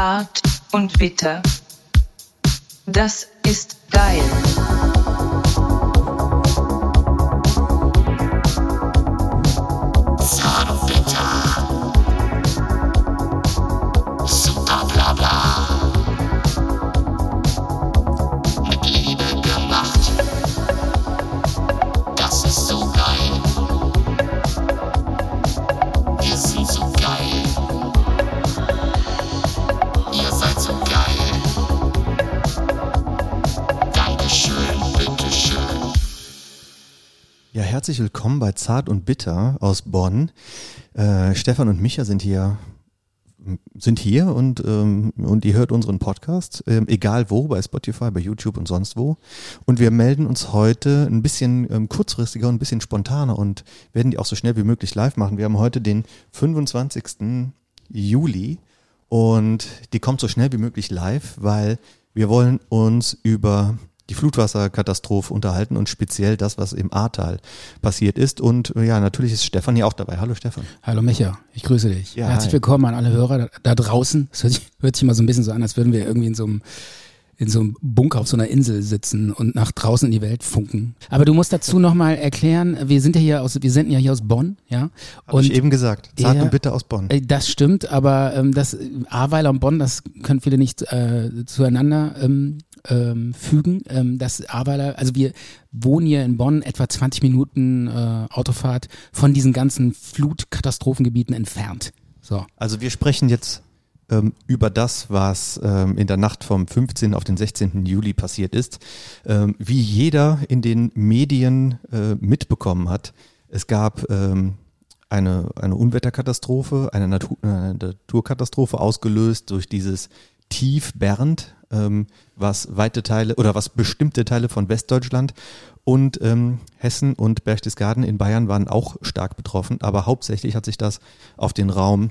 Zart und bitter. Das ist geil. Herzlich willkommen bei Zart und Bitter aus Bonn. Äh, Stefan und Micha sind hier sind hier und, ähm, und ihr hört unseren Podcast, ähm, egal wo, bei Spotify, bei YouTube und sonst wo. Und wir melden uns heute ein bisschen ähm, kurzfristiger und ein bisschen spontaner und werden die auch so schnell wie möglich live machen. Wir haben heute den 25. Juli und die kommt so schnell wie möglich live, weil wir wollen uns über die Flutwasserkatastrophe unterhalten und speziell das, was im Ahrtal passiert ist. Und äh, ja, natürlich ist Stefan hier auch dabei. Hallo Stefan. Hallo Micha, ich grüße dich. Ja, Herzlich hi. willkommen an alle Hörer da, da draußen. Das hört sich, hört sich mal so ein bisschen so an, als würden wir irgendwie in so einem in so einem Bunker auf so einer Insel sitzen und nach draußen in die Welt funken. Aber du musst dazu nochmal erklären, wir sind ja hier aus, wir senden ja hier aus Bonn, ja. Habe ich eben gesagt. Zart Ja. und bitter aus Bonn. Äh, Das stimmt, aber ähm, das Ahrweiler und Bonn, das können viele nicht äh, zueinander ähm, ähm, fügen. Ähm, das Ahrweiler, also wir wohnen hier in Bonn etwa 20 Minuten äh, Autofahrt von diesen ganzen Flutkatastrophengebieten entfernt. So. Also wir sprechen jetzt ähm, über das, was ähm, in der Nacht vom 15. auf den 16. Juli passiert ist. Ähm, wie jeder in den Medien äh, mitbekommen hat, es gab ähm, eine, eine Unwetterkatastrophe, eine, Natur, eine Naturkatastrophe ausgelöst durch dieses Tief Bernd, ähm, was weite Teile oder was bestimmte Teile von Westdeutschland und ähm, Hessen und Berchtesgaden in Bayern waren auch stark betroffen, aber hauptsächlich hat sich das auf den Raum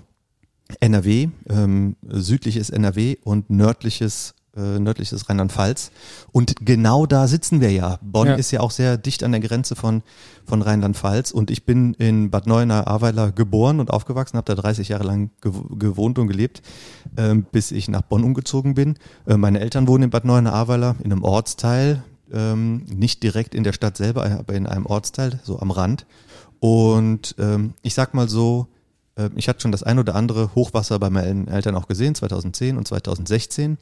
NRW, ähm, südliches NRW und nördliches äh, nördliches Rheinland-Pfalz. Und genau da sitzen wir ja. Bonn Ja. ist ja auch sehr dicht an der Grenze von, von Rheinland-Pfalz. Und ich bin in Bad Neuenahr-Ahrweiler geboren und aufgewachsen, habe da 30 Jahre lang gew gewohnt und gelebt, ähm, bis ich nach Bonn umgezogen bin. Äh, meine Eltern wohnen in Bad Neuenahr-Ahrweiler in einem Ortsteil, ähm, nicht direkt in der Stadt selber, aber in einem Ortsteil, so am Rand. Und ähm, ich sag mal so, äh, ich hatte schon das ein oder andere Hochwasser bei meinen Eltern auch gesehen, 2010 und 2016.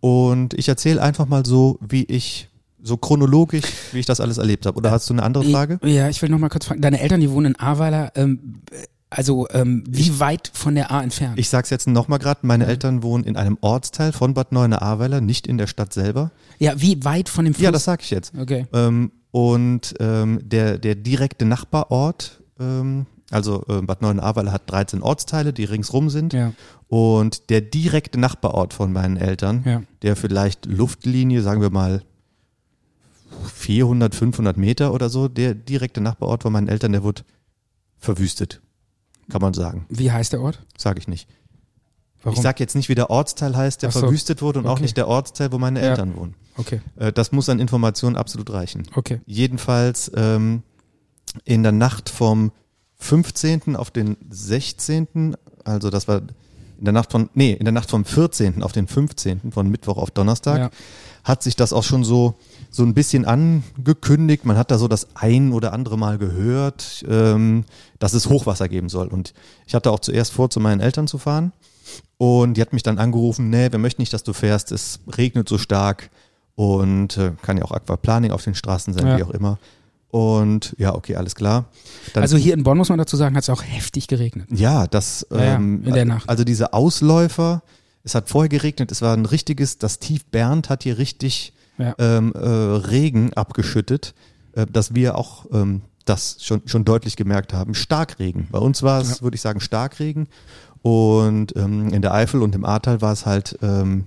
Und ich erzähle einfach mal so, wie ich, so chronologisch, wie ich das alles erlebt habe. Oder hast du eine andere Frage? Ja, ich will noch mal kurz fragen. Deine Eltern, die wohnen in Ahrweiler. Ähm, also ähm, wie weit von der A entfernt? Ich sag's jetzt nochmal gerade, meine Eltern wohnen in einem Ortsteil von Bad Neuenahr-Ahrweiler, nicht in der Stadt selber. ja, wie weit von dem Fluss? Ja, das sag ich jetzt. Okay. Ähm, und ähm, der, der direkte Nachbarort, ähm, also äh, Bad Neuenahr-Ahrweiler hat 13 Ortsteile, die ringsrum sind. Ja. Und der direkte Nachbarort von meinen Eltern, Ja. der vielleicht Luftlinie, sagen wir mal 400, 500 Meter oder so, der direkte Nachbarort von meinen Eltern, der wurde verwüstet. Kann man sagen. Wie heißt der Ort? Sage ich nicht. Warum? Ich sag jetzt nicht, wie der Ortsteil heißt, der so. verwüstet wurde und auch Okay. nicht der Ortsteil, wo meine Ja. Eltern wohnen. okay, Äh, das muss an Informationen absolut reichen. okay. Jedenfalls ähm, in der Nacht vom 15. auf den 16., also das war in der Nacht von, nee, in der Nacht vom 14. auf den 15., von Mittwoch auf Donnerstag, Ja. hat sich das auch schon so, so ein bisschen angekündigt. Man hat da so das ein oder andere Mal gehört, ähm, dass es Hochwasser geben soll. Und ich hatte auch zuerst vor, zu meinen Eltern zu fahren. Und die hat mich dann angerufen, nee, wir möchten nicht, dass du fährst, es regnet so stark und äh, kann ja auch Aquaplaning auf den Straßen sein, Ja. wie auch immer. Und ja, okay, alles klar. Dann, Also hier in Bonn muss man dazu sagen, hat es auch heftig geregnet. ja, das Ja, ähm, in der Nacht. also diese Ausläufer, es hat vorher geregnet, es war ein richtiges, das Tief Bernd hat hier richtig Ja. ähm, äh, Regen abgeschüttet, äh, dass wir auch ähm, das schon, schon deutlich gemerkt haben. Starkregen. Bei uns war es, Ja. würde ich sagen, Starkregen. Und ähm, in der Eifel und im Ahrtal war es halt, ähm,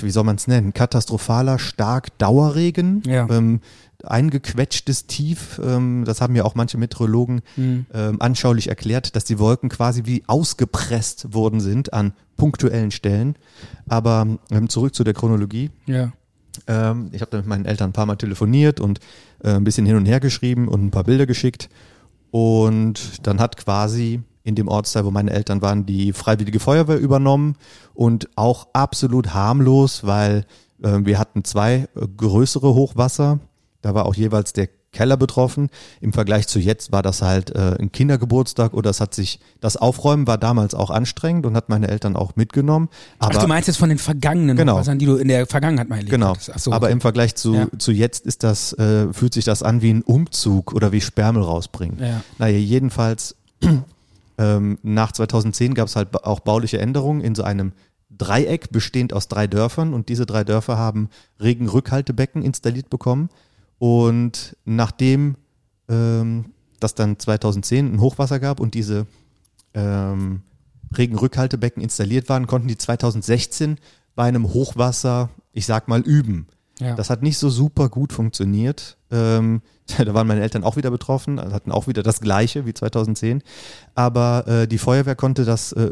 wie soll man es nennen, katastrophaler, stark Dauerregen. Ja. Ähm, eingequetschtes Tief, ähm, das haben ja auch manche Meteorologen Mhm. ähm, anschaulich erklärt, dass die Wolken quasi wie ausgepresst worden sind an punktuellen Stellen. Aber ähm, zurück zu der Chronologie. Ja. Ähm, ich habe da mit meinen Eltern ein paar Mal telefoniert und äh, ein bisschen hin und her geschrieben und ein paar Bilder geschickt. Und dann hat quasi in dem Ortsteil, wo meine Eltern waren, die Freiwillige Feuerwehr übernommen und auch absolut harmlos, weil äh, wir hatten zwei äh, größere Hochwasser. Da war auch jeweils der Keller betroffen. Im Vergleich zu jetzt war das halt äh, ein Kindergeburtstag oder es hat sich, das Aufräumen war damals auch anstrengend und hat meine Eltern auch mitgenommen. Aber Ach, du meinst jetzt von den vergangenen Genau. Hochwassern, die du in der Vergangenheit mal erlebt Genau. Ach so, Aber okay. im Vergleich zu, Ja. zu jetzt ist das, äh, fühlt sich das an wie ein Umzug oder wie Sperrmüll rausbringen. Ja. Naja, jedenfalls ähm, nach 2010 gab es halt auch bauliche Änderungen in so einem Dreieck bestehend aus drei Dörfern und diese drei Dörfer haben Regenrückhaltebecken installiert bekommen. Und nachdem ähm, das dann 2010 ein Hochwasser gab und diese ähm, Regenrückhaltebecken installiert waren, konnten die 2016 bei einem Hochwasser, ich sag mal, üben. Ja. Das hat nicht so super gut funktioniert. Ähm, da waren meine Eltern auch wieder betroffen, also hatten auch wieder das Gleiche wie 2010. Aber äh, die Feuerwehr konnte das äh,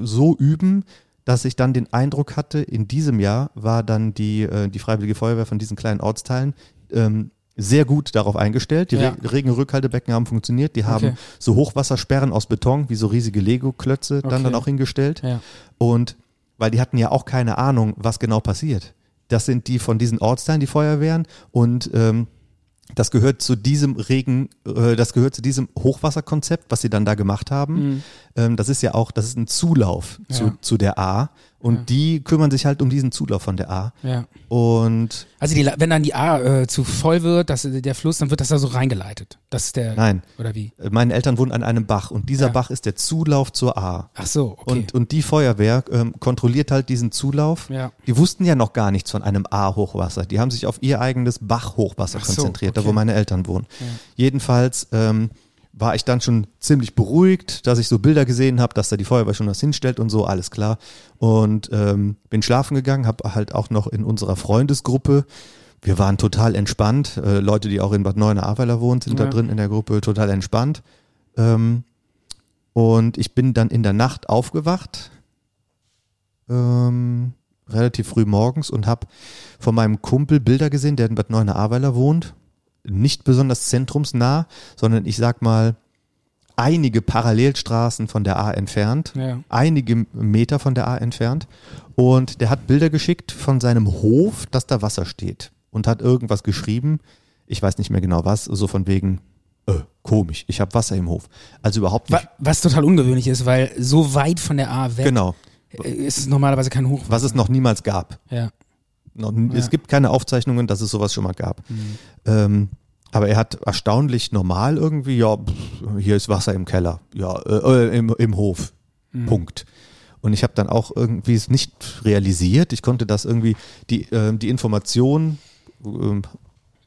so üben, dass ich dann den Eindruck hatte, in diesem Jahr war dann die, äh, die Freiwillige Feuerwehr von diesen kleinen Ortsteilen ähm, sehr gut darauf eingestellt. Die Ja. Re Regenrückhaltebecken haben funktioniert. Die haben Okay. so Hochwassersperren aus Beton, wie so riesige Lego-Klötze, dann Okay. dann auch hingestellt. Ja. Und weil die hatten ja auch keine Ahnung, was genau passiert. Das sind die von diesen Ortsteilen, die Feuerwehren. Und ähm, das gehört zu diesem Regen, äh, das gehört zu diesem Hochwasserkonzept, was sie dann da gemacht haben. Ähm, das ist ja auch, das ist ein Zulauf zu, Ja. zu der A. Und Ja. die kümmern sich halt um diesen Zulauf von der A. ja. Und Also die, wenn dann die A äh, zu voll wird, das, der Fluss, dann wird das da so reingeleitet. Das ist der. nein, Oder wie? äh, meine Eltern wohnen an einem Bach und dieser Ja. Bach ist der Zulauf zur A. Ach so, okay. Und, und die Feuerwehr ähm, kontrolliert halt diesen Zulauf. Ja. Die wussten ja noch gar nichts von einem A-Hochwasser. Die haben sich auf ihr eigenes Bach-Hochwasser Ach so, konzentriert, da okay. wo meine Eltern wohnen. Jedenfalls ähm, war ich dann schon ziemlich beruhigt, dass ich so Bilder gesehen habe, dass da die Feuerwehr schon was hinstellt und so, alles klar. Und ähm, bin schlafen gegangen, habe halt auch noch in unserer Freundesgruppe, wir waren total entspannt, äh, Leute, die auch in Bad Neuenahr-Ahrweiler wohnen, sind Ja. da drin in der Gruppe, total entspannt. Ähm, und ich bin dann in der Nacht aufgewacht, ähm, relativ früh morgens und habe von meinem Kumpel Bilder gesehen, der in Bad Neuenahr-Ahrweiler wohnt. Nicht besonders zentrumsnah, sondern ich sag mal einige Parallelstraßen von der A entfernt, Ja. einige Meter von der A entfernt. Und der hat Bilder geschickt von seinem Hof, dass da Wasser steht und hat irgendwas geschrieben. Ich weiß nicht mehr genau was, so von wegen, äh, komisch, ich habe Wasser im Hof. Also überhaupt nicht. Wa- Was total ungewöhnlich ist, weil so weit von der A weg Genau, ist es normalerweise kein Hochwasser. was es noch niemals gab. Ja. Noch, Ja. Mhm. Es gibt keine Aufzeichnungen, dass es sowas schon mal gab. Ähm, aber er hat erstaunlich normal irgendwie, ja, pff, hier ist Wasser im Keller, ja, äh, äh, im, im Hof. Mhm. Punkt. Und ich habe dann auch irgendwie es nicht realisiert. Ich konnte das irgendwie, die, ähm, die Information, ähm,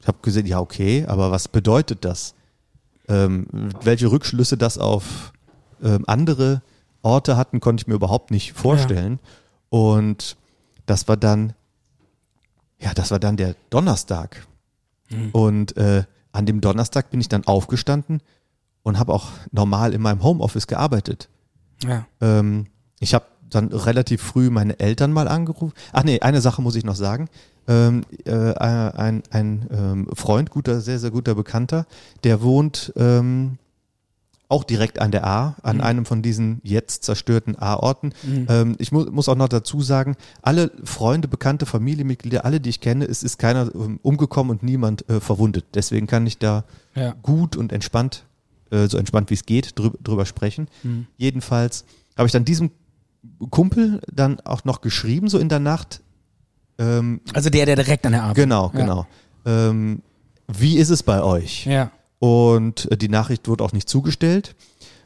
ich habe gesehen, ja, okay, aber was bedeutet das? Ähm, welche Rückschlüsse das auf ähm, andere Orte hatten, konnte ich mir überhaupt nicht vorstellen. Und das war dann, ja, das war dann der Donnerstag. Und äh, an dem Donnerstag bin ich dann aufgestanden und habe auch normal in meinem Homeoffice gearbeitet. Ja. Ähm, ich habe dann relativ früh meine Eltern mal angerufen. Ach nee, eine Sache muss ich noch sagen. Ähm, äh, ein ein ähm, Freund, guter, sehr, sehr guter Bekannter, der wohnt ähm, auch direkt an der A, an einem von diesen jetzt zerstörten A-Orten. Ähm, ich mu muss auch noch dazu sagen, alle Freunde, Bekannte, Familienmitglieder, alle, die ich kenne, es ist keiner ähm, umgekommen und niemand äh, verwundet. Deswegen kann ich da Ja. gut und entspannt, äh, so entspannt wie es geht, drü drüber sprechen. Mhm. Jedenfalls habe ich dann diesem Kumpel dann auch noch geschrieben, so in der Nacht. Ähm, Also der, der direkt an der A genau, Ja. genau. Ähm, wie ist es bei euch? Ja. Und äh, die Nachricht wurde auch nicht zugestellt.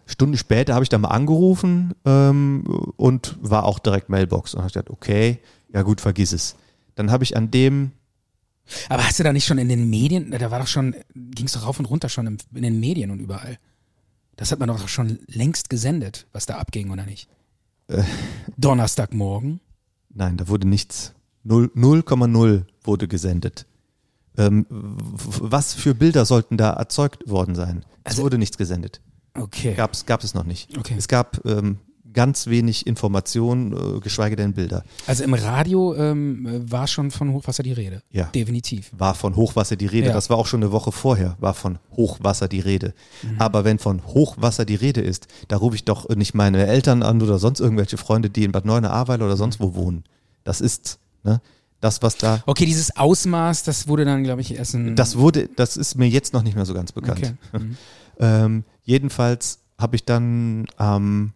Stunde später habe ich dann mal angerufen ähm, und war auch direkt Mailbox und habe gesagt, okay, ja gut, vergiss es. Dann habe ich an dem, Aber hast du da nicht schon in den Medien, da war doch schon, ging's doch rauf und runter schon im, in den Medien und überall. Das hat man doch schon längst gesendet, was da abging, oder nicht? Äh. Donnerstagmorgen. nein, da wurde nichts, Null- 0,0 wurde gesendet. Ähm, was für Bilder sollten da erzeugt worden sein? Es Also- wurde nichts gesendet. Okay. Gab's, gab es noch nicht. Okay. Es gab ähm, ganz wenig Informationen, äh, geschweige denn Bilder. Also im Radio ähm, war schon von Hochwasser die Rede. Ja. Definitiv. War von Hochwasser die Rede. Ja. Das war auch schon eine Woche vorher, war von Hochwasser die Rede. Aber wenn von Hochwasser die Rede ist, da rufe ich doch nicht meine Eltern an oder sonst irgendwelche Freunde, die in Bad Neuenahr-Ahrweiler oder sonst wo wohnen. Das ist ne, das, was da. Okay, dieses Ausmaß, das wurde dann, glaube ich, erst. Das wurde, das ist mir jetzt noch nicht mehr so ganz bekannt. Okay. Mhm. Ähm, jedenfalls habe ich dann, ähm,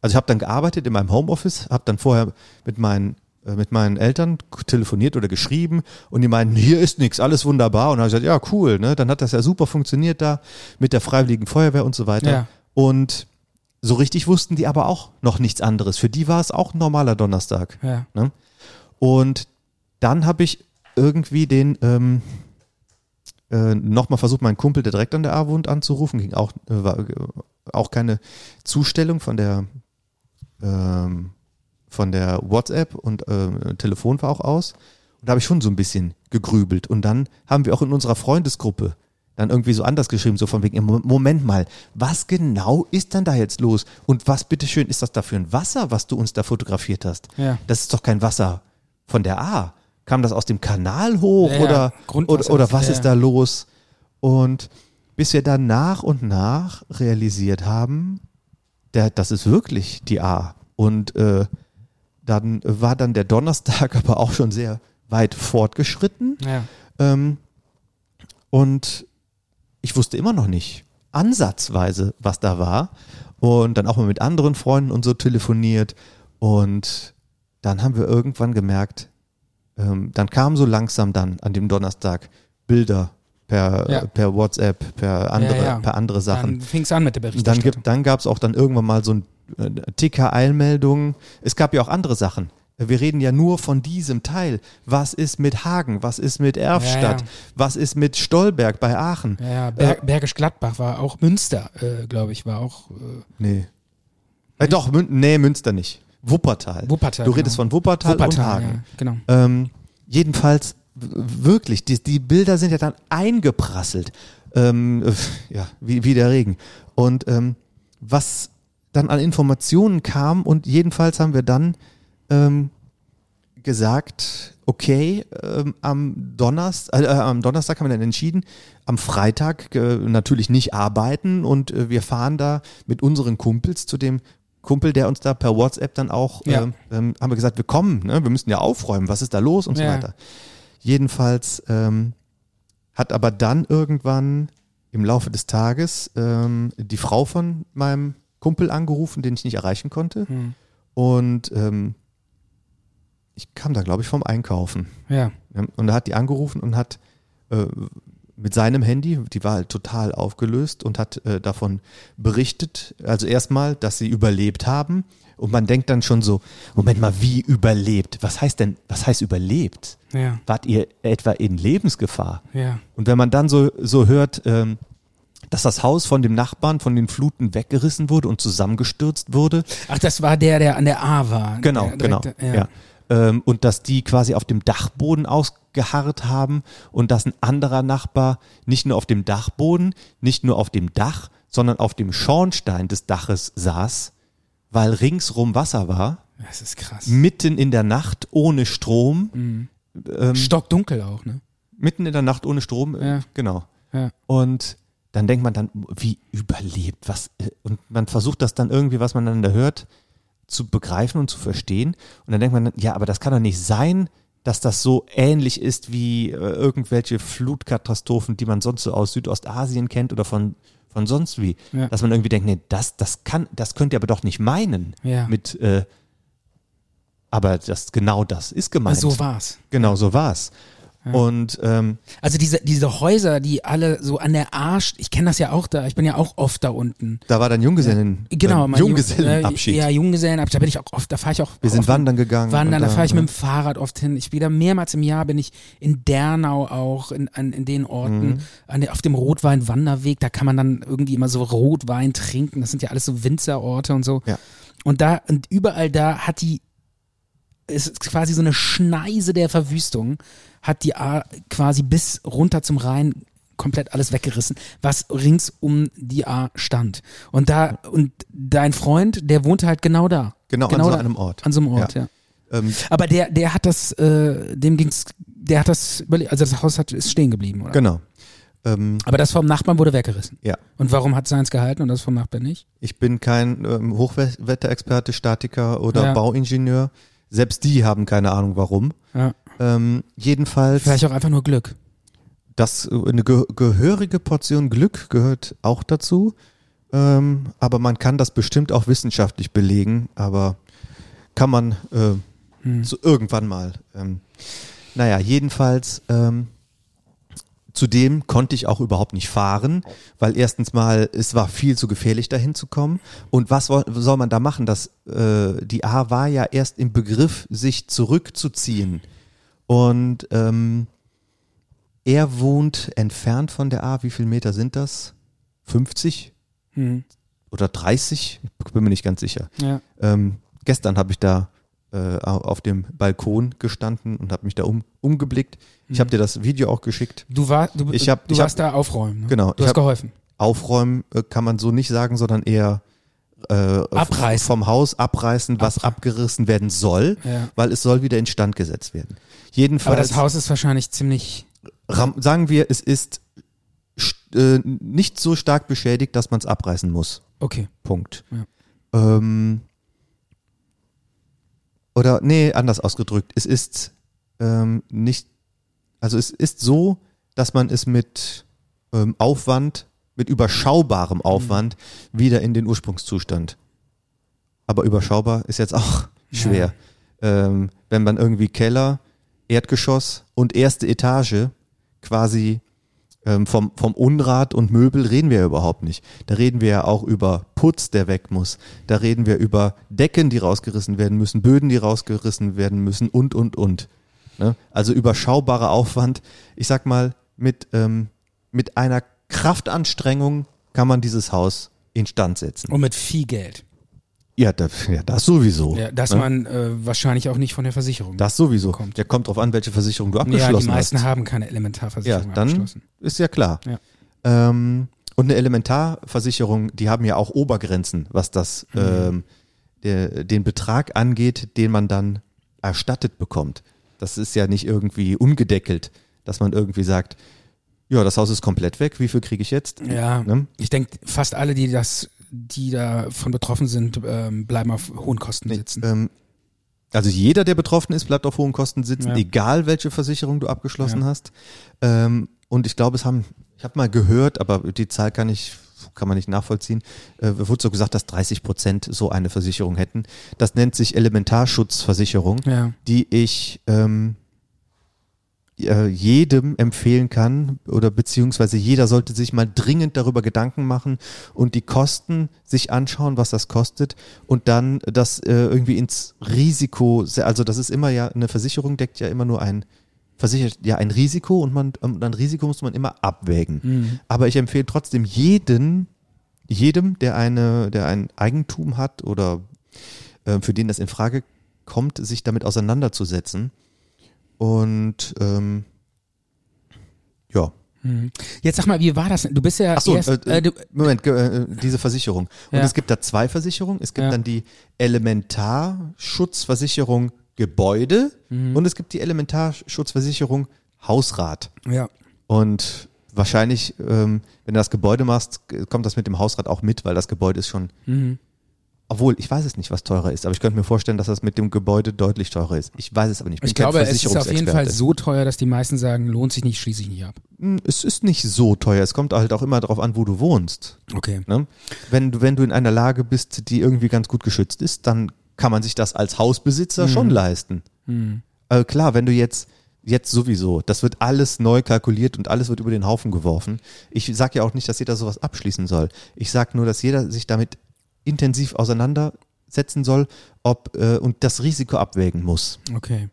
also ich habe dann gearbeitet in meinem Homeoffice, habe dann vorher mit meinen äh, mit meinen Eltern telefoniert oder geschrieben und die meinten, hier ist nichts, alles wunderbar. Und dann habe ich gesagt, ja cool, ne? dann hat das ja super funktioniert da mit der Freiwilligen Feuerwehr und so weiter. Ja. Und so richtig wussten die aber auch noch nichts anderes. Für die war es auch ein normaler Donnerstag. Ja. Ne? Und dann habe ich irgendwie den ähm, äh, nochmal versucht, meinen Kumpel, der direkt an der A wohnt, anzurufen. Ging auch, äh, war, äh, auch keine Zustellung von der ähm, von der WhatsApp und äh, Telefon war auch aus. Und da habe ich schon so ein bisschen gegrübelt. Und dann haben wir auch in unserer Freundesgruppe dann irgendwie so anders geschrieben, so von wegen, Moment mal, was genau ist denn da jetzt los? Und was bitteschön ist das da für ein Wasser, was du uns da fotografiert hast? Ja. Das ist doch kein Wasser von der A. Kam das aus dem Kanal hoch Ja, oder, oder, oder was ja, ist da los? Und bis wir dann nach und nach realisiert haben, der, das ist wirklich die A. Und äh, dann war dann der Donnerstag aber auch schon sehr weit fortgeschritten. Ja. Ähm, und ich wusste immer noch nicht ansatzweise, was da war. Und dann auch mal mit anderen Freunden und so telefoniert. Und dann haben wir irgendwann gemerkt, ähm, dann kamen so langsam dann an dem Donnerstag Bilder per, Ja. per WhatsApp, per andere, Ja, ja. per andere Sachen. Dann fing es an mit der Dann, Berichterstattung. gibt, dann gab es auch dann irgendwann mal so ein äh, Ticker-Eilmeldungen. Es gab ja auch andere Sachen. Wir reden ja nur von diesem Teil. Was ist mit Hagen? Was ist mit Erfstadt? Ja, ja. Was ist mit Stolberg bei Aachen? ja, ja, Ber Bergisch Gladbach war auch Münster, äh, glaube ich, war auch. Äh, Nee. Äh, doch, Mün nee, Münster nicht. Wuppertal. Wuppertal, Du redest genau. von Wuppertal, und Wuppertal, Hagen. ja, genau. Ähm, jedenfalls wirklich, die, die Bilder sind ja dann eingeprasselt, ähm, äh, ja, wie, wie der Regen. Und ähm, was dann an Informationen kam und jedenfalls haben wir dann ähm, gesagt, okay, ähm, am, Donnerstag, äh, äh, am Donnerstag haben wir dann entschieden, am Freitag äh, natürlich nicht arbeiten und äh, wir fahren da mit unseren Kumpels zu dem Kumpel, der uns da per WhatsApp dann auch, Ja. ähm, ähm, haben wir gesagt, wir kommen, ne? wir müssen ja aufräumen, was ist da los und so Ja. weiter. Jedenfalls ähm, hat aber dann irgendwann im Laufe des Tages ähm, die Frau von meinem Kumpel angerufen, den ich nicht erreichen konnte. Hm. Und ähm, ich kam da, glaube ich, vom Einkaufen. Ja. Ja, Und da hat die angerufen und hat äh, mit seinem Handy, die war halt total aufgelöst und hat äh, davon berichtet, also erstmal, dass sie überlebt haben. Und man denkt dann schon so, Moment mal, wie überlebt? Was heißt denn, was heißt überlebt? Ja. Wart ihr etwa in Lebensgefahr? Ja. Und wenn man dann so, so hört, ähm, dass das Haus von dem Nachbarn von den Fluten weggerissen wurde und zusammengestürzt wurde, Ach, das war der, der an der A war. Genau, der genau. direkt- Ja. Ähm, und dass die quasi auf dem Dachboden ausgeharrt haben und dass ein anderer Nachbar nicht nur auf dem Dachboden, nicht nur auf dem Dach, sondern auf dem Schornstein des Daches saß, weil ringsrum Wasser war, Das ist krass. mitten in der Nacht ohne Strom, ähm, Stockdunkel auch, ne? mitten in der Nacht ohne Strom, äh, Ja. genau. Ja. Und dann denkt man dann, wie überlebt, was, äh, und man versucht das dann irgendwie, was man dann da hört, zu begreifen und zu verstehen. Und dann denkt man, ja, aber das kann doch nicht sein, dass das so ähnlich ist wie äh, irgendwelche Flutkatastrophen, die man sonst so aus Südostasien kennt oder von, von sonst wie. Ja. Dass man irgendwie denkt, nee, das, das kann, das könnt ihr aber doch nicht meinen. Ja. Mit, äh, aber das, genau das ist gemeint. So war's. Genau, so war's. Und ähm, Also diese, diese Häuser, die alle so an der Arsch, ich kenne das ja auch da, ich bin ja auch oft da unten. da war dann Junggesellen, Genau, ähm, mein Jung- Junggesellenabschied. Ja, Junggesellenabschied, da bin ich auch oft, da fahre ich auch. Wir sind wandern gegangen. Wandern, und da fahre ich ja. mit dem Fahrrad oft hin. Ich bin da mehrmals im Jahr, bin ich in Dernau auch, in, an, in den Orten, Mhm. an der, auf dem Rotwein-Wanderweg, da kann man dann irgendwie immer so Rotwein trinken. Das sind ja alles so Winzerorte und so. Ja. Und da, und überall da hat die, ist quasi so eine Schneise der Verwüstung, hat die A quasi bis runter zum Rhein komplett alles weggerissen, was rings um die A stand. Und da, und dein Freund, der wohnte halt genau da. Genau, an so da, einem Ort. An so einem Ort, ja. Ähm, Aber der, der hat das, äh, dem ging's, der hat das, also das Haus hat, ist stehen geblieben, oder? genau. Ähm, Aber das vom Nachbarn wurde weggerissen. ja. Und warum hat seins gehalten und das vom Nachbarn nicht? Ich bin kein ähm, Hochwetterexperte, Statiker oder Ja. Bauingenieur. Selbst die haben keine Ahnung warum. Ja. Ähm, jedenfalls, Vielleicht auch einfach nur Glück. das, eine ge gehörige Portion Glück gehört auch dazu. Ähm, aber man kann das bestimmt auch wissenschaftlich belegen, aber kann man äh, Hm. so irgendwann mal. Ähm, naja, jedenfalls, ähm, zudem konnte ich auch überhaupt nicht fahren, weil erstens mal, es war viel zu gefährlich dahin zu kommen. Und was soll man da machen? Das, äh, die A war ja erst im Begriff, sich zurückzuziehen. Und ähm, er wohnt entfernt von der A. Wie viele Meter sind das? 50 Hm. oder 30? Ich bin mir nicht ganz sicher. Ja. Ähm, gestern habe ich da äh, au- auf dem Balkon gestanden und habe mich da um, umgeblickt. Ich habe dir das Video auch geschickt. Du, war, du, Ich hab- du ich warst da aufräumen. Ne? Genau, Du hast hab- geholfen. Aufräumen äh, kann man so nicht sagen, sondern eher äh, Abreißen. vom Haus abreißen, was abgerissen werden soll, Ja. weil es soll wieder instand gesetzt werden. Jedenfalls, Aber das Haus ist wahrscheinlich ziemlich. sagen wir, es ist st- äh, nicht so stark beschädigt, dass man es abreißen muss. Okay. Punkt. Ja. Ähm, oder nee, anders ausgedrückt. Es ist ähm, nicht, also es ist so, dass man es mit ähm, Aufwand, mit überschaubarem Aufwand wieder in den Ursprungszustand. Aber überschaubar ist jetzt auch schwer. Ähm, wenn man irgendwie Keller, Erdgeschoss und erste Etage quasi ähm, vom, vom Unrat und Möbel reden wir ja überhaupt nicht. Da reden wir ja auch über Putz, der weg muss. Da reden wir über Decken, die rausgerissen werden müssen, Böden, die rausgerissen werden müssen und, und, und. Ne? Also überschaubarer Aufwand. Ich sag mal, mit, ähm, mit einer Kraftanstrengung kann man dieses Haus instand setzen. Und mit viel Geld. Ja, das, ja, das sowieso. Ja, dass ne? man äh, wahrscheinlich auch nicht von der Versicherung. Das sowieso. Kommt. Der kommt drauf an, welche Versicherung du ja, abgeschlossen die meisten hast. haben keine Ja, Elementarversicherung dann abgeschlossen. ist ja klar. Ja. Ähm, und eine Elementarversicherung, die haben ja auch Obergrenzen, was das Mhm. ähm, der, den Betrag angeht, den man dann erstattet bekommt. Das ist ja nicht irgendwie ungedeckelt, dass man irgendwie sagt, ja, das Haus ist komplett weg, wie viel kriege ich jetzt? Ja, Ne? ich denke, fast alle, die das, die davon betroffen sind, ähm, bleiben auf hohen Kosten sitzen. Ähm, also jeder, der betroffen ist, bleibt auf hohen Kosten sitzen, Ja. egal welche Versicherung du abgeschlossen Ja. hast. Ähm, und ich glaube, es haben, ich habe mal gehört, aber die Zahl kann ich kann man nicht nachvollziehen, äh, wurde so gesagt, dass 30 Prozent so eine Versicherung hätten. Das nennt sich Elementarschutzversicherung, Ja. die ich ähm, äh, jedem empfehlen kann oder beziehungsweise jeder sollte sich mal dringend darüber Gedanken machen und die Kosten sich anschauen, was das kostet und dann das äh, irgendwie ins Risiko, also das ist immer ja, eine Versicherung deckt ja immer nur ein, versichert ja ein Risiko und man, und ein Risiko muss man immer abwägen. Mhm. Aber ich empfehle trotzdem jeden, jedem, der eine, der ein Eigentum hat oder äh, für den das in Frage kommt, sich damit auseinanderzusetzen. Und ähm, ja. Mhm. Jetzt sag mal, wie war das? denn? Du bist ja Achso, erst, äh, äh, Moment, äh, diese Versicherung. Und Ja. es gibt da zwei Versicherungen. Es gibt Ja. dann die Elementarschutzversicherung Gebäude Mhm. und es gibt die Elementarschutzversicherung Hausrat. ja. Und wahrscheinlich, ähm, wenn du das Gebäude machst, kommt das mit dem Hausrat auch mit, weil das Gebäude ist schon, Mhm. Obwohl ich weiß es nicht, was teurer ist, aber ich könnte mir vorstellen, dass das mit dem Gebäude deutlich teurer ist. Ich weiß es aber nicht. Ich kein glaube, es ist auf jeden Fall so teuer, dass die meisten sagen, lohnt sich nicht, schließe ich nicht ab. Hm, Es ist nicht so teuer. Es kommt halt auch immer darauf an, wo du wohnst. Okay. Ne? Wenn, du, wenn du in einer Lage bist, die irgendwie ganz gut geschützt ist, dann kann man sich das als Hausbesitzer schon leisten. Mhm. Äh, klar, wenn du jetzt, jetzt sowieso, das wird alles neu kalkuliert und alles wird über den Haufen geworfen. Ich sage ja auch nicht, dass jeder sowas abschließen soll. Ich sage nur, dass jeder sich damit intensiv auseinandersetzen soll ob, äh, und das Risiko abwägen muss. Okay.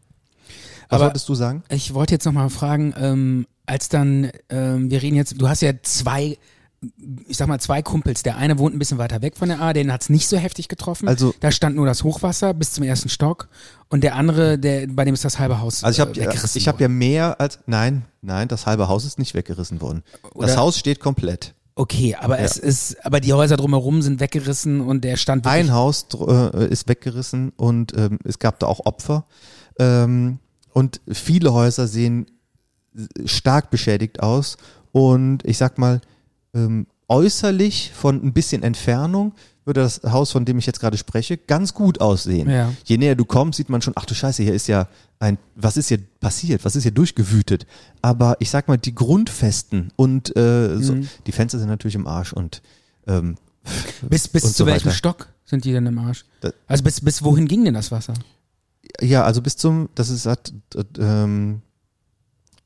Was Aber- wolltest du sagen? Ich wollte jetzt nochmal fragen, ähm, als dann, ähm, wir reden jetzt, du hast ja zwei ich sag mal, zwei Kumpels. Der eine wohnt ein bisschen weiter weg von der A, den hat's nicht so heftig getroffen. Also- da stand nur das Hochwasser bis zum ersten Stock. Und der andere, der, bei dem ist das halbe Haus Also ich habe äh, weggerissen ich hab ja mehr als nein, nein, das halbe Haus ist nicht weggerissen worden. das Oder- Haus steht komplett. Okay, aber es ist, aber die Häuser drumherum sind weggerissen und der stand. Ein Haus äh, ist weggerissen und ähm, es gab da auch Opfer. Ähm, und viele Häuser sehen stark beschädigt aus. Und ich sag mal, ähm, äußerlich von ein bisschen Entfernung würde das Haus, von dem ich jetzt gerade spreche, ganz gut aussehen. Ja. Je näher du kommst, sieht man schon, ach du Scheiße, hier ist ja ein, was ist hier passiert, was ist hier durchgewütet. Aber ich sag mal, die Grundfesten und äh, so, Mhm. die Fenster sind natürlich im Arsch und ähm, bis bis und zu so welchem weiter. Stock sind die denn im Arsch? Da- Also bis, bis wohin ging denn das Wasser? Ja, also bis zum, das ist hat äh, ähm,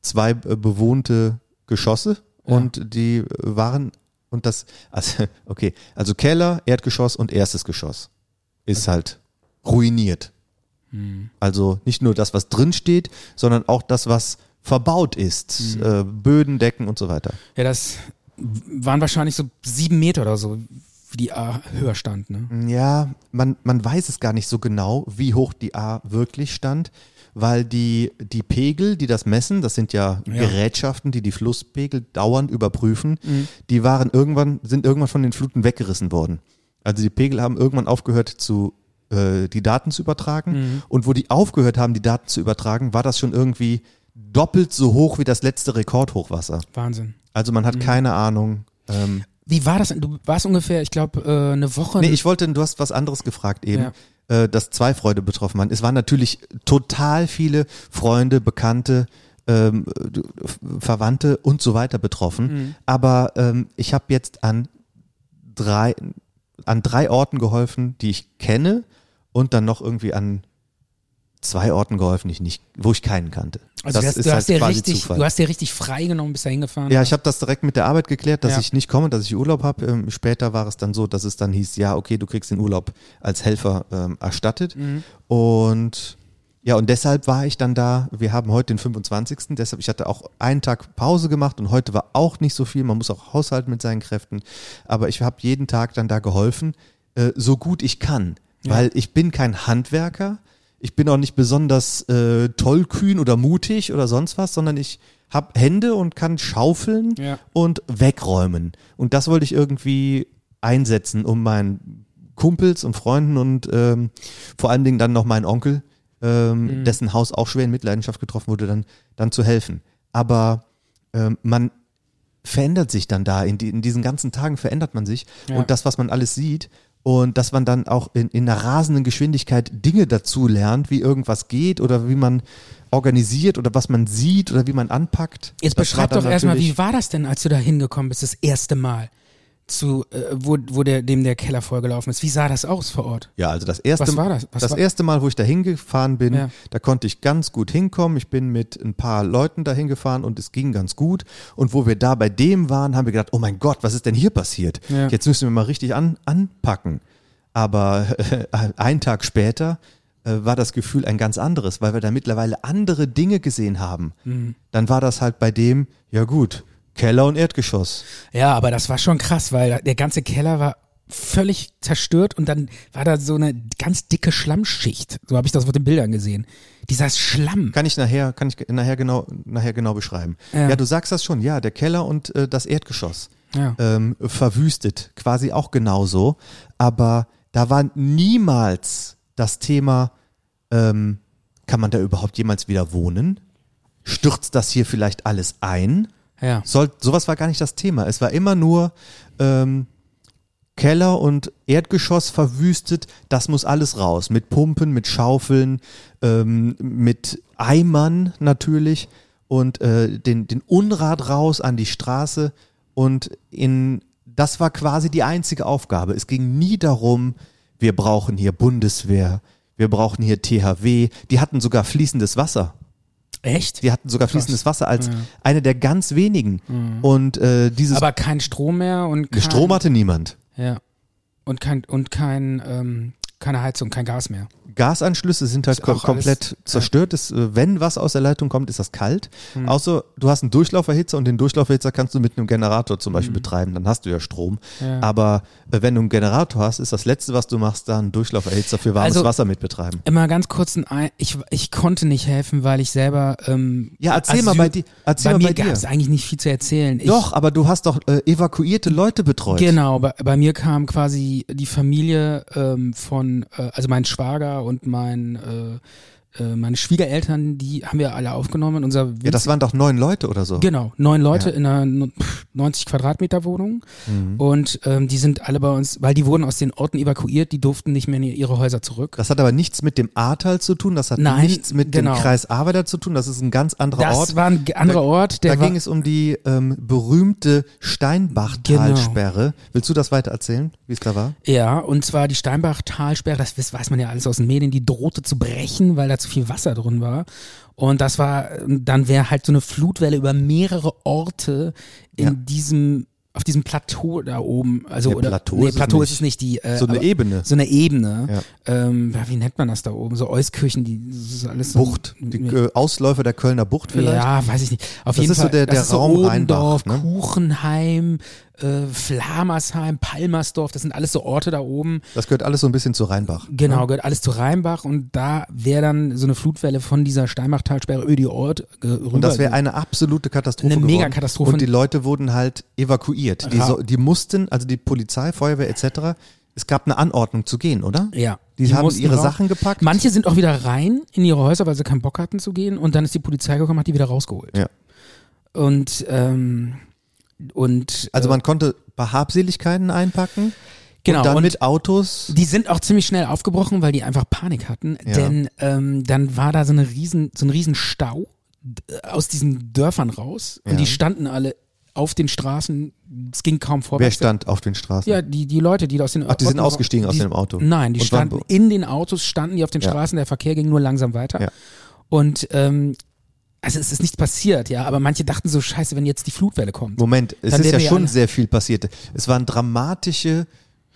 zwei äh, bewohnte Geschosse Ja. und die waren und das, also okay, also Keller, Erdgeschoss und erstes Geschoss ist halt ruiniert. Hm. Also nicht nur das, was drin steht, sondern auch das, was verbaut ist, Hm. äh, Böden, Decken und so weiter. Ja, das waren wahrscheinlich so sieben Meter oder so, wie die A höher stand, ne? Ja, man, man weiß es gar nicht so genau, wie hoch die A wirklich stand, weil die, die Pegel, die das messen, das sind ja, Ja. Gerätschaften, die die Flusspegel dauernd überprüfen, die waren irgendwann, sind irgendwann von den Fluten weggerissen worden. Also die Pegel haben irgendwann aufgehört zu, äh, die Daten zu übertragen und wo die aufgehört haben, die Daten zu übertragen, war das schon irgendwie doppelt so hoch wie das letzte Rekordhochwasser. Wahnsinn. Also man hat keine Ahnung. Ähm, Wie war das? Du warst ungefähr, ich glaube, äh, eine Woche. Nee, ich wollte, du hast was anderes gefragt eben, Ja. Äh, dass zwei Freunde betroffen waren. Es waren natürlich total viele Freunde, Bekannte, ähm, äh, Verwandte und so weiter betroffen. Aber ähm, ich habe jetzt an drei, an drei Orten geholfen, die ich kenne und dann noch irgendwie an zwei Orten geholfen, die ich nicht, wo ich keinen kannte. also das du hast, ist du, halt hast dir quasi richtig, Zufall. du hast dir richtig freigenommen, bist da hingefahren. Ja, ich habe das direkt mit der Arbeit geklärt, dass Ja. ich nicht komme, dass ich Urlaub habe. Ähm, später war es dann so, dass es dann hieß, ja, okay, du kriegst den Urlaub als Helfer ähm, erstattet. Mhm. Und ja, und deshalb war ich dann da. Wir haben heute den 25. Deshalb, ich hatte auch einen Tag Pause gemacht und heute war auch nicht so viel. Man muss auch haushalten mit seinen Kräften. Aber ich habe jeden Tag dann da geholfen, äh, so gut ich kann. Weil ich bin kein Handwerker. Ich bin auch nicht besonders äh, tollkühn oder mutig oder sonst was, sondern ich habe Hände und kann schaufeln Ja. und wegräumen. Und das wollte ich irgendwie einsetzen, um meinen Kumpels und Freunden und ähm, vor allen Dingen dann noch meinen Onkel, ähm, dessen Haus auch schwer in Mitleidenschaft getroffen wurde, dann, dann zu helfen. Aber ähm, man verändert sich dann da. In, die, in diesen ganzen Tagen verändert man sich. Ja. Und das, was man alles sieht, und dass man dann auch in, in einer rasenden Geschwindigkeit Dinge dazu lernt, wie irgendwas geht oder wie man organisiert oder was man sieht oder wie man anpackt. Jetzt Das beschreib doch erstmal, wie war das denn, als du da hingekommen bist, das erste Mal? Zu, äh, wo, wo der, dem der Keller vollgelaufen ist. Wie sah das aus vor Ort? Ja, also das erste, Was war das? Was das war- erste Mal, wo ich da hingefahren bin, Ja. da konnte ich ganz gut hinkommen. Ich bin mit ein paar Leuten da hingefahren und es ging ganz gut. Und wo wir da bei dem waren, haben wir gedacht, oh mein Gott, was ist denn hier passiert? Ja. Jetzt müssen wir mal richtig an, anpacken. Aber äh, einen Tag später äh, war das Gefühl ein ganz anderes, weil wir da mittlerweile andere Dinge gesehen haben. Mhm. Dann war das halt bei dem, ja gut, Keller und Erdgeschoss. Ja, aber das war schon krass, weil der ganze Keller war völlig zerstört und dann war da so eine ganz dicke Schlammschicht. So habe ich das auf den Bildern gesehen. Dieser Schlamm. Kann ich nachher, kann ich nachher genau, nachher genau beschreiben. Ja. Ja, du sagst das schon, ja, der Keller und äh, das Erdgeschoss Ja. ähm, verwüstet, quasi auch genauso. Aber da war niemals das Thema, ähm, kann man da überhaupt jemals wieder wohnen? Stürzt das hier vielleicht alles ein? Ja. Soll, sowas war gar nicht das Thema. Es war immer nur ähm, Keller und Erdgeschoss verwüstet. Das muss alles raus. Mit Pumpen, mit Schaufeln, ähm, mit Eimern natürlich und äh, den, den Unrat raus an die Straße. Und in, das war quasi die einzige Aufgabe. Es ging nie darum, wir brauchen hier Bundeswehr, wir brauchen hier THW. Die hatten sogar fließendes Wasser. Echt? Die hatten sogar fließendes Wasser als Ja. eine der ganz wenigen. Und äh, dieses Aber kein Strom mehr und kein, Strom hatte niemand. Ja. Und kein und kein ähm, keine Heizung, kein Gas mehr. Gasanschlüsse sind halt Ist kom auch alles- komplett zerstört. Es, äh, wenn was aus der Leitung kommt, ist das kalt. Hm. Außer du hast einen Durchlauferhitzer und den Durchlauferhitzer kannst du mit einem Generator zum Beispiel betreiben, dann hast du ja Strom. Ja. Aber äh, wenn du einen Generator hast, ist das Letzte, was du machst, da einen Durchlauferhitzer für warmes Also- Wasser mit betreiben. Immer ganz kurz ein, Ei- ich, ich konnte nicht helfen, weil ich selber. Ähm, Ja, erzähl mal bei dir. Erzähl bei mal mir bei dir. gab es eigentlich nicht viel zu erzählen. Ich, Doch, aber du hast doch äh, evakuierte Leute betreut. Genau, bei, bei mir kam quasi die Familie ähm, von, äh, also mein Schwager und mein, äh, meine Schwiegereltern, die haben wir alle aufgenommen. Unser Ja, das waren doch neun Leute oder so. Genau, neun Leute Ja. in einer n- pff, 90 Quadratmeter Wohnung Mhm. und ähm, die sind alle bei uns, weil die wurden aus den Orten evakuiert, die durften nicht mehr in ihre Häuser zurück. Das hat aber nichts mit dem Ahrtal zu tun, das hat Nein, nichts mit genau. dem Kreis Arbeiter zu tun, das ist ein ganz anderer Das Ort. war ein anderer Da- Ort, der da ging es um die ähm, berühmte Steinbachtalsperre. Willst du das weiter erzählen, wie es da war? Ja, und zwar die Steinbach-Talsperre, das weiß weiß man ja alles aus den Medien, die drohte zu brechen, weil da zu viel Wasser drin war. Und das war, dann wäre halt so eine Flutwelle über mehrere Orte in Ja. diesem, auf diesem Plateau da oben. Also, Ja, oder, Plateau nee, ist es Plateau ist nicht. es nicht, die, äh, So eine Ebene. So eine Ebene. Ja. Ähm, wie nennt man das da oben? So Euskirchen, die, das ist alles so. Bucht, die äh, Ausläufer der Kölner Bucht vielleicht? Ja, weiß ich nicht. Auf Das jeden ist so Fall, der- das der ist so Raum Obendorf, Rheinbach, ne? Kuchenheim, äh, Flamersheim, Palmersdorf, das sind alles so Orte da oben. Das gehört alles so ein bisschen zu Rheinbach. Genau, gehört alles zu Rheinbach und da wäre dann so eine Flutwelle von dieser Steinbachtalsperre über die Ort äh, rüber. Und das wäre eine absolute Katastrophe Eine. Megakatastrophe. Und die Leute wurden halt evakuiert. Die, so, die mussten, also die Polizei, Feuerwehr etc., es gab eine Anordnung zu gehen, oder? ja. Die, haben mussten ihre raus. Sachen gepackt. Manche sind auch wieder rein in ihre Häuser, weil sie keinen Bock hatten zu gehen und dann ist die Polizei gekommen, hat die wieder rausgeholt. Ja. Und ähm, und Also äh, man konnte Habseligkeiten einpacken. Genau, Und dann und- mit Autos. Die sind auch ziemlich schnell aufgebrochen, weil die einfach Panik hatten. Ja. Denn ähm, dann war da so, eine riesen, so ein riesen Stau d- aus diesen Dörfern raus. Ja. Und die standen alle auf den Straßen. Es ging kaum Wer vorwärts. stand auf den Straßen? Ja, die, die Leute, die da aus den Ach, die sind ausgestiegen aus die, dem Auto. Nein, die Und standen in den Autos, standen die auf den Ja. Straßen, der Verkehr ging nur langsam weiter. Ja. Und ähm, also es ist nichts passiert, ja, aber manche dachten so, scheiße, wenn jetzt die Flutwelle kommt. Moment, es ist ja schon sehr viel passiert. Es waren dramatische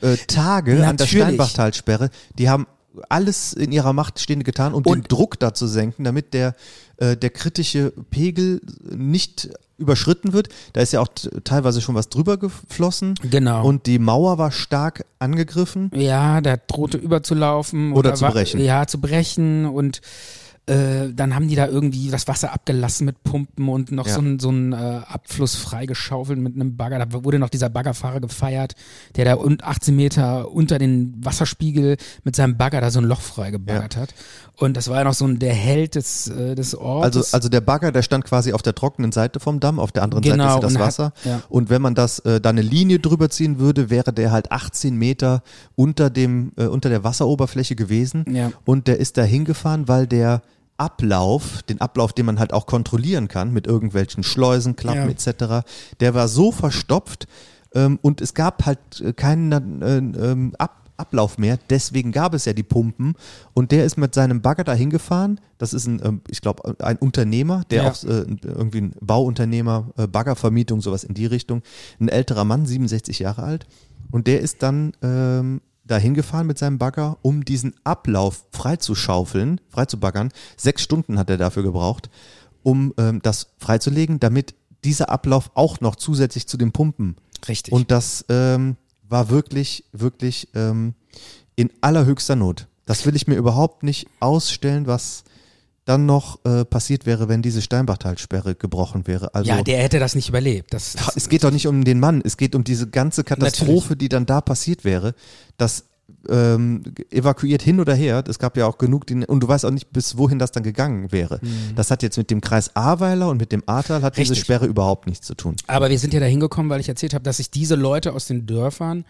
äh, Tage an der Natürlich. Steinbachtalsperre. Die haben alles in ihrer Macht Stehende getan, um den Und- Druck da zu senken, damit der, äh, der kritische Pegel nicht überschritten wird. Da ist ja auch teilweise schon was drüber geflossen. Genau. Und die Mauer war stark angegriffen. Ja, der drohte überzulaufen Oder zu wa- brechen. Ja, zu brechen und äh, dann haben die da irgendwie das Wasser abgelassen mit Pumpen und noch Ja. so einen so äh, Abfluss freigeschaufelt mit einem Bagger. Da wurde noch dieser Baggerfahrer gefeiert, der da un 18 Meter unter den Wasserspiegel mit seinem Bagger da so ein Loch freigebaggert hat. Und das war ja noch so ein, der Held des, äh, des Ortes. Also, also der Bagger, der stand quasi auf der trockenen Seite vom Damm, auf der anderen Seite Genau, ist ja das und hat- Wasser. ja. Und wenn man das äh, da eine Linie drüber ziehen würde, wäre der halt 18 Meter unter dem äh, unter der Wasseroberfläche gewesen. Ja. Und der ist da hingefahren, weil der Ablauf, den Ablauf, den man halt auch kontrollieren kann mit irgendwelchen Schleusen, Klappen Ja. etc., der war so verstopft ähm, und es gab halt äh, keinen äh, ähm, Ab Ablauf mehr. Deswegen gab es ja die Pumpen und der ist mit seinem Bagger da hingefahren. Das ist ein, ähm, ich glaube, ein Unternehmer, der Ja. auch äh, irgendwie ein Bauunternehmer, äh, Baggervermietung, sowas in die Richtung. Ein älterer Mann, 67 Jahre alt. Und der ist dann ähm, da hingefahren mit seinem Bagger, um diesen Ablauf freizuschaufeln, freizubaggern. Sechs Stunden hat er dafür gebraucht, um ähm, das freizulegen, damit dieser Ablauf auch noch zusätzlich zu den Pumpen Richtig. und das ähm, war wirklich, wirklich ähm, in allerhöchster Not. Das will ich mir überhaupt nicht ausstellen, was dann noch äh, passiert wäre, wenn diese Steinbachtalsperre gebrochen wäre. Also ja, der hätte das nicht überlebt. Das, Ach, es geht doch nicht um den Mann, es geht um diese ganze Katastrophe, die dann da passiert wäre. Das ähm, evakuiert hin oder her. Es gab ja auch genug, die, und du weißt auch nicht, bis wohin das dann gegangen wäre. Das hat jetzt mit dem Kreis Ahrweiler und mit dem Ahrtal hat diese Mhm. Richtig. Sperre überhaupt nichts zu tun. Aber wir sind ja da hingekommen, weil ich erzählt habe, dass sich diese Leute aus den Dörfern,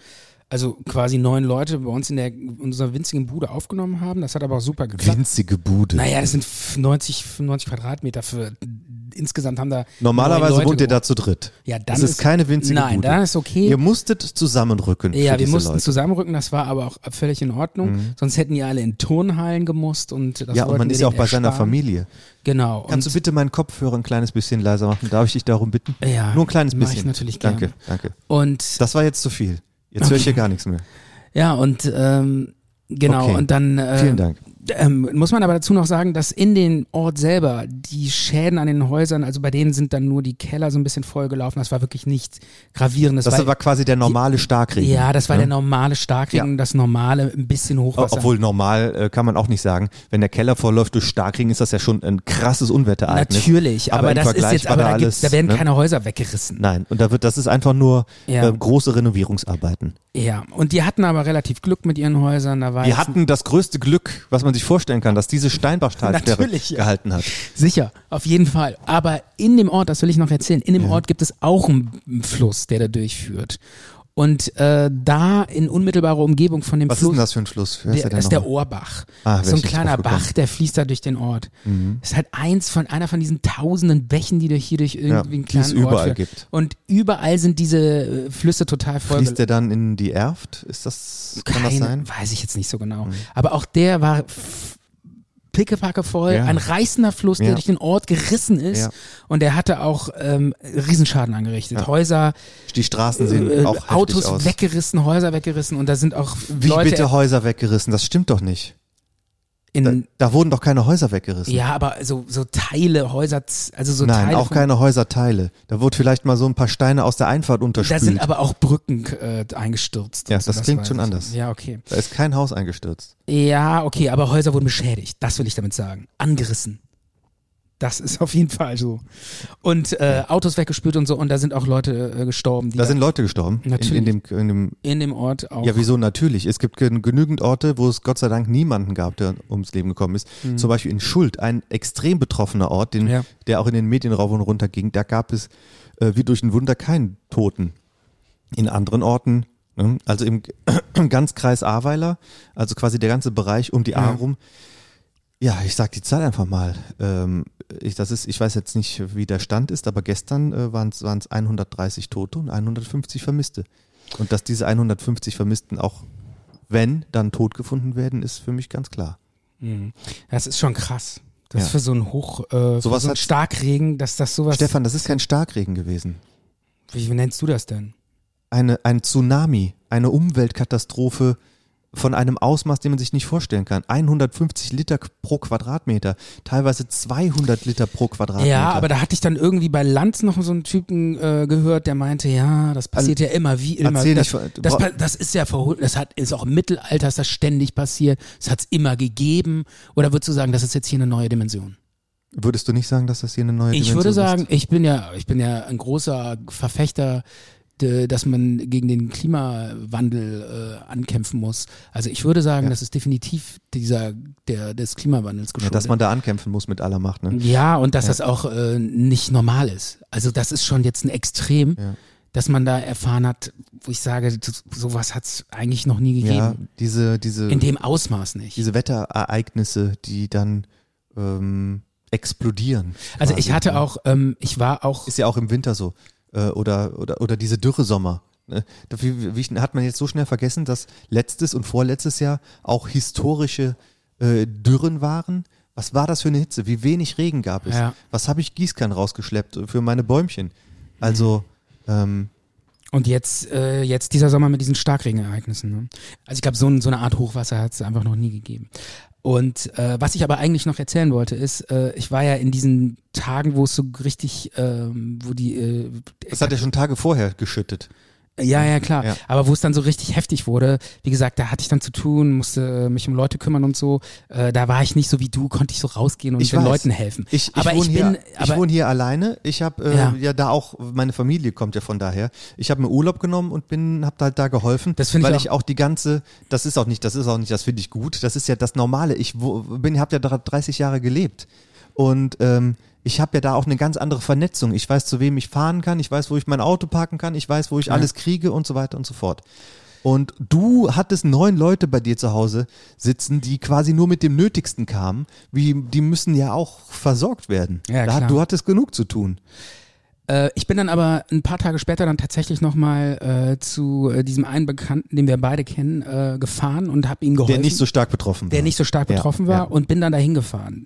also quasi neun Leute bei uns in der in unserer winzigen Bude aufgenommen haben. Das hat aber auch super geklappt. Winzige Bude. Naja, das sind 90, 95 Quadratmeter für insgesamt haben da Normalerweise wohnt ihr da zu dritt. Ja, dann das ist, ist- keine winzige Nein, Bude. dann ist okay. Ihr musstet zusammenrücken. Ja, wir mussten Leute. zusammenrücken, das war aber auch völlig in Ordnung. Sonst hätten die alle in Turnhallen gemusst und das Ja, und man ist ja auch bei seiner ersparen. Familie. Genau. Kannst du bitte meinen Kopfhörer ein kleines bisschen leiser machen? Darf ich dich darum bitten? Ja, Nur ein kleines mach ich bisschen. natürlich Danke, gerne. danke. und Das war jetzt zu viel. Jetzt höre ich hier gar nichts mehr. Ja, und ähm, Genau, Okay. und dann äh, Vielen Dank. Ähm, muss man aber dazu noch sagen, dass in den Ort selber die Schäden an den Häusern, also bei denen sind dann nur die Keller so ein bisschen vollgelaufen. Das war wirklich nichts Gravierendes. Das weil- war quasi der normale Starkregen. ja, das war ne? der normale Starkregen, Ja. das normale ein bisschen Hochwasser. Obwohl normal äh, kann man auch nicht sagen. Wenn der Keller vollläuft durch Starkregen, ist das ja schon ein krasses Unwetterereignis. Natürlich, aber, im das ist Vergleich jetzt, war aber da alles, da werden ne? keine Häuser weggerissen. Nein, und da wird, das ist einfach nur Ja. äh, große Renovierungsarbeiten. Ja, und die hatten aber relativ Glück mit ihren Häusern. Da war Die jetzt hatten das größte Glück, was man sich vorstellen kann, dass diese Steinbachtalsperre ja. gehalten hat. Sicher, auf jeden Fall. Aber in dem Ort, das will ich noch erzählen, in dem Ort gibt es auch einen Fluss, der da durchführt. Und äh, da in unmittelbarer Umgebung von dem Was ist Fluss. denn das für ein Fluss? Wer Der, denn das ist der? Ohrbach. Ah, Das ist so ein kleiner. Bach, der fließt da durch den Ort. Das ist halt eins von einer von diesen tausenden Bächen, die durch hier durch irgendwie einen die es kleinen Ort überall führen. gibt. Und überall sind diese äh, Flüsse total voll. Fließt der dann in die Erft? Ist das, kann das Keine- sein? Mhm. Weiß ich jetzt nicht so genau. Aber auch der war pickepacke voll, Ja. ein reißender Fluss, der Ja. durch den Ort gerissen ist. Ja. Und der hatte auch ähm, Riesenschaden angerichtet. Häuser, Die Straßen sehen äh, auch Autos aus. weggerissen, Häuser weggerissen und da sind auch Wie Leute bitte Häuser weggerissen? Das stimmt doch nicht. Da, in da wurden doch keine Häuser weggerissen. ja, aber so so Teile, Häuser, also so Nein, Teile auch von- keine Häuserteile. Da wurde vielleicht mal so ein paar Steine aus der Einfahrt Da unterspült. sind aber auch Brücken äh, eingestürzt. Ja, so, das klingt schon ich. anders. Ja, okay. da ist kein Haus eingestürzt. Ja, okay, aber Häuser wurden beschädigt. Das will ich damit sagen. Angerissen. Das ist auf jeden Fall so. Und äh, Autos weggespült und so. Und da sind auch Leute äh, gestorben. Die Da sind Leute gestorben. In, Natürlich. in, dem, in dem in dem Ort auch. Ja, wieso natürlich? Es gibt gen- genügend Orte, wo es Gott sei Dank niemanden gab, der ums Leben gekommen ist. Zum Beispiel in Schuld, ein extrem betroffener Ort, den, Mhm. Ja. der auch in den Medien rauf und runter ging. Da gab es äh, wie durch ein Wunder keinen Toten. In anderen Orten, ne? also im, im ganz Kreis Ahrweiler, also quasi der ganze Bereich um die Ahr Ja. rum. Ja, ich sag die Zahl einfach mal. Ähm, ich, das ist, ich weiß jetzt nicht, wie der Stand ist, aber gestern äh, waren es 130 Tote und 150 Vermisste. Und dass diese 150 Vermissten auch, wenn, dann tot gefunden werden, ist für mich ganz klar. Mhm. Das ist schon krass. Das Ja. ist für so einen Hoch, äh, so einen hat- Starkregen, dass das sowas. Stefan, das ist kein Starkregen gewesen. Wie, wie nennst du das denn? Eine, ein Tsunami, eine Umweltkatastrophe von einem Ausmaß, den man sich nicht vorstellen kann. 150 Liter pro Quadratmeter, teilweise 200 Liter pro Quadratmeter. Ja, aber da hatte ich dann irgendwie bei Lanz noch so einen Typen äh, gehört, der meinte, ja, das passiert ja immer wie immer. Das, nicht, das, pa- das ist ja verholt, das hat ist auch im Mittelalter ist das ständig passiert. Es hat es immer gegeben. Oder würdest du sagen, das ist jetzt hier eine neue Dimension? Würdest du nicht sagen, dass das hier eine neue Ich Dimension würde sagen, ist? ich bin ja, ich bin ja ein großer Verfechter, dass man gegen den Klimawandel äh, ankämpfen muss. Also ich würde sagen, Ja. das ist definitiv dieser der des Klimawandels Ja, geschuldet. dass man da ankämpfen muss mit aller Macht. Ne? Ja, und dass das auch äh, nicht normal ist. Also das ist schon jetzt ein Extrem, Ja. dass man da erfahren hat, wo ich sage, sowas hat es eigentlich noch nie gegeben. Ja, diese, diese, In dem Ausmaß nicht. diese Wetterereignisse, die dann ähm, explodieren. also quasi, ich hatte ne? auch, ähm, ich war auch, Ist ja auch im Winter so. Äh, oder, oder, oder diese Dürresommer. Ne? Wie, hat man jetzt so schnell vergessen, dass letztes und vorletztes Jahr auch historische äh, Dürren waren? Was war das für eine Hitze? Wie wenig Regen gab es? Ja. Was habe ich Gießkannen rausgeschleppt für meine Bäumchen? Also, ähm, und jetzt, äh, jetzt dieser Sommer mit diesen Starkregenereignissen. Ne? Also ich glaube, so, so eine Art Hochwasser hat es einfach noch nie gegeben. Und äh, was ich aber eigentlich noch erzählen wollte, ist, äh, ich war ja in diesen Tagen, wo es so richtig, ähm, wo die äh, das hat ja schon Tage vorher geschüttet. Ja, ja, klar. Ja. Aber wo es dann so richtig heftig wurde, wie gesagt, da hatte ich dann zu tun, musste mich um Leute kümmern und so. Äh, da war ich nicht so wie du, konnte ich so rausgehen und Ich den weiß. Leuten helfen. Ich, ich, aber wohne, ich hier, bin, ich aber wohne hier alleine. Ich habe äh, ja. Ja. da auch, meine Familie kommt ja von daher. Ich habe mir Urlaub genommen und bin, habe halt da geholfen. Das finde ich weil auch- ich auch die ganze, das ist auch nicht, das ist auch nicht, das finde ich gut. Das ist ja das Normale. Ich wo, bin, habe ja da 30 Jahre gelebt und ähm, ich habe ja da auch eine ganz andere Vernetzung. Ich weiß, zu wem ich fahren kann. Ich weiß, wo ich mein Auto parken kann. Ich weiß, wo ich Ja. alles kriege und so weiter und so fort. Und du hattest neun Leute bei dir zu Hause sitzen, die quasi nur mit dem Nötigsten kamen. Wie, die müssen ja auch versorgt werden. Ja, da, klar. du hattest genug zu tun. Äh, ich bin dann aber ein paar Tage später dann tatsächlich nochmal äh, zu äh, diesem einen Bekannten, den wir beide kennen, äh, gefahren und habe ihm geholfen. Der nicht so stark betroffen war. der nicht so stark Ja, betroffen war ja. und bin dann dahin gefahren.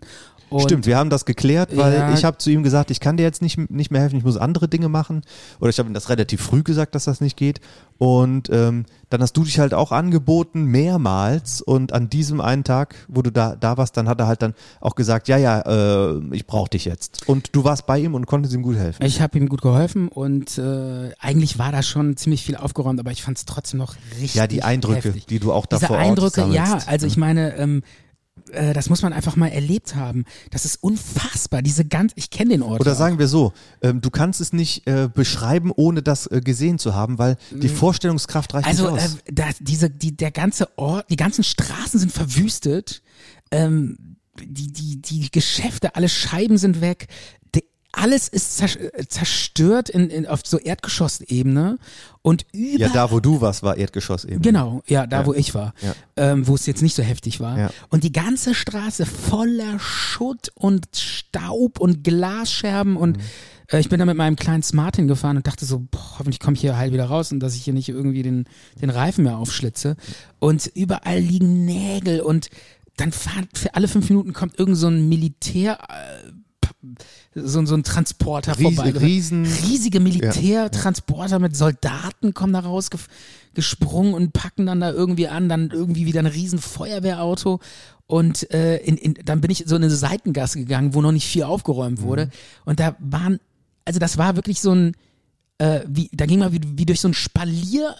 Und Stimmt, wir haben das geklärt, weil Ja. ich habe zu ihm gesagt, ich kann dir jetzt nicht, nicht mehr helfen, ich muss andere Dinge machen. Oder ich habe ihm das relativ früh gesagt, dass das nicht geht. Und ähm, dann hast du dich halt auch angeboten, mehrmals. Und an diesem einen Tag, wo du da, da warst, dann hat er halt dann auch gesagt, ja, ja, äh, ich brauche dich jetzt. Und du warst bei ihm und konntest ihm gut helfen. Ich habe ihm gut geholfen und äh, eigentlich war da schon ziemlich viel aufgeräumt, aber ich fand es trotzdem noch richtig Ja, die Eindrücke, heftig. die du auch da Diese Eindrücke, ja, also ich meine, ähm, äh, das muss man einfach mal erlebt haben. Das ist unfassbar. Diese ganz, ich kenne den Ort. Oder auch. sagen wir so, ähm, du kannst es nicht äh, beschreiben, ohne das äh, gesehen zu haben, weil die Vorstellungskraft reicht Also nicht aus. da, diese, die, der ganze Ort, die ganzen Straßen sind verwüstet, ähm, die, die, die Geschäfte, alle Scheiben sind weg, alles ist zer zerstört in, in, auf so Erdgeschossebene und über ja, da wo du warst, war Erdgeschoss eben. Genau, ja, da Ja. wo ich war, Ja. ähm, wo es jetzt nicht so heftig war. Ja. Und die ganze Straße voller Schutt und Staub und Glasscherben Mhm. und äh, ich bin da mit meinem kleinen Smart hingefahren und dachte so, boah, hoffentlich komme ich hier heil wieder raus und dass ich hier nicht irgendwie den, den Reifen mehr aufschlitze. Und überall liegen Nägel und dann fahren, für alle fünf Minuten kommt irgend so ein Militär, äh, so, so ein Transporter Ries- vorbei. riesen- Riesige Militärtransporter mit Soldaten kommen da raus gef- gesprungen und packen dann da irgendwie an, dann irgendwie wieder ein riesen Feuerwehrauto und äh, in, in, dann bin ich so in eine Seitengasse gegangen, wo noch nicht viel aufgeräumt wurde und da waren, also das war wirklich so ein, äh, wie, da ging man wie, wie durch so ein Spalier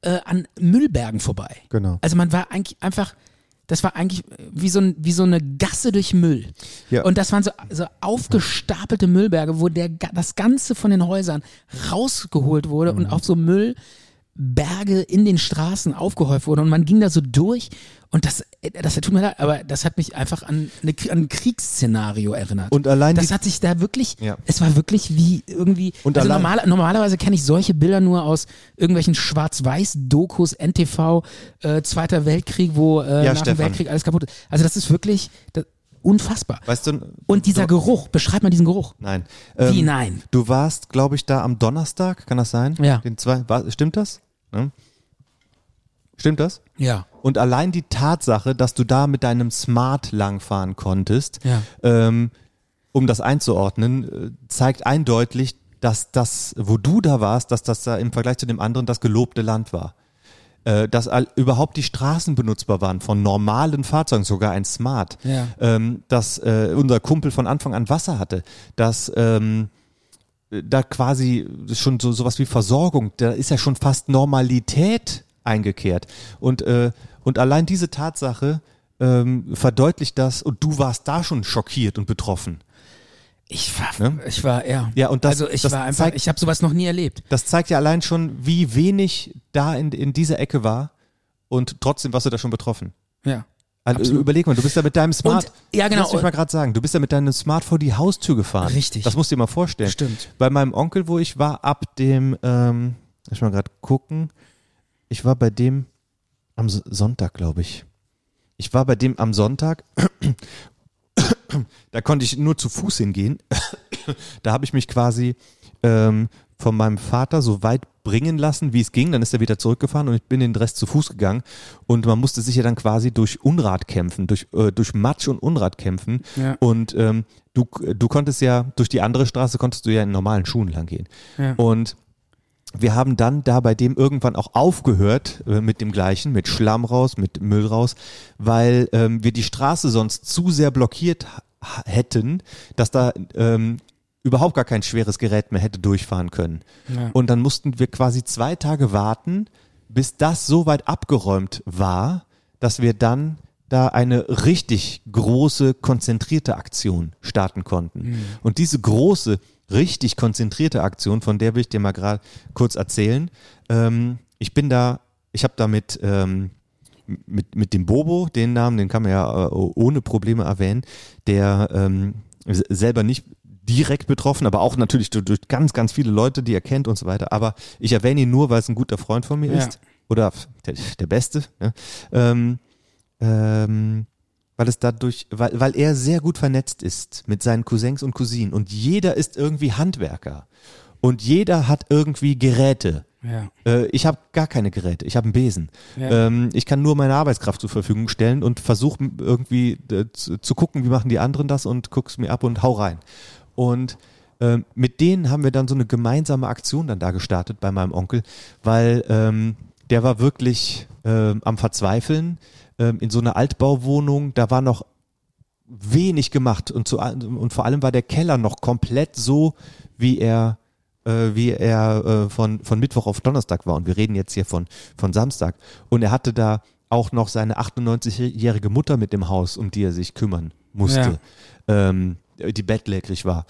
äh, an Müllbergen vorbei. Genau. Also man war eigentlich einfach, das war eigentlich wie so, ein, wie so eine Gasse durch Müll. Ja. Und das waren so, so aufgestapelte Müllberge, wo der, das Ganze von den Häusern rausgeholt wurde Mhm. und auf so Müllberge in den Straßen aufgehäuft wurde. Und man ging da so durch und das, das tut mir leid, aber das hat mich einfach an, eine, an ein Kriegsszenario erinnert. Und allein das hat sich da wirklich, Ja. es war wirklich wie irgendwie, Und also normal, normalerweise kenne ich solche Bilder nur aus irgendwelchen Schwarz-Weiß-Dokus, NTV, äh, Zweiter Weltkrieg, wo äh, Ja, nach Stefan. dem Weltkrieg alles kaputt ist. Also das ist wirklich das, unfassbar. Weißt du, Und dieser Geruch, beschreib mal diesen Geruch. nein. Wie Ähm, nein? Du warst, glaube ich, da am Donnerstag, kann das sein? Ja. Den zwei, war, stimmt das? Ja. Stimmt das? Ja. Und allein die Tatsache, dass du da mit deinem Smart langfahren konntest, Ja. ähm, um das einzuordnen, äh, zeigt eindeutig, dass das, wo du da warst, dass das da im Vergleich zu dem anderen das gelobte Land war. Äh, dass all, überhaupt die Straßen benutzbar waren von normalen Fahrzeugen, sogar ein Smart. Ja. Ähm, dass äh, unser Kumpel von Anfang an Wasser hatte. Dass ähm, da quasi schon so sowas wie Versorgung, da ist ja schon fast Normalität eingekehrt. Und, äh, und allein diese Tatsache ähm, verdeutlicht das, und du warst da schon schockiert und betroffen. Ich war, Ne? ich war, ja. Ja, und das- also ich das war einfach, zeigt- ich habe sowas noch nie erlebt. Das zeigt ja allein schon, wie wenig da in, in dieser Ecke war und trotzdem warst du da schon betroffen. Ja. Also Absolut. überleg mal, du bist da mit deinem Smart, Und- ja, genau. lass mich mal gerade sagen, du bist da mit deinem Smart vor die Haustür gefahren. Richtig. Das musst du dir mal vorstellen. Stimmt. Bei meinem Onkel, wo ich war, ab dem, ähm, lass mal gerade gucken, ich war bei dem am Sonntag, glaube ich. Ich war bei dem am Sonntag, da konnte ich nur zu Fuß hingehen. da habe ich mich quasi ähm, von meinem Vater so weit bringen lassen, wie es ging. Dann ist er wieder zurückgefahren und ich bin den Rest zu Fuß gegangen. Und man musste sich ja dann quasi durch Unrat kämpfen, durch, äh, durch Matsch und Unrat kämpfen. Ja. Und ähm, du, du konntest ja, durch die andere Straße konntest du ja in normalen Schuhen lang gehen. Ja. Und wir haben dann da bei dem irgendwann auch aufgehört äh, mit dem gleichen, mit Schlamm raus, mit Müll raus, weil ähm, wir die Straße sonst zu sehr blockiert hätten, dass da ähm, überhaupt gar kein schweres Gerät mehr hätte durchfahren können. Ja. Und dann mussten wir quasi zwei Tage warten, bis das so weit abgeräumt war, dass wir dann da eine richtig große, konzentrierte Aktion starten konnten. Und diese große, richtig konzentrierte Aktion, von der will ich dir mal gerade kurz erzählen. Ähm, ich bin da, ich habe da mit, ähm, mit, mit dem Bobo, den Namen, den kann man ja äh, ohne Probleme erwähnen, der ähm, selber nicht direkt betroffen, aber auch natürlich durch, durch ganz, ganz viele Leute, die er kennt und so weiter. Aber ich erwähne ihn nur, weil es ein guter Freund von mir Ja. ist. Oder der, der Beste. Ja. Ähm, ähm, weil es dadurch, weil, weil er sehr gut vernetzt ist mit seinen Cousins und Cousinen und jeder ist irgendwie Handwerker und jeder hat irgendwie Geräte. Ja. Äh, ich habe gar keine Geräte, ich habe einen Besen. Ja. Ähm, ich kann nur meine Arbeitskraft zur Verfügung stellen und versuche irgendwie äh, zu, zu gucken, wie machen die anderen das und guck's mir ab und hau rein. Und ähm, mit denen haben wir dann so eine gemeinsame Aktion dann da gestartet bei meinem Onkel, weil ähm, der war wirklich ähm, am Verzweifeln ähm, in so einer Altbauwohnung. Da war noch wenig gemacht und, zu, und vor allem war der Keller noch komplett so, wie er äh, wie er äh, von, von Mittwoch auf Donnerstag war. Und wir reden jetzt hier von, von Samstag. Und er hatte da auch noch seine 98-jährige Mutter mit im Haus, um die er sich kümmern musste, ähm, die bettlägerig war.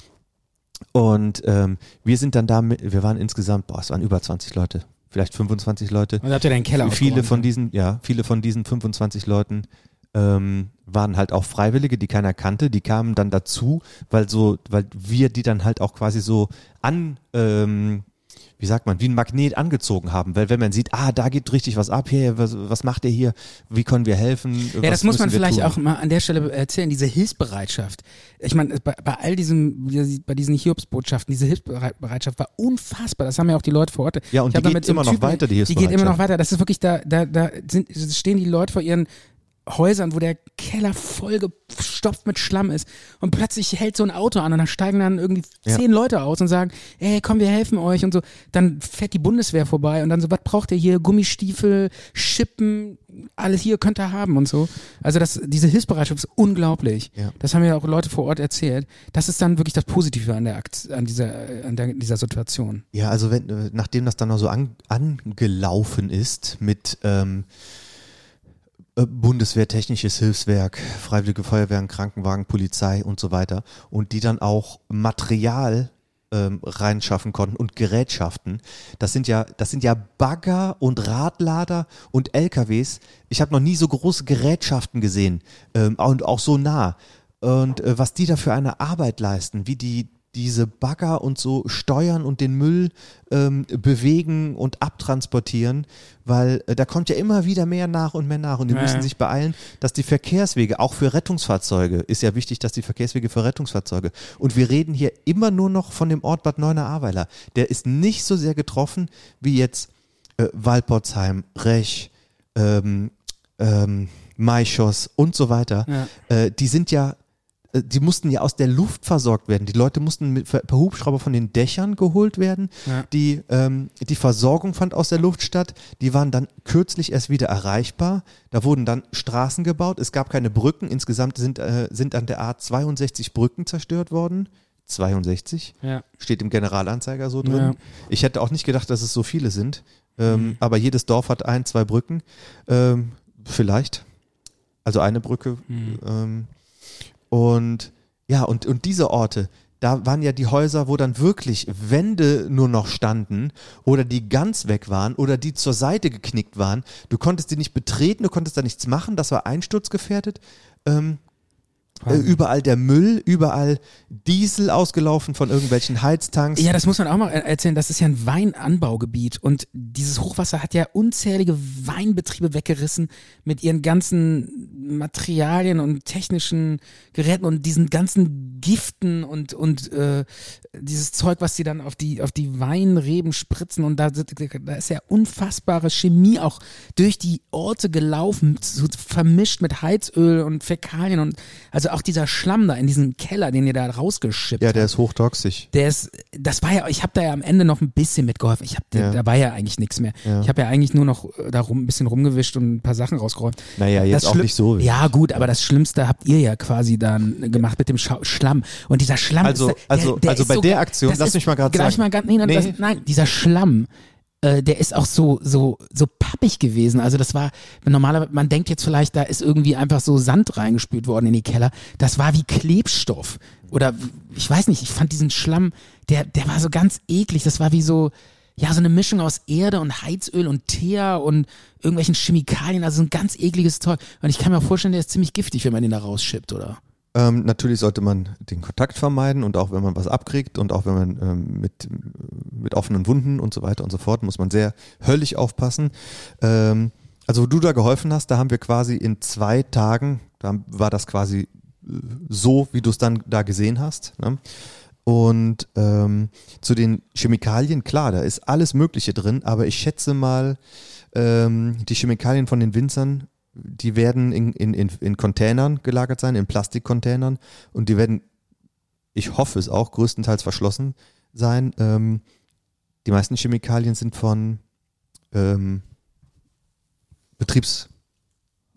Und ähm, wir sind dann da, mit, wir waren insgesamt, boah, es waren über 20 Leute, vielleicht 25 Leute. Und habt ihr deinen Keller Viele von ja? diesen, ja, viele von diesen 25 Leuten ähm, waren halt auch Freiwillige, die keiner kannte, die kamen dann dazu, weil so, weil wir die dann halt auch quasi so an, ähm, wie sagt man, wie ein Magnet angezogen haben, weil wenn man sieht, ah, da geht richtig was ab, hier, was, was macht ihr hier, wie können wir helfen? Ja, das muss man vielleicht tun? auch mal an der Stelle erzählen, diese Hilfsbereitschaft. Ich meine, bei, bei all diesem, bei diesen Hiobsbotschaften, diese Hilfsbereitschaft war unfassbar. Das haben ja auch die Leute vor Ort. Ja, und die geht immer noch Typen- weiter, die Die geht immer noch Hilfsbereitschaft. weiter. Das ist wirklich, da, da, da sind, stehen die Leute vor ihren Häusern, wo der Keller vollgestopft mit Schlamm ist und plötzlich hält so ein Auto an und dann steigen dann irgendwie Ja. zehn Leute aus und sagen, ey, komm, wir helfen euch und so. Dann fährt die Bundeswehr vorbei und dann so, was braucht ihr hier? Gummistiefel, Schippen, alles hier könnt ihr haben und so. Also das, diese Hilfsbereitschaft ist unglaublich. Ja. Das haben ja auch Leute vor Ort erzählt. Das ist dann wirklich das Positive an der Akt, an dieser, an der, dieser Situation. Ja, also wenn, nachdem das dann noch so an, angelaufen ist mit ähm, äh, Bundeswehr, Technisches Hilfswerk, Freiwillige Feuerwehren, Krankenwagen, Polizei und so weiter und die dann auch Material ähm, reinschaffen konnten und Gerätschaften. Das sind ja, das sind ja Bagger und Radlader und LKWs. Ich habe noch nie so große Gerätschaften gesehen ähm, und auch so nah. Und äh, was die da für eine Arbeit leisten, wie die diese Bagger und so steuern und den Müll ähm, bewegen und abtransportieren, weil äh, da kommt ja immer wieder mehr nach und mehr nach und die Ja, müssen sich beeilen, dass die Verkehrswege, auch für Rettungsfahrzeuge, ist ja wichtig, dass die Verkehrswege für Rettungsfahrzeuge und wir reden hier immer nur noch von dem Ort Bad Neuenahr-Ahrweiler. Der ist nicht so sehr getroffen wie jetzt äh, Walporzheim, Rech, ähm, ähm, Maischoss und so weiter. Ja. Äh, die sind ja die mussten ja aus der Luft versorgt werden. Die Leute mussten mit, per Hubschrauber von den Dächern geholt werden. Ja. Die, ähm, die Versorgung fand aus der Luft statt. Die waren dann kürzlich erst wieder erreichbar. Da wurden dann Straßen gebaut. Es gab keine Brücken. Insgesamt sind, äh, sind an der A 62 Brücken zerstört worden. 62 Ja. steht im Generalanzeiger so drin. Ja. Ich hätte auch nicht gedacht, dass es so viele sind. Ähm, Aber jedes Dorf hat ein, zwei Brücken. Ähm, vielleicht. Also eine Brücke. Ähm, und ja, und, und diese Orte, da waren ja die Häuser, wo dann wirklich Wände nur noch standen oder die ganz weg waren oder die zur Seite geknickt waren. Du konntest die nicht betreten, du konntest da nichts machen, das war einsturzgefährdet. Ähm, äh, überall der Müll, überall Diesel ausgelaufen von irgendwelchen Heiztanks. Ja, das muss man auch mal er- erzählen. Das ist ja ein Weinanbaugebiet und dieses Hochwasser hat ja unzählige Weinbetriebe weggerissen mit ihren ganzen Materialien und technischen Geräten und diesen ganzen Giften und und äh, dieses Zeug, was sie dann auf die auf die Weinreben spritzen und da, da ist ja unfassbare Chemie auch durch die Orte gelaufen, so vermischt mit Heizöl und Fäkalien und also auch dieser Schlamm da in diesem Keller, den ihr da rausgeschippt Ja, der ist hochtoxisch. der ist, das war ja, ich habe da ja am Ende noch ein bisschen mitgeholfen. Ich habe, Ja. da war ja eigentlich nichts mehr. Ja. Ich habe ja eigentlich nur noch äh, da rum, ein bisschen rumgewischt und ein paar Sachen rausgeräumt. Naja, jetzt Das auch nicht so. Ja, gut, aber das Schlimmste habt ihr ja quasi dann gemacht mit dem Schau Schlamm. Und dieser Schlamm Also- ist, also- also ist bei so, der Aktion, lass ist, mich mal grad gleich sagen. Mal ganz, nee, Nee. Das, nein, dieser Schlamm, äh, der ist auch so, so, so pappig gewesen. Also das war, normalerweise, man denkt jetzt vielleicht, da ist irgendwie einfach so Sand reingespült worden in die Keller. Das war wie Klebstoff. Oder ich weiß nicht, ich fand diesen Schlamm, der, der war so ganz eklig. Das war wie so, ja, so eine Mischung aus Erde und Heizöl und Teer und irgendwelchen Chemikalien, also so ein ganz ekliges Zeug. Und ich kann mir auch vorstellen, der ist ziemlich giftig, wenn man den da rausschippt, oder? Ähm, natürlich sollte man den Kontakt vermeiden und auch wenn man was abkriegt und auch wenn man ähm, mit, mit offenen Wunden und so weiter und so fort, muss man sehr höllisch aufpassen. Ähm, also wo du da geholfen hast, da haben wir quasi in zwei Tagen, da war das quasi äh, so, wie du es dann da gesehen hast. Ne? Und ähm, zu den Chemikalien, klar, da ist alles Mögliche drin, aber ich schätze mal, ähm, die Chemikalien von den Winzern, die werden in, in, in, in Containern gelagert sein, in Plastikcontainern und die werden ich hoffe es auch, größtenteils verschlossen sein. Ähm, die meisten Chemikalien sind von ähm, Betriebs,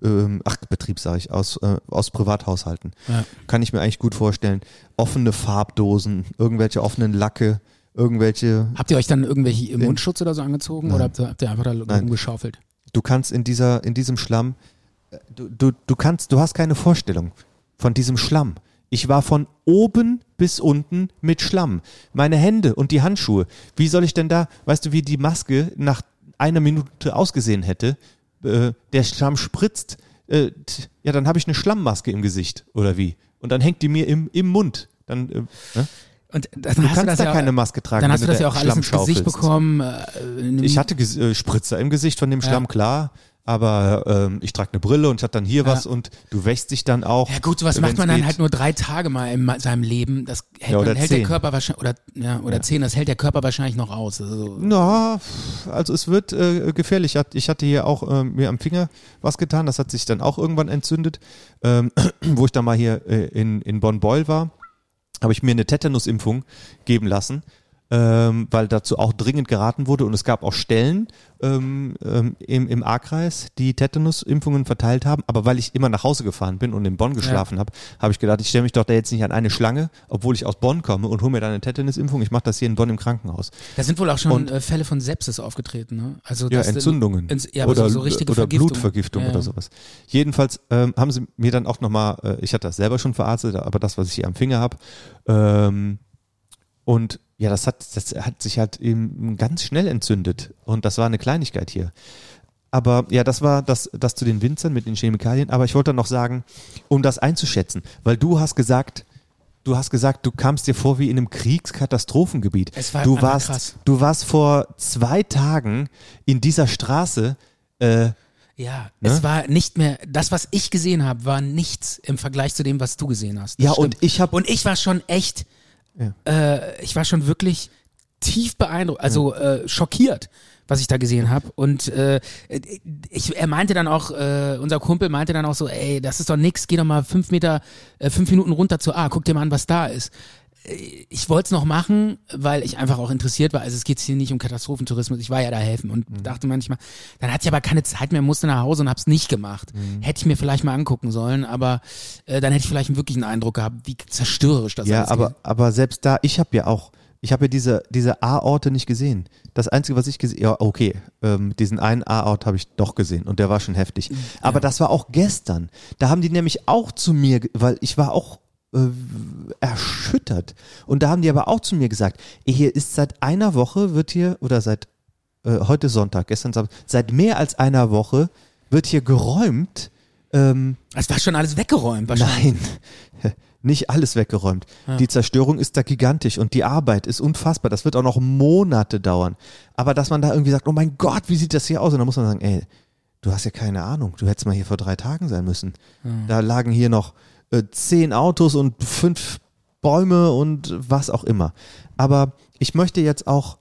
ähm, ach Betrieb sage ich, aus, äh, aus Privathaushalten. Ja. Kann ich mir eigentlich gut vorstellen. Offene Farbdosen, irgendwelche offenen Lacke, irgendwelche Habt ihr euch dann irgendwelche Mundschutz oder so angezogen Nein. oder habt ihr, habt ihr einfach da rumgeschaufelt? Du kannst in dieser, in diesem Schlamm, äh, du, du, du kannst, du hast keine Vorstellung von diesem Schlamm. Ich war von oben bis unten mit Schlamm. Meine Hände und die Handschuhe. Wie soll ich denn da, weißt du, wie die Maske nach einer Minute ausgesehen hätte? Äh, der Schlamm spritzt. Äh, ja, dann habe ich eine Schlammmaske im Gesicht oder wie? Und dann hängt die mir im, im Mund. Dann, äh, ne? Und dann Du hast kannst das da ja, keine Maske tragen. Dann hast du das da ja auch alles ins Gesicht bekommen. Äh, Ich hatte Ges- äh, Spritzer im Gesicht von dem Ja. Schlamm, klar. Aber ähm, ich trage eine Brille und ich hatte dann hier Ja. was und du wächst dich dann auch. Ja gut, sowas wenn's macht man dann geht. halt nur drei Tage mal in seinem Leben. Das hält, Ja, man, hält der. Körper wahrscheinlich oder ja oder zehn. Das hält der Körper wahrscheinlich noch aus. Also, Na, also es wird äh, gefährlich. Ich hatte- hier auch ähm, mir am Finger was getan. Das hat sich dann auch irgendwann entzündet. Ähm, wo ich dann mal hier äh, in, in Bonn-Beul war, habe ich mir eine Tetanusimpfung geben lassen. Ähm, weil dazu auch dringend geraten wurde und es gab auch Stellen ähm, ähm, im, im A-Kreis, die Tetanusimpfungen verteilt haben, aber weil ich immer nach Hause gefahren bin und in Bonn geschlafen habe, habe ich gedacht, ich stelle mich doch da jetzt nicht an eine Schlange, obwohl ich aus Bonn komme und hole mir dann eine Tetanusimpfung. Ich mache das hier in Bonn im Krankenhaus. da sind wohl auch schon Und- äh, Fälle von Sepsis aufgetreten. Ne? Also Ja, Entzündungen. Ents- ja, oder so, so richtige oder Vergiftung. Blutvergiftung Ja, oder ja. sowas. Jedenfalls ähm, haben sie mir dann auch nochmal, äh, ich hatte das selber schon verarztet, aber das, was ich hier am Finger habe, ähm, und ja, das hat, das hat sich halt eben ganz schnell entzündet. Und das war eine Kleinigkeit hier. Aber ja, das war das, das zu den Winzern mit den Chemikalien. Aber ich wollte noch sagen, um das einzuschätzen, weil du hast gesagt, du hast gesagt, du kamst dir vor wie in einem Kriegskatastrophengebiet. Es war du warst, krass. du warst vor zwei Tagen in dieser Straße. Äh, Ja, Ne? es war nicht mehr, das, was ich gesehen habe, war nichts im Vergleich zu dem, was du gesehen hast. Das Ja, stimmt. und ich hab- Und ich war schon echt, Ja. äh, ich war schon wirklich tief beeindruckt, also äh, schockiert, was ich da gesehen habe. Und äh, ich, er meinte dann auch, äh, unser Kumpel meinte dann auch so, ey, das ist doch nix, geh doch mal fünf Meter, äh, fünf Minuten runter zur A, guck dir mal an, was da ist. Ich wollte es noch machen, weil ich einfach auch interessiert war. Also es geht hier nicht um Katastrophentourismus. Ich war ja da helfen und Mhm. dachte manchmal, dann hatte ich aber keine Zeit mehr, musste nach Hause und hab's nicht gemacht. Mhm. Hätte ich mir vielleicht mal angucken sollen, aber äh, dann hätte ich vielleicht wirklich einen Eindruck gehabt, wie zerstörerisch das ja, alles aber, ist. aber selbst da, ich habe ja auch, ich habe ja diese, diese A-Orte nicht gesehen. Das Einzige, was ich gesehen ja, okay, ähm, diesen einen A-Ort habe ich doch gesehen und der war schon heftig. Aber das war auch gestern. Da haben die nämlich auch zu mir, weil ich war auch äh, erschüttert. Und da haben die aber auch zu mir gesagt, "Eh, hier ist seit einer Woche, wird hier, oder seit, äh, heute Sonntag, gestern Samstag, seit mehr als einer Woche wird hier geräumt, ähm, Es war schon alles weggeräumt wahrscheinlich. Nein, nicht alles weggeräumt. Die Zerstörung ist da gigantisch und die Arbeit ist unfassbar. Das wird auch noch Monate dauern. Aber dass man da irgendwie sagt, oh mein Gott, wie sieht das hier aus? Und dann muss man sagen, ey, du hast ja keine Ahnung. Du hättest mal hier vor drei Tagen sein müssen. Da lagen hier noch äh, zehn Autos und fünf Bäume und was auch immer. Aber ich möchte jetzt auch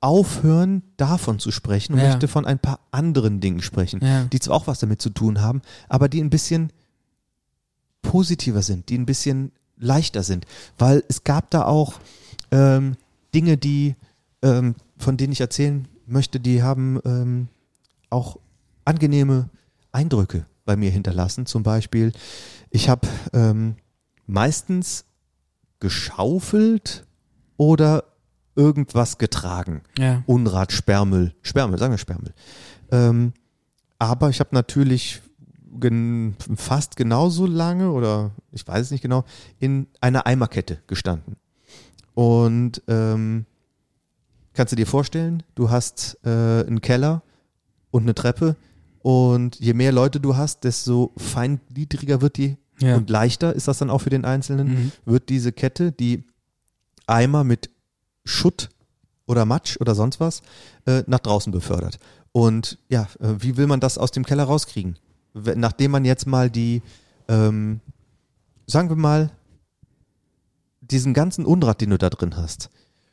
aufhören, davon zu sprechen und Ja. möchte von ein paar anderen Dingen sprechen, Ja. die zwar auch was damit zu tun haben, aber die ein bisschen positiver sind, die ein bisschen leichter sind, weil es gab da auch ähm, Dinge, die ähm, von denen ich erzählen möchte, die haben ähm, auch angenehme Eindrücke bei mir hinterlassen. Zum Beispiel, ich habe ähm, meistens geschaufelt oder irgendwas getragen. Ja. Unrat, Sperrmüll, Sperrmüll, sagen wir Sperrmüll. Ähm, aber ich habe natürlich gen fast genauso lange oder ich weiß es nicht genau in einer Eimerkette gestanden. Und ähm, kannst du dir vorstellen, du hast äh, einen Keller und eine Treppe und je mehr Leute du hast, desto feingliedriger wird die Ja. und leichter ist das dann auch für den Einzelnen, Mhm. wird diese Kette, die Eimer mit Schutt oder Matsch oder sonst was äh, nach draußen befördert. Und ja, äh, wie will man das aus dem Keller rauskriegen? Nachdem man jetzt mal die, ähm, sagen wir mal, diesen ganzen Unrat, den du da drin hast,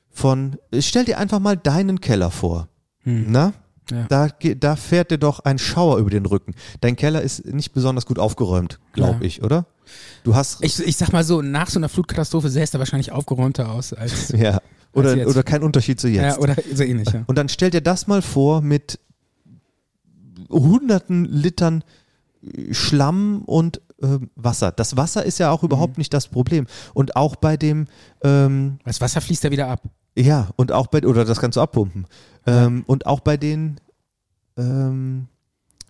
von, stell dir einfach mal deinen Keller vor. Hm. Na? Ja. da, da fährt dir doch ein Schauer über den Rücken. Dein Keller ist nicht besonders gut aufgeräumt, glaube Ja. ich, oder? Du hast Ich, ich sag mal so, nach so einer Flutkatastrophe sähst du wahrscheinlich aufgeräumter aus als. ja oder jetzt. oder kein Unterschied zu jetzt. ja, oder so ähnlich, ja. Und dann stell dir das mal vor mit hunderten Litern äh, Schlamm und ähm, Wasser. Das Wasser ist ja auch Mhm. überhaupt nicht das Problem. Und auch bei dem, ähm, Das Wasser fließt ja wieder ab. Ja, und auch bei, oder das kannst du abpumpen. Ähm, und auch bei den, ähm,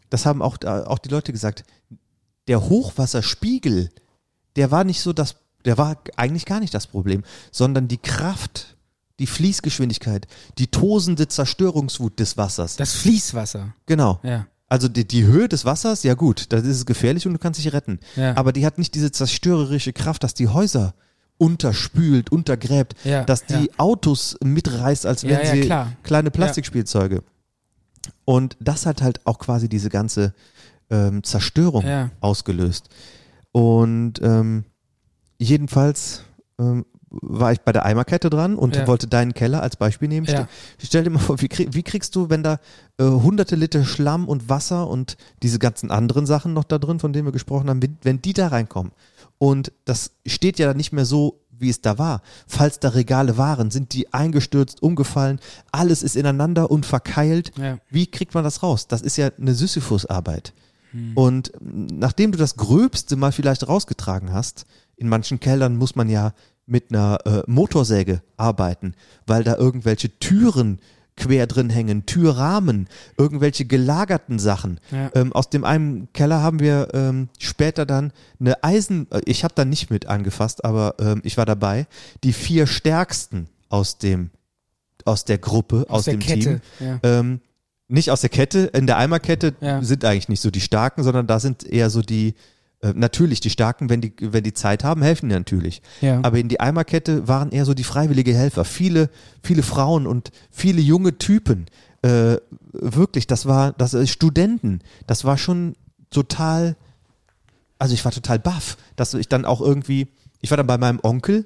das haben auch, auch die Leute gesagt, der Hochwasserspiegel, der war nicht so das, der war eigentlich gar nicht das Problem, sondern die Kraft, die Fließgeschwindigkeit, die tosende Zerstörungswut des Wassers. Das Fließwasser. genau. Ja. Also die, die Höhe des Wassers, ja gut, das ist gefährlich und du kannst dich retten. Ja. Aber die hat nicht diese zerstörerische Kraft, dass die Häuser unterspült, untergräbt, Ja, dass die ja. Autos mitreißt, als wären sie kleine Plastikspielzeuge. Und das hat halt auch quasi diese ganze ähm, Zerstörung ausgelöst. Und ähm, jedenfalls ähm, war ich bei der Eimerkette dran und Ja. wollte deinen Keller als Beispiel nehmen. Ja. Stell, stell dir mal vor, wie, krieg, wie kriegst du, wenn da äh, hunderte Liter Schlamm und Wasser und diese ganzen anderen Sachen noch da drin, von denen wir gesprochen haben, wenn, wenn die da reinkommen und das steht ja dann nicht mehr so, wie es da war. Falls da Regale waren, sind die eingestürzt, umgefallen, alles ist ineinander und verkeilt. Ja. Wie kriegt man das raus? Das ist ja eine Sisyphus-Arbeit. Und nachdem du das Gröbste mal vielleicht rausgetragen hast, in manchen Kellern muss man ja mit einer äh, Motorsäge arbeiten, weil da irgendwelche Türen quer drin hängen, Türrahmen, irgendwelche gelagerten Sachen. Ja. Ähm, aus dem einen Keller haben wir ähm, später dann eine Eisen, äh, ich habe da nicht mit angefasst, aber ähm, ich war dabei, die vier stärksten aus dem aus der Gruppe, aus, Aus der dem Kette, Team, ja. ähm, nicht aus der Kette, in der Eimerkette Ja. sind eigentlich nicht so die Starken, sondern da sind eher so die, äh, natürlich die Starken, wenn die, wenn die Zeit haben, helfen die natürlich. Ja. Aber in die Eimerkette waren eher so die freiwillige Helfer. Viele, viele Frauen und viele junge Typen. Äh, wirklich, das war, das ist Studenten. Das war schon total, also ich war total baff, dass ich dann auch irgendwie, ich war dann bei meinem Onkel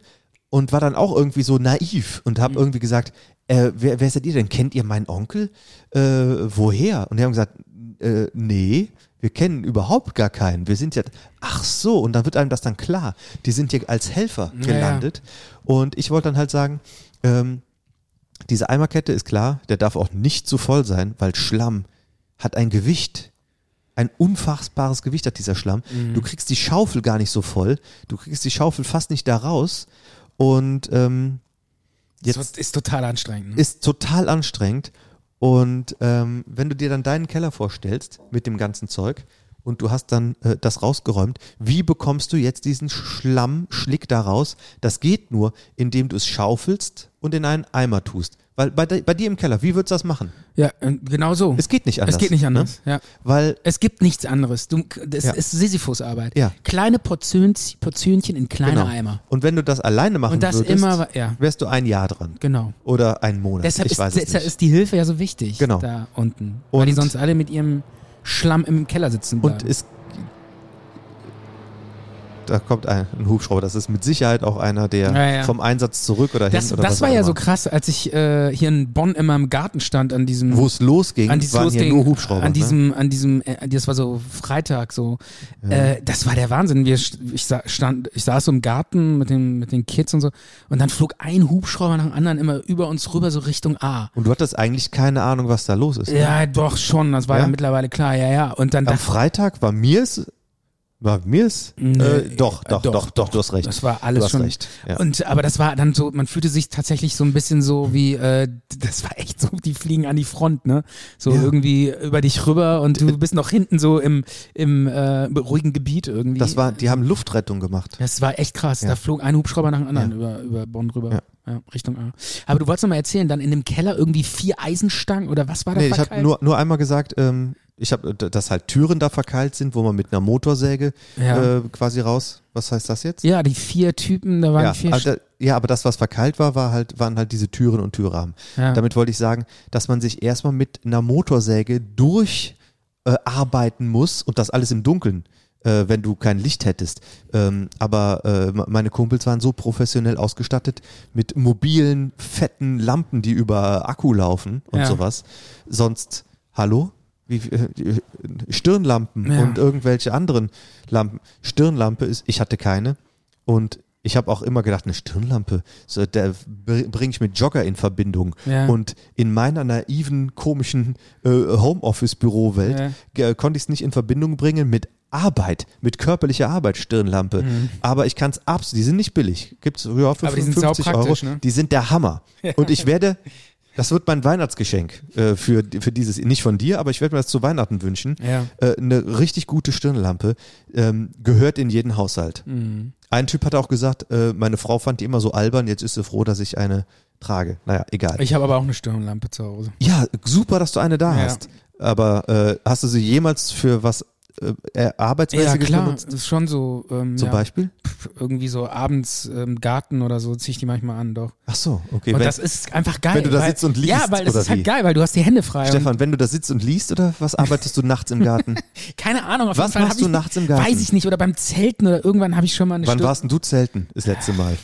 und war dann auch irgendwie so naiv und habe irgendwie gesagt, äh, wer, wer seid ihr denn? Kennt ihr meinen Onkel? Äh, woher? Und die haben gesagt, äh, nee, wir kennen überhaupt gar keinen. Wir sind ja, ach so, und dann wird einem das dann klar. Die sind hier als Helfer gelandet. Und ich wollte dann halt sagen, ähm, diese Eimerkette ist klar, der darf auch nicht zu voll sein, weil Schlamm hat ein Gewicht. Ein unfassbares Gewicht hat dieser Schlamm. Mhm. Du kriegst die Schaufel gar nicht so voll. Du kriegst die Schaufel fast nicht da raus. Und ähm, jetzt ist total anstrengend. Ne? ist total anstrengend. Und ähm, wenn du dir dann deinen Keller vorstellst mit dem ganzen Zeug und du hast dann äh, das rausgeräumt, wie bekommst du jetzt diesen Schlammschlick da raus? Das geht nur, indem du es schaufelst und in einen Eimer tust. Weil bei, bei dir im Keller, wie würdest du das machen? Ja, äh, genau so. Es geht nicht anders. Es geht nicht anders. Ne? Ja. Weil Es gibt nichts anderes. Du, das Ja. ist Sisyphus-Arbeit. Ja. Kleine Portions, Portionchen in kleine genau. Eimer. Und wenn du das alleine machen Und das würdest, immer, ja, wärst du ein Jahr dran. genau. Oder einen Monat. Deshalb, ich ist, weiß es deshalb nicht. ist die Hilfe ja so wichtig. Genau. Da unten. Weil die Und- sonst alle mit ihrem Schlamm im Keller sitzen bleiben. Und es da kommt ein, ein Hubschrauber. Das ist mit Sicherheit auch einer, der Ja, ja. vom Einsatz zurück oder das hin oder das war ja immer. so krass, als ich äh, hier in Bonn immer im Garten stand an diesem Wo es losging, an diesem waren hier Losging, nur Hubschrauber. an ne? diesem, an diesem, äh, das war so Freitag so. Äh, das war der Wahnsinn. Wir, ich stand, ich saß so im Garten mit den, mit den Kids und so, und dann flog ein Hubschrauber nach dem anderen immer über uns rüber so Richtung A. Und du hattest eigentlich keine Ahnung, was da los ist. ne? Ja, doch schon. Das war ja, Ja? mittlerweile klar. Ja, ja. Und dann Am Freitag war mir's, war mir's, Nee, äh, doch, äh, doch, doch, doch, doch, du hast recht. Das war alles du hast schon. recht. Ja. Und aber das war dann so, man fühlte sich tatsächlich so ein bisschen so wie, äh, das war echt so, die fliegen an die Front, ne? So Ja. irgendwie über dich rüber und du bist noch hinten so im, im äh, ruhigen Gebiet irgendwie. das war, die haben Luftrettung gemacht. Das war echt krass. Ja. Da flog ein Hubschrauber nach dem anderen über, über Bonn rüber. Ja. Richtung A. Aber du wolltest noch mal erzählen, dann in dem Keller irgendwie vier Eisenstangen oder was war da Nee, ich habe nur, nur einmal gesagt, ähm, ich habe, dass halt Türen da verkeilt sind, wo man mit einer Motorsäge Ja. äh, quasi raus. Was heißt das jetzt? Ja, die vier Typen, da waren Ja, vier. aber da, ja, aber das, was verkeilt war, war halt, waren halt diese Türen und Türrahmen. Ja. Damit wollte ich sagen, dass man sich erstmal mit einer Motorsäge durch äh, muss und das alles im Dunkeln, äh, wenn du kein Licht hättest. Ähm, aber äh, me- meine Kumpels waren so professionell ausgestattet mit mobilen, fetten Lampen, die über Akku laufen und Ja. sowas. Sonst hallo? Wie, äh, die Stirnlampen Ja. und irgendwelche anderen Lampen. Stirnlampe ist, ich hatte keine und ich habe auch immer gedacht, eine Stirnlampe, so, der bringe ich mit Jogger in Verbindung. Ja. Und in meiner naiven, komischen äh, Homeoffice-Bürowelt Ja. konnte ich es nicht in Verbindung bringen mit Arbeit, mit körperlicher Arbeit, Stirnlampe. Aber ich kann es absolut, die sind nicht billig. Gibt's ja, für Mhm. Aber die sind 55 Euro. saupraktisch, ne? Die sind der Hammer. Und ich werde, das wird mein Weihnachtsgeschenk äh, für, für dieses, nicht von dir, aber ich werde mir das zu Weihnachten wünschen. Ja. Äh, eine richtig gute Stirnlampe ähm, gehört in jeden Haushalt. Mhm. Ein Typ hat auch gesagt, äh, meine Frau fand die immer so albern, jetzt ist sie froh, dass ich eine trage. Naja, egal. Ich habe aber auch eine Stirnlampe zu Hause. ja, super, dass du eine da Ja. hast. Aber äh, hast du sie jemals für was äh, äh, Arbeitsmäßiges Ja, klar. benutzt? Das ist schon so. Ähm, Zum ja, Beispiel? Irgendwie so abends im Garten oder so ziehe ich die manchmal an, doch. Ach so, okay. Und Wenn, das ist einfach geil. wenn du da weil, sitzt und liest, Ja, weil das ist halt wie? geil, weil du hast die Hände frei. Stefan, wenn du da sitzt und liest oder was arbeitest du nachts im Garten? Keine Ahnung. Auf Was jeden Fall machst ich, du nachts im Garten? Weiß ich nicht. Oder beim Zelten oder irgendwann habe ich schon mal eine Wann Stirn. warst denn du zelten das letzte Mal?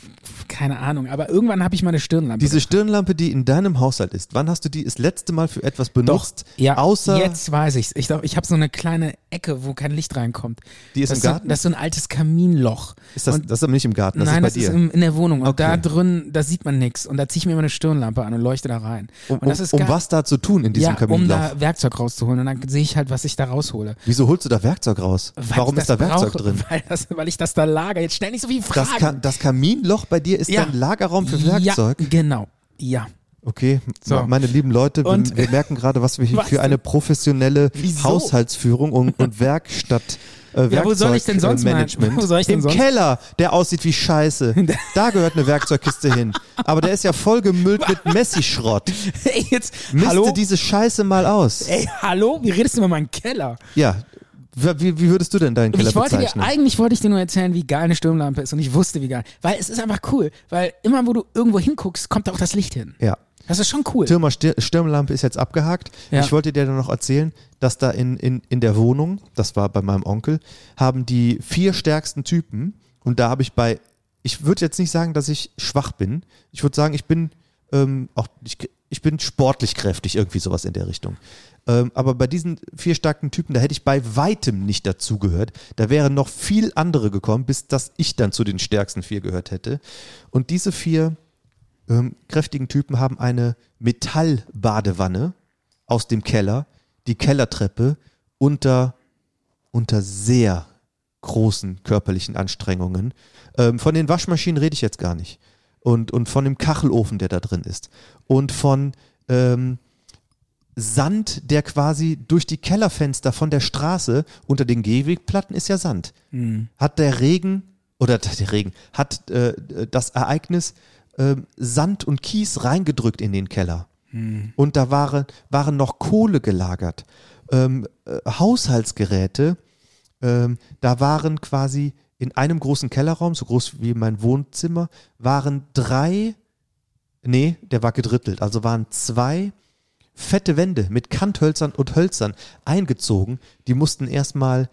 Keine Ahnung. Aber irgendwann habe ich mal eine Stirnlampe. Diese Stirnlampe, die in deinem Haushalt ist, wann hast du die das letzte Mal für etwas benutzt? ja, außer jetzt weiß ich's. Ich glaube, ich habe so eine kleine Ecke, wo kein Licht reinkommt. Die ist das im so- Garten? das ist so ein altes Kaminloch. ist das, und, das ist aber nicht im Garten, das nein, ist bei das dir. ist im, in der Wohnung. Und Okay. da drin, da sieht man nichts. Und da ziehe ich mir immer eine Stirnlampe an und leuchte da rein. um, und das um, ist um geil. was da zu tun in diesem ja, um Kaminloch? da Werkzeug rauszuholen. Und dann sehe ich halt, was ich da raushole. Wieso holst du da Werkzeug raus? Weil Warum ist da das Werkzeug brauche, drin? Weil, das, weil ich das da lager. Jetzt stell nicht so viele Das, Fragen. Ka das Kaminloch bei dir ist Ja. dein Lagerraum für Werkzeug? Ja, genau. Ja. Okay, So. me- meine lieben Leute, wir, wir merken gerade, was wir hier Was für eine professionelle Wieso? Haushaltsführung und, und Werkstatt äh, Ja, wo soll ich denn sonst Management. wo soll ich denn Im sonst- Keller, der aussieht wie Scheiße. Da gehört eine Werkzeugkiste hin. Aber der ist ja voll gemüllt mit Messi-Schrott. Ey, jetzt, Miste hallo? diese Scheiße mal aus. Ey, hallo? Wie redest du über meinen Keller? Ja, wie, wie würdest du denn deinen Keller Ich wollte dir, bezeichnen? eigentlich wollte ich dir nur erzählen, wie geil eine Stirnlampe ist und ich wusste, wie geil. Weil es ist einfach cool. Weil immer, wo du irgendwo hinguckst, kommt da auch das Licht hin. Ja. Das ist schon cool. Thema Stir Stirnlampe ist jetzt abgehakt. Ja. Ich wollte dir dann noch erzählen, dass da in, in, in der Wohnung, das war bei meinem Onkel, haben die vier stärksten Typen und da habe ich bei, ich würde jetzt nicht sagen, dass ich schwach bin. Ich würde sagen, ich bin ähm, auch, ich, ich bin sportlich kräftig, irgendwie sowas in der Richtung. Ähm, aber bei diesen vier starken Typen, da hätte ich bei weitem nicht dazugehört. Da wären noch viel andere gekommen, bis dass ich dann zu den stärksten vier gehört hätte. Und diese vier ähm, kräftigen Typen haben eine Metallbadewanne aus dem Keller, die Kellertreppe unter, unter sehr großen körperlichen Anstrengungen. Ähm, von den Waschmaschinen rede ich jetzt gar nicht. Und, und von dem Kachelofen, der da drin ist. Und von ähm, Sand, der quasi durch die Kellerfenster von der Straße unter den Gehwegplatten ist ja Sand. Hat der Regen oder der Regen hat äh, das Ereignis ähm, Sand und Kies reingedrückt in den Keller. Und da waren, waren noch Kohle gelagert, ähm, äh, Haushaltsgeräte. Ähm, da waren quasi in einem großen Kellerraum, so groß wie mein Wohnzimmer, waren drei, nee, der war gedrittelt, also waren zwei fette Wände mit Kanthölzern und Hölzern eingezogen. Die mussten erstmal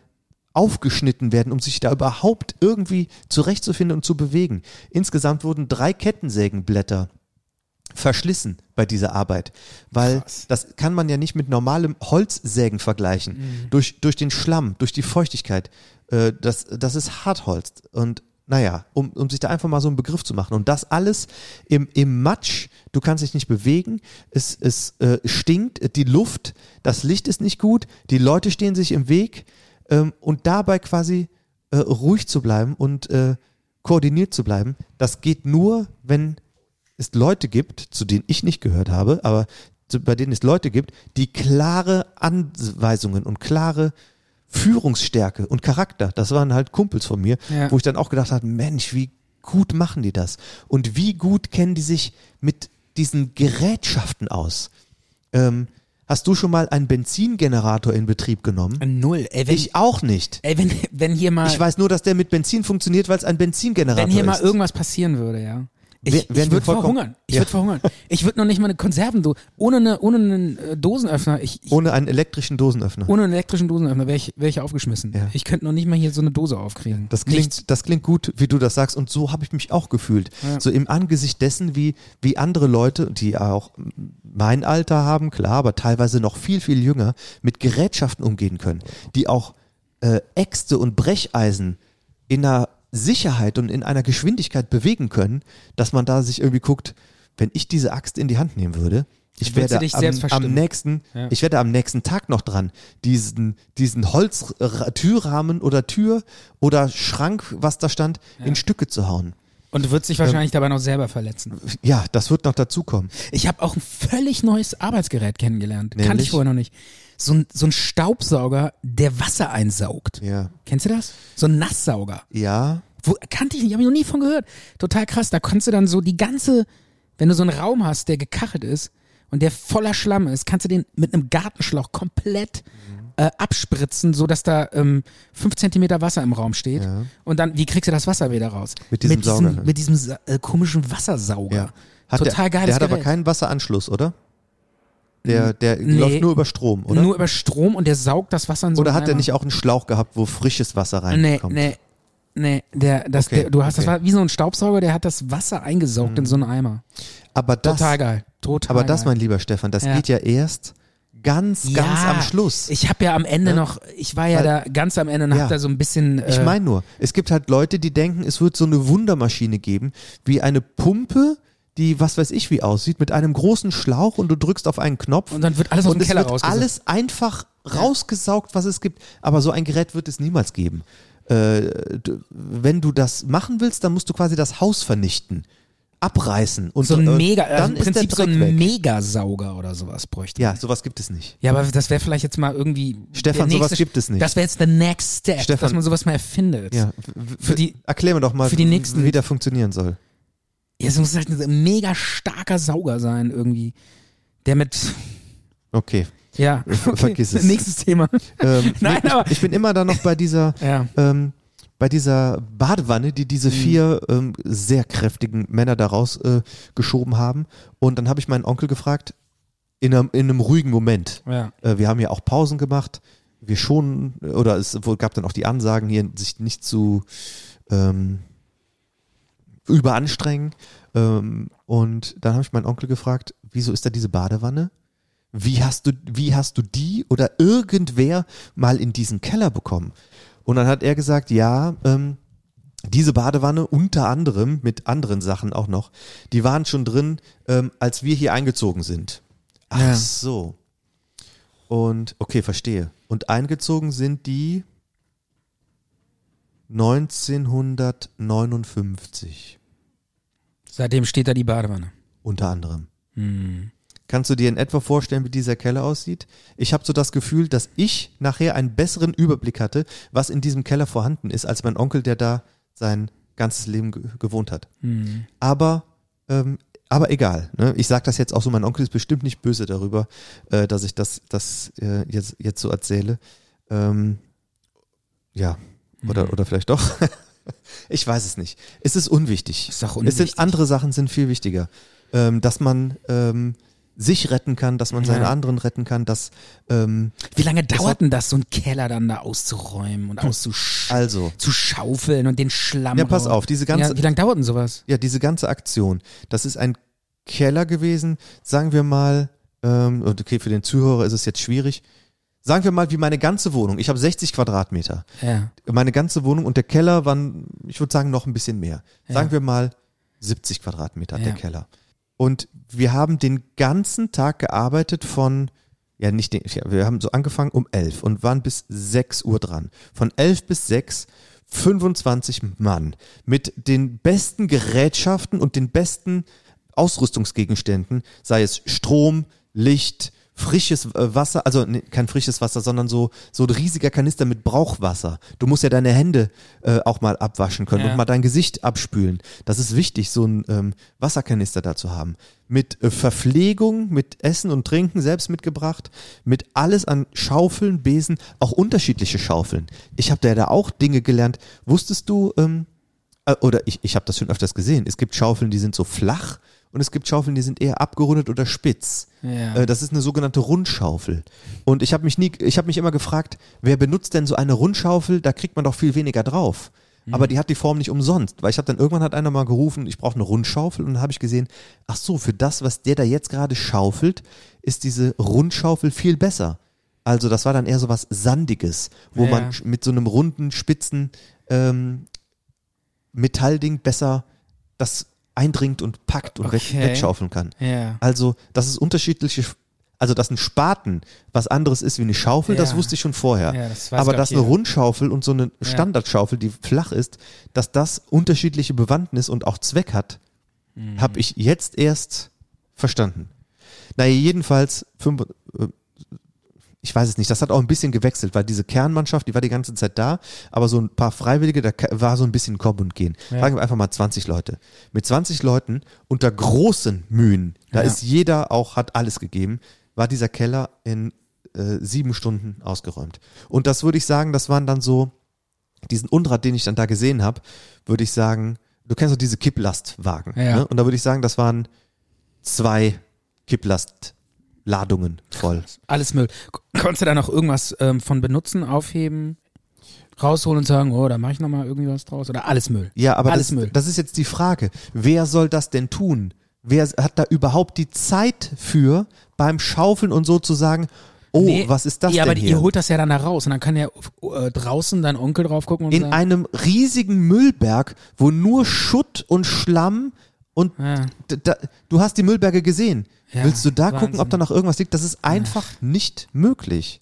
aufgeschnitten werden, um sich da überhaupt irgendwie zurechtzufinden und zu bewegen. Insgesamt wurden drei Kettensägenblätter verschlissen bei dieser Arbeit, weil Krass. das kann man ja nicht mit normalem Holzsägen vergleichen. Durch, durch den Schlamm, durch die Feuchtigkeit, äh, das, das ist Hartholz. Und naja, um, um sich da einfach mal so einen Begriff zu machen. Und das alles im, im Matsch, du kannst dich nicht bewegen, es, es äh, stinkt, die Luft, das Licht ist nicht gut, die Leute stehen sich im Weg ähm, und dabei quasi äh, ruhig zu bleiben und äh, koordiniert zu bleiben, das geht nur, wenn es Leute gibt, zu denen ich nicht gehört habe, aber zu, bei denen es Leute gibt, die klare Anweisungen und klare Führungsstärke und Charakter, das waren halt Kumpels von mir, Ja. wo ich dann auch gedacht habe, Mensch, wie gut machen die das? Und wie gut kennen die sich mit diesen Gerätschaften aus? Ähm, hast du schon mal einen Benzingenerator in Betrieb genommen? Null. Ey, wenn, Ich auch nicht. ey, wenn, wenn hier mal, Ich weiß nur, dass der mit Benzin funktioniert, weil es ein Benzingenerator wenn hier mal ist. irgendwas passieren würde, ja. Ich, ich würde verhungern. Ich Ja. würde verhungern. Ich würde noch nicht mal eine Konservendose, ohne, eine, ohne einen äh, Dosenöffner, ich, ich, Ohne einen elektrischen Dosenöffner. ohne einen elektrischen Dosenöffner wäre ich, wär ich aufgeschmissen. Ja. Ich könnte noch nicht mal hier so eine Dose aufkriegen. Das Nichts. klingt, das klingt gut, wie du das sagst. Und so habe ich mich auch gefühlt. Ja. So im Angesicht dessen, wie, wie andere Leute, die auch mein Alter haben, klar, aber teilweise noch viel, viel jünger, mit Gerätschaften umgehen können, die auch äh, Äxte und Brecheisen in einer Sicherheit und in einer Geschwindigkeit bewegen können, dass man da sich irgendwie guckt, wenn ich diese Axt in die Hand nehmen würde, ich werde am, am nächsten, Ja. ich werde am nächsten Tag noch dran, diesen, diesen Holz-Türrahmen oder Tür oder Schrank, was da stand, in Stücke zu hauen. Und du würdest dich wahrscheinlich dabei noch selber verletzen. Ja, das wird noch dazukommen. Ich habe auch ein völlig neues Arbeitsgerät kennengelernt. Kannte Nämlich? ich vorher noch nicht. So ein, so ein Staubsauger, der Wasser einsaugt. Ja. Kennst du das? So ein Nasssauger. Ja, Wo, kannte ich nicht, habe ich noch nie von gehört. Total krass. Da kannst du dann so die ganze, wenn du so einen Raum hast, der gekachelt ist und der voller Schlamm ist, kannst du den mit einem Gartenschlauch komplett äh, abspritzen, so dass da ähm, fünf Zentimeter Wasser im Raum steht. Ja. Und dann, wie kriegst du das Wasser wieder raus? Mit diesem Sauger, ne? Mit diesem äh, komischen Wassersauger. ja. Hat Total der, geiles Der hat aber Gerät. keinen Wasseranschluss, oder? Der, der Nee. läuft nur über Strom, oder? Nur über Strom und der saugt das Wasser in so oder hat der Eimer. nicht auch einen Schlauch gehabt, wo frisches Wasser Nee, reinkommt? nee. Nee, der, das, Okay, der, du hast, das okay. war wie so ein Staubsauger, der hat das Wasser eingesaugt in so einen Eimer. Aber das, Total geil. Total aber das, geil. mein lieber Stefan, das Ja. geht ja erst ganz, ganz Ja, am Schluss. Ich habe ja am Ende Ne? noch, ich war ja Weil- da ganz am Ende und Ja. hab da so ein bisschen. Äh, Ich meine nur, es gibt halt Leute, die denken, es wird so eine Wundermaschine geben, wie eine Pumpe, die was weiß ich wie aussieht, mit einem großen Schlauch und du drückst auf einen Knopf Und dann wird alles aus dem Keller rausgesaugt. alles einfach rausgesaugt, was es gibt. Aber so ein Gerät wird es niemals geben. Äh, wenn du das machen willst, dann musst du quasi das Haus vernichten, abreißen und so ein äh, Mega, also dann im Prinzip so ein weg. Megasauger oder sowas bräuchte. Ja, sowas gibt es nicht. Ja, aber das wäre vielleicht jetzt mal irgendwie. Stefan, der sowas nächste- gibt es nicht. Das wäre jetzt der next step, Stefan- dass man sowas mal erfindet. Ja, Für die- erklär mir doch mal, für die nächsten- wie der funktionieren soll. Ja, es muss halt ein mega starker Sauger sein irgendwie. Der mit, Okay. ja, okay. vergiss es. Nächstes Thema. Ähm, Nein, nee, aber- ich, bin immer da noch bei dieser, Ja. ähm, bei dieser Badewanne, die Mhm. diese vier ähm, sehr kräftigen Männer da raus äh, geschoben haben. Und dann habe ich meinen Onkel gefragt, in einem, in einem ruhigen Moment. Ja. Äh, wir haben ja auch Pausen gemacht. Wir schon, oder es gab dann auch die Ansagen hier, sich nicht zu ähm, überanstrengen. Ähm, und dann habe ich meinen Onkel gefragt, wieso ist da diese Badewanne? Wie hast du, wie hast du die oder irgendwer mal in diesen Keller bekommen? Und dann hat er gesagt, ja, ähm, diese Badewanne unter anderem mit anderen Sachen auch noch, die waren schon drin, ähm, als wir hier eingezogen sind. Ach Ja. so. Und okay, verstehe. Und eingezogen sind die 1959 Seitdem steht da die Badewanne. unter anderem. Hm. Kannst du dir in etwa vorstellen, wie dieser Keller aussieht? Ich habe so das Gefühl, dass ich nachher einen besseren Überblick hatte, was in diesem Keller vorhanden ist, als mein Onkel, der da sein ganzes Leben ge gewohnt hat. Hm. Aber, ähm, aber egal. Ne? Ich sage das jetzt auch so, mein Onkel ist bestimmt nicht böse darüber, äh, dass ich das, das äh, jetzt, jetzt so erzähle. Ähm, ja, oder, oder vielleicht doch. ich weiß es nicht. Es ist unwichtig. Ist doch Es unwichtig. sind andere Sachen sind viel wichtiger. Ähm, dass man ähm, sich retten kann, dass man seine Ja. anderen retten kann, dass ähm, Wie lange dauert denn das, so einen Keller dann da auszuräumen und auszusch also zu schaufeln und den Schlamm Ja, pass auf, diese ganze- Ja, wie lange dauert denn sowas? ja diese ganze Aktion, das ist ein Keller gewesen, sagen wir mal, ähm, und okay, für den Zuhörer ist es jetzt schwierig. Sagen wir mal, wie meine ganze Wohnung. Ich habe 60 Quadratmeter. Ja. Meine ganze Wohnung und der Keller waren, ich würde sagen, noch ein bisschen mehr. Sagen Ja. wir mal 70 Quadratmeter der Ja. Keller. Und wir haben den ganzen Tag gearbeitet von, ja nicht, den, wir haben so angefangen um 11 und waren bis 6 Uhr dran. Von 11 bis 6 25 Mann mit den besten Gerätschaften und den besten Ausrüstungsgegenständen, sei es Strom, Licht, frisches äh, Wasser, also nee, kein frisches Wasser, sondern so so ein riesiger Kanister mit Brauchwasser. Du musst ja deine Hände äh, auch mal abwaschen können Ja. und mal dein Gesicht abspülen. Das ist wichtig, so ein ähm, Wasserkanister da zu haben. Mit äh, Verpflegung, mit Essen und Trinken selbst mitgebracht, mit alles an Schaufeln, Besen, auch unterschiedliche Schaufeln. Ich habe da ja da auch Dinge gelernt. Wusstest du, ähm, Äh, Oder ich, ich habe das schon öfters gesehen. Es gibt Schaufeln, die sind so flach und es gibt Schaufeln, die sind eher abgerundet oder spitz. Ja. Äh, Das ist eine sogenannte Rundschaufel. Und ich habe mich nie, ich habe mich immer gefragt, wer benutzt denn so eine Rundschaufel? Da kriegt man doch viel weniger drauf. Aber die hat die Form nicht umsonst, weil ich habe dann irgendwann hat einer mal gerufen, ich brauche eine Rundschaufel und dann habe ich gesehen, ach so, für das, was der da jetzt gerade schaufelt, ist diese Rundschaufel viel besser. Also das war dann eher so was Sandiges, wo Ja. man mit so einem runden, spitzen ähm, Metallding besser das eindringt und packt und Okay. wegschaufeln kann. Ja. Also, das ist unterschiedliche, also dass ein Spaten was anderes ist wie eine Schaufel, das Ja. wusste ich schon vorher. Ja, das Aber dass ich, eine jeder. Rundschaufel und so eine Standardschaufel, die flach ist, dass das unterschiedliche Bewandtnis und auch Zweck hat, Mhm. habe ich jetzt erst verstanden. Naja, jedenfalls, fünf, äh, ich weiß es nicht, das hat auch ein bisschen gewechselt, weil diese Kernmannschaft, die war die ganze Zeit da, aber so ein paar Freiwillige, da war so ein bisschen Kommen und Gehen. Ja. Sagen wir einfach mal 20 Leute. Mit 20 Leuten unter großen Mühen, da Ja. ist jeder auch, hat alles gegeben, war dieser Keller in äh, sieben Stunden ausgeräumt. Und das würde ich sagen, das waren dann so, diesen Unrat, den ich dann da gesehen habe, würde ich sagen, du kennst doch diese Kipplastwagen. Ja. Ne? Und da würde ich sagen, das waren zwei Kipplastladungen voll. Alles Müll. Konntest du da noch irgendwas ähm, von benutzen, aufheben, rausholen und sagen, oh, da mache ich nochmal irgendwie was draus? Oder alles Müll? Ja, aber alles das, Müll. das ist jetzt die Frage. Wer soll das denn tun? Wer hat da überhaupt die Zeit für, beim Schaufeln und so zu sagen, oh, Nee, was ist das ja, denn aber hier? ihr holt das ja dann da raus und dann kann ja äh, draußen dein Onkel drauf gucken und In sagen, einem riesigen Müllberg, wo nur Schutt und Schlamm und Ja. da, du hast die Müllberge gesehen. Ja, Willst du da gucken, Wahnsinn. ob da noch irgendwas liegt? Das ist einfach nicht möglich.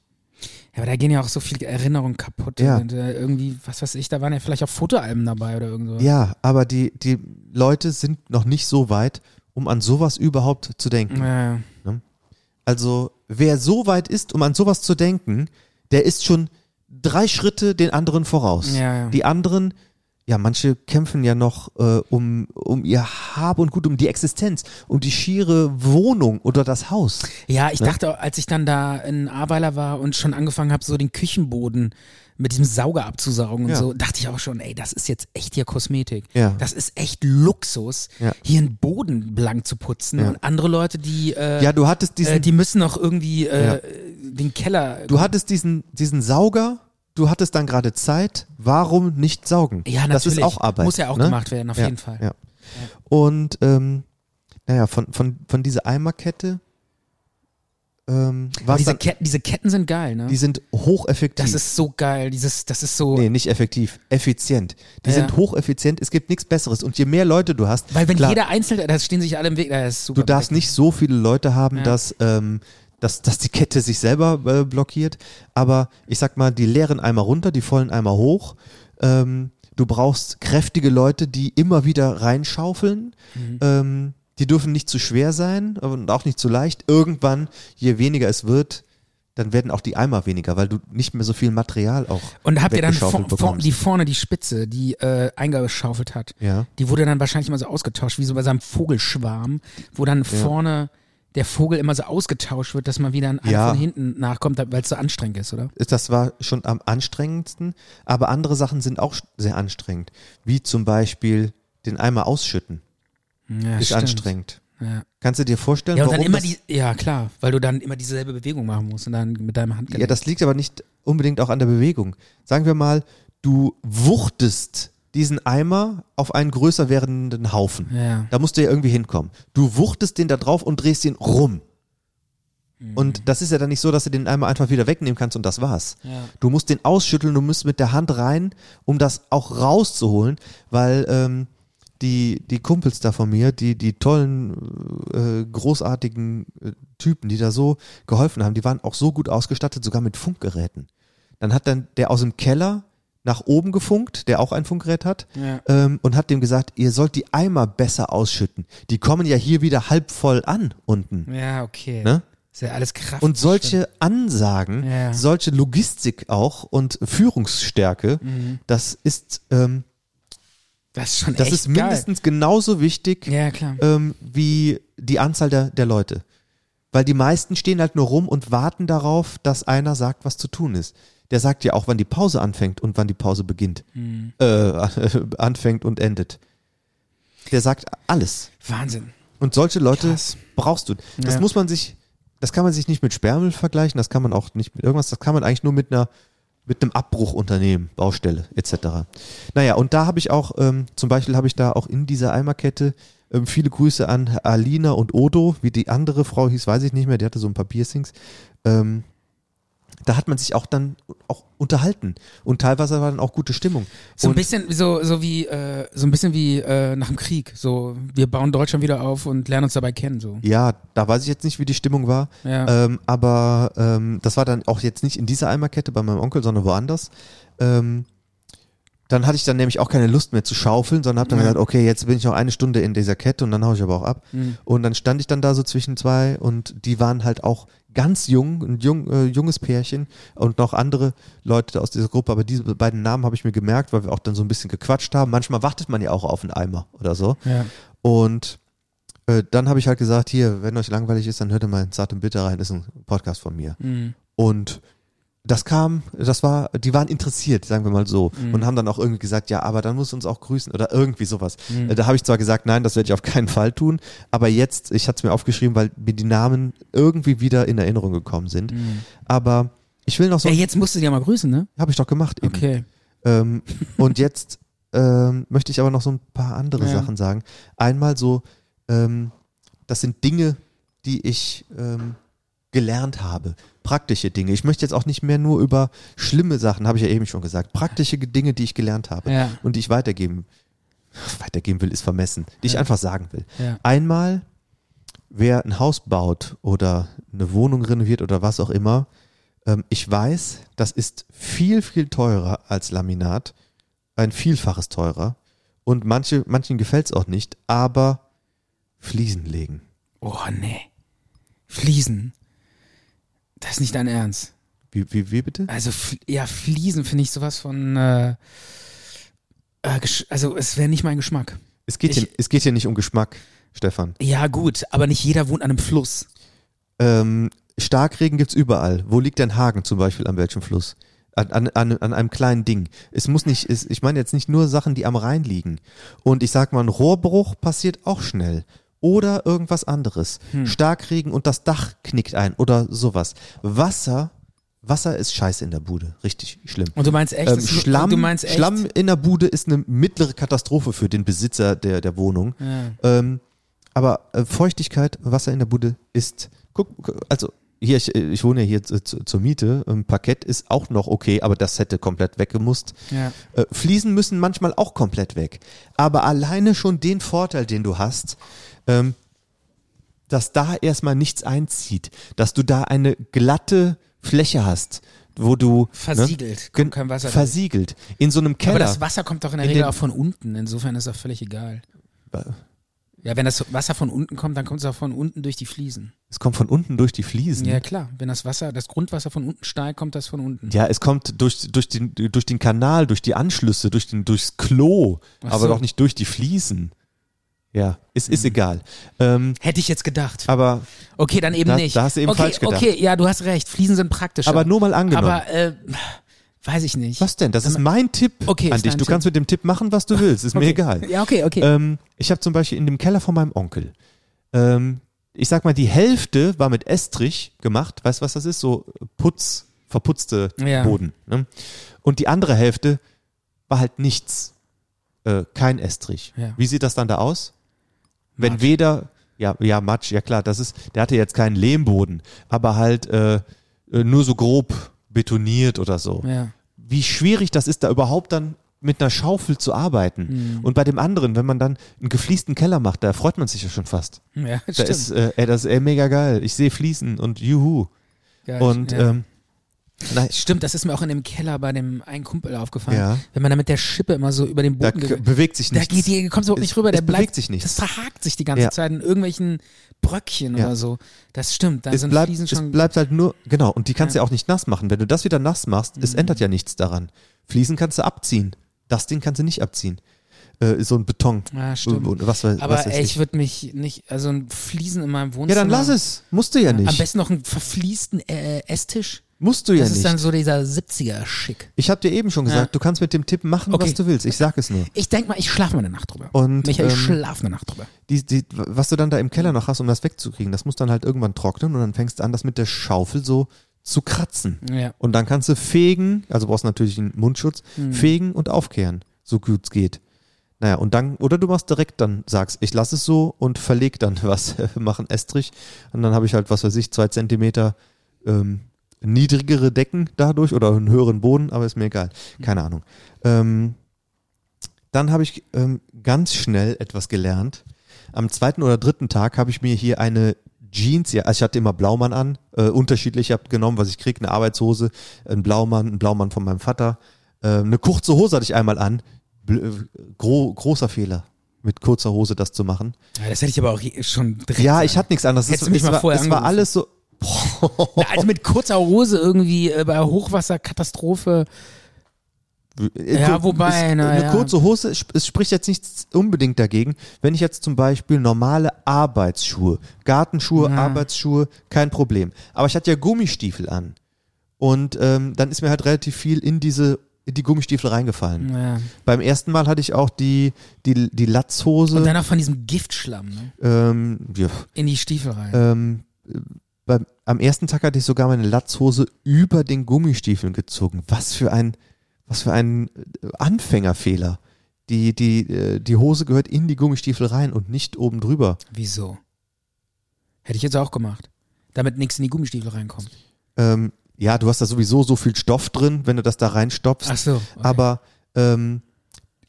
Ja, aber da gehen ja auch so viele Erinnerungen kaputt. Ja. Und, äh, irgendwie, was weiß ich, da waren ja vielleicht auch Fotoalben dabei oder irgendwas. Ja, aber die, die Leute sind noch nicht so weit, um an sowas überhaupt zu denken. Ja. Also, wer so weit ist, um an sowas zu denken, der ist schon drei Schritte den anderen voraus. Die anderen, ja, manche kämpfen ja noch äh, um, um ihr Hab und Gut, um die Existenz, um die schiere Wohnung oder das Haus. Ja, ich Ne? dachte, als ich dann da in Ahrweiler war und schon angefangen habe, so den Küchenboden mit diesem Sauger abzusaugen und Ja. so, dachte ich auch schon, ey, das ist jetzt echt hier Kosmetik. Ja. Das ist echt Luxus, Ja. hier einen Boden blank zu putzen. Ja. Und andere Leute, die, äh, Ja, du hattest diesen, äh, die müssen noch irgendwie äh, den Keller. du hattest diesen, diesen Sauger, du hattest dann gerade Zeit, warum nicht saugen? ja, natürlich. Das ist auch Arbeit. Muss ja auch ne? gemacht werden, auf ja, jeden Fall. Ja. Und ähm, naja, von, von, von dieser Eimerkette ähm, diese, dann, Ketten, diese Ketten sind geil, ne? die sind hocheffektiv. Das ist so geil. Dieses, das ist so. nee, nicht effektiv, effizient. Die Ja. sind hocheffizient, es gibt nichts Besseres. Und je mehr Leute du hast, Weil wenn klar, jeder Einzelne, da stehen sich alle im Weg, das ist super. du darfst nicht so viele Leute haben, Ja. dass, ähm, dass, dass die Kette sich selber äh, blockiert. Aber ich sag mal, die leeren Eimer runter, die vollen Eimer hoch. Ähm, du brauchst kräftige Leute, die immer wieder reinschaufeln. Mhm. Ähm, die dürfen nicht zu schwer sein und auch nicht zu leicht. Irgendwann, je weniger es wird, dann werden auch die Eimer weniger, weil du nicht mehr so viel Material auch Und habt ihr dann vor, die vorne, die Spitze, die äh, eingeschaufelt hat, Ja. die wurde dann wahrscheinlich immer so ausgetauscht, wie so bei seinem Vogelschwarm, wo dann vorne der Vogel immer so ausgetauscht wird, dass man wieder an einem Ja. von hinten nachkommt, weil es so anstrengend ist, oder? Das war schon am anstrengendsten, aber andere Sachen sind auch sehr anstrengend, wie zum Beispiel den Eimer ausschütten. Ja, ist stimmt. anstrengend. Ja. Kannst du dir vorstellen, ja, und warum dann immer das, die, ja klar, weil du dann immer dieselbe Bewegung machen musst und dann mit deinem Handgelenk. Ja, das liegt aber nicht unbedingt auch an der Bewegung. Sagen wir mal, du wuchtest diesen Eimer auf einen größer werdenden Haufen. ja. Da musst du ja irgendwie hinkommen. Du wuchtest den da drauf und drehst ihn rum. Mhm. Und das ist ja dann nicht so, dass du den Eimer einfach wieder wegnehmen kannst und das war's. Ja. Du musst den ausschütteln, du musst mit der Hand rein, um das auch rauszuholen, weil ähm, die, die Kumpels da von mir, die, die tollen, äh, großartigen äh, Typen, die da so geholfen haben, die waren auch so gut ausgestattet, sogar mit Funkgeräten. Dann hat dann der aus dem Keller nach oben gefunkt, der auch ein Funkgerät hat, Ja. ähm, und hat dem gesagt, ihr sollt die Eimer besser ausschütten. Die kommen ja hier wieder halb voll an unten. ja, okay. Ne? Ist ja alles Kraft. Und solche Ansagen, Ja. solche Logistik auch und Führungsstärke, Mhm. das ist, ähm, das ist schon das echt ist mindestens genauso wichtig geil. Ja, ähm, wie die Anzahl der, der Leute. Weil die meisten stehen halt nur rum und warten darauf, dass einer sagt, was zu tun ist. Der sagt ja auch, wann die Pause anfängt und wann die Pause beginnt. Mhm. Äh, anfängt und endet. Der sagt alles. Wahnsinn. Und solche Leute Krass. brauchst du. Das Ja. muss man sich, das kann man sich nicht mit Sperrmüll vergleichen, das kann man auch nicht mit irgendwas, das kann man eigentlich nur mit einer mit einem Abbruchunternehmen, Baustelle etc. Naja, und da habe ich auch, ähm, zum Beispiel habe ich da auch in dieser Eimerkette ähm, viele Grüße an Alina und Odo, wie die andere Frau hieß, weiß ich nicht mehr, die hatte so ein paar Piercings. Ähm, da hat man sich auch dann auch unterhalten und teilweise war dann auch gute Stimmung. So ein und, bisschen, so, so wie, äh, so ein bisschen wie äh, nach dem Krieg. So, wir bauen Deutschland wieder auf und lernen uns dabei kennen. So. Ja, da weiß ich jetzt nicht, wie die Stimmung war. Ja. Ähm, aber ähm, das war dann auch jetzt nicht in dieser Eimerkette bei meinem Onkel, sondern woanders. Ähm, dann hatte ich dann nämlich auch keine Lust mehr zu schaufeln, sondern habe dann Ja. gesagt, okay, jetzt bin ich noch eine Stunde in dieser Kette und dann hau ich aber auch ab. Mhm. Und dann stand ich dann da so zwischen zwei und die waren halt auch ganz jung, ein jung, äh, junges Pärchen und noch andere Leute aus dieser Gruppe, aber diese beiden Namen habe ich mir gemerkt, weil wir auch dann so ein bisschen gequatscht haben. Manchmal wartet man ja auch auf einen Eimer oder so. Ja. Und äh, dann habe ich halt gesagt, hier, wenn euch langweilig ist, dann hört ihr mal Zart und Bitter rein, ist ein Podcast von mir. Mhm. Und das kam, das war, die waren interessiert, sagen wir mal so, Mhm. und haben dann auch irgendwie gesagt, ja, aber dann musst du uns auch grüßen oder irgendwie sowas. Mhm. Äh, Da habe ich zwar gesagt, nein, das werde ich auf keinen Fall tun, aber jetzt, ich hatte es mir aufgeschrieben, weil mir die Namen irgendwie wieder in Erinnerung gekommen sind. Mhm. Aber ich will noch so, Ja, jetzt musst du die ja mal grüßen, ne? habe ich doch gemacht eben. Okay. Ähm, und jetzt ähm, möchte ich aber noch so ein paar andere Ja. Sachen sagen. Einmal so, ähm, das sind Dinge, die ich ähm, gelernt habe. Praktische Dinge. Ich möchte jetzt auch nicht mehr nur über schlimme Sachen, habe ich ja eben schon gesagt. Praktische Dinge, die ich gelernt habe Ja. und die ich weitergeben, weitergeben will, ist vermessen, die ich einfach sagen will. Einmal, wer ein Haus baut oder eine Wohnung renoviert oder was auch immer, ähm, ich weiß, das ist viel, viel teurer als Laminat, ein Vielfaches teurer. Und manche, manchen gefällt es auch nicht, aber Fliesen legen. Oh, nee. Fliesen. Das ist nicht dein Ernst. Wie, wie, wie bitte? Also, ja, Fliesen finde ich sowas von, äh, äh, also es wäre nicht mein Geschmack. Es geht, ich- hier, es geht hier nicht um Geschmack, Stefan. Ja, gut, aber nicht jeder wohnt an einem Fluss. Ähm, Starkregen gibt's überall. Wo liegt denn Hagen zum Beispiel an welchem Fluss? An, an, an, an einem kleinen Ding. Es muss nicht, es, ich meine jetzt nicht nur Sachen, die am Rhein liegen. Und ich sag mal, ein Rohrbruch passiert auch schnell. Oder irgendwas anderes. Hm. Starkregen und das Dach knickt ein oder sowas. Wasser, Wasser ist scheiße in der Bude. Richtig schlimm. Und du meinst echt, Ähm, Schlamm, du meinst echt, Schlamm in der Bude ist eine mittlere Katastrophe für den Besitzer der, der Wohnung. Ja. Ähm, aber äh, Feuchtigkeit, Wasser in der Bude ist, guck, also hier, ich, äh, ich wohne ja hier zu, zu, zur Miete, Parkett ist auch noch okay, aber das hätte komplett weggemusst. Ja. Äh, Fliesen müssen manchmal auch komplett weg. Aber alleine schon den Vorteil, den du hast, ähm, dass da erstmal nichts einzieht, dass du da eine glatte Fläche hast, wo du Versiegelt, ne, kommt gen- kein Wasser durch. versiegelt in so einem Keller. Aber das Wasser kommt doch in der In Regel auch von unten, insofern ist das völlig egal. Ja, wenn das Wasser von unten kommt, dann kommt es auch von unten durch die Fliesen. es kommt von unten durch die Fliesen. Ja, klar. Wenn das Wasser, das Grundwasser von unten steigt, kommt das von unten. Ja, es kommt durch, durch, den, durch den Kanal, durch die Anschlüsse, durch den, durchs Klo, Ach aber so. doch nicht durch die Fliesen. Ja, es ist egal. Ähm, Hätte ich jetzt gedacht. aber, Okay, dann eben Da- nicht. da hast du eben okay, falsch gedacht. Okay, ja, du hast recht. Fliesen sind praktischer. aber nur mal angenommen. Aber, äh, weiß ich nicht. was denn? Das ist mein Tipp Okay, an dich. Du Tipp. kannst mit dem Tipp machen, was du willst. Ist mir Okay. egal. Ja, okay, okay. Ähm, ich habe zum Beispiel in dem Keller von meinem Onkel, ähm, ich sag mal, die Hälfte war mit Estrich gemacht. Weißt du, was das ist? So Putz, verputzte Ja. Boden. Ne? Und die andere Hälfte war halt nichts. Äh, kein Estrich. Ja. Wie sieht das dann da aus? Wenn Matsch. weder, ja, ja, Matsch, ja klar, das ist, der hatte jetzt keinen Lehmboden, aber halt äh, äh, nur so grob betoniert oder so ja. wie schwierig das ist, da überhaupt dann mit einer Schaufel zu arbeiten. Mhm. Und bei dem anderen, wenn man dann einen gefliesten Keller macht, da freut man sich ja schon fast. Ja, Da stimmt. ist, äh, ey, das ist ey, mega geil. Ich sehe Fließen und juhu. Geil. Und ja. ähm, nein, Stimmt, das ist mir auch in dem Keller bei dem einen Kumpel aufgefallen. Ja. Wenn man da mit der Schippe immer so über den da Boden k- ge- bewegt sich da nichts. geht die, kommst du überhaupt Es- nicht rüber, der es bleibt, bewegt sich nichts. Das verhakt sich die ganze Ja. Zeit in irgendwelchen Bröckchen Ja. oder so. Das stimmt, da es sind bleibt, Fliesen es schon. bleibt halt nur, genau, und die kannst du Ja. auch nicht nass machen. Wenn du das wieder nass machst, es Mhm. ändert ja nichts daran. Fliesen kannst du abziehen. Das Ding kannst du nicht abziehen. Äh, so ein Beton. Ja, stimmt. Was, aber was weiß ey, ich. würde mich nicht, also ein Fliesen in meinem Wohnzimmer. Ja, dann lass es. Musst du ja nicht. Am besten noch einen verfließten äh, Esstisch. Musst du ja Das nicht. ist dann so dieser 70er-Schick. ich habe dir eben schon gesagt, Ja. du kannst mit dem Tipp machen, Okay. was du willst. Ich sag es nur. Ich denk mal, ich schlafe mal eine Nacht drüber. Und, Michael, ich ähm, schlafe eine Nacht drüber. Die, die, was du dann da im Keller noch hast, um das wegzukriegen, das muss dann halt irgendwann trocknen und dann fängst du an, das mit der Schaufel so zu kratzen. Ja. Und dann kannst du fegen, also brauchst natürlich einen Mundschutz, Hm. fegen und aufkehren, so gut es geht. Naja, und dann, oder du machst direkt dann, sagst, ich lasse es so und verleg dann was, mach einen Estrich und dann habe ich halt, was weiß ich, zwei Zentimeter ähm, niedrigere Decken dadurch oder einen höheren Boden, aber ist mir egal. Keine Ahnung. Ähm, dann habe ich ähm, ganz schnell etwas gelernt. Am zweiten oder dritten Tag habe ich mir hier eine Jeans, ja, also ich hatte immer Blaumann an, äh, unterschiedlich, ich habe genommen, was ich krieg, eine Arbeitshose, ein Blaumann, ein Blaumann von meinem Vater, äh, eine kurze Hose hatte ich einmal an, Bl äh, gro großer Fehler, mit kurzer Hose das zu machen. Ja, das hätte ich aber auch schon direkt. Ja, ich hatte nichts anderes. Hättest Es, mich es, mal war, vorher es war alles so, Na, also mit kurzer Hose irgendwie äh, bei Hochwasserkatastrophe. Äh, Ja, wobei, es, na eine ja. kurze Hose, es spricht jetzt nichts unbedingt dagegen, wenn ich jetzt zum Beispiel normale Arbeitsschuhe, Gartenschuhe, Ja. Arbeitsschuhe, kein Problem. Aber ich hatte ja Gummistiefel an und ähm, dann ist mir halt relativ viel in diese in die Gummistiefel reingefallen. Ja. Beim ersten Mal hatte ich auch die die die Latzhose. Und dann auch von diesem Giftschlamm ne? ähm, ja, in die Stiefel rein. ähm, äh, beim, am ersten Tag hatte ich sogar meine Latzhose über den Gummistiefeln gezogen. Was für ein, was für ein äh, Anfängerfehler. Die, die, äh, die Hose gehört in die Gummistiefel rein und nicht oben drüber. Wieso? Hätte ich jetzt auch gemacht. Damit nichts in die Gummistiefel reinkommt. Ähm, ja, du hast da sowieso so viel Stoff drin, wenn du das da reinstopfst. Ach so. Okay. Aber ähm,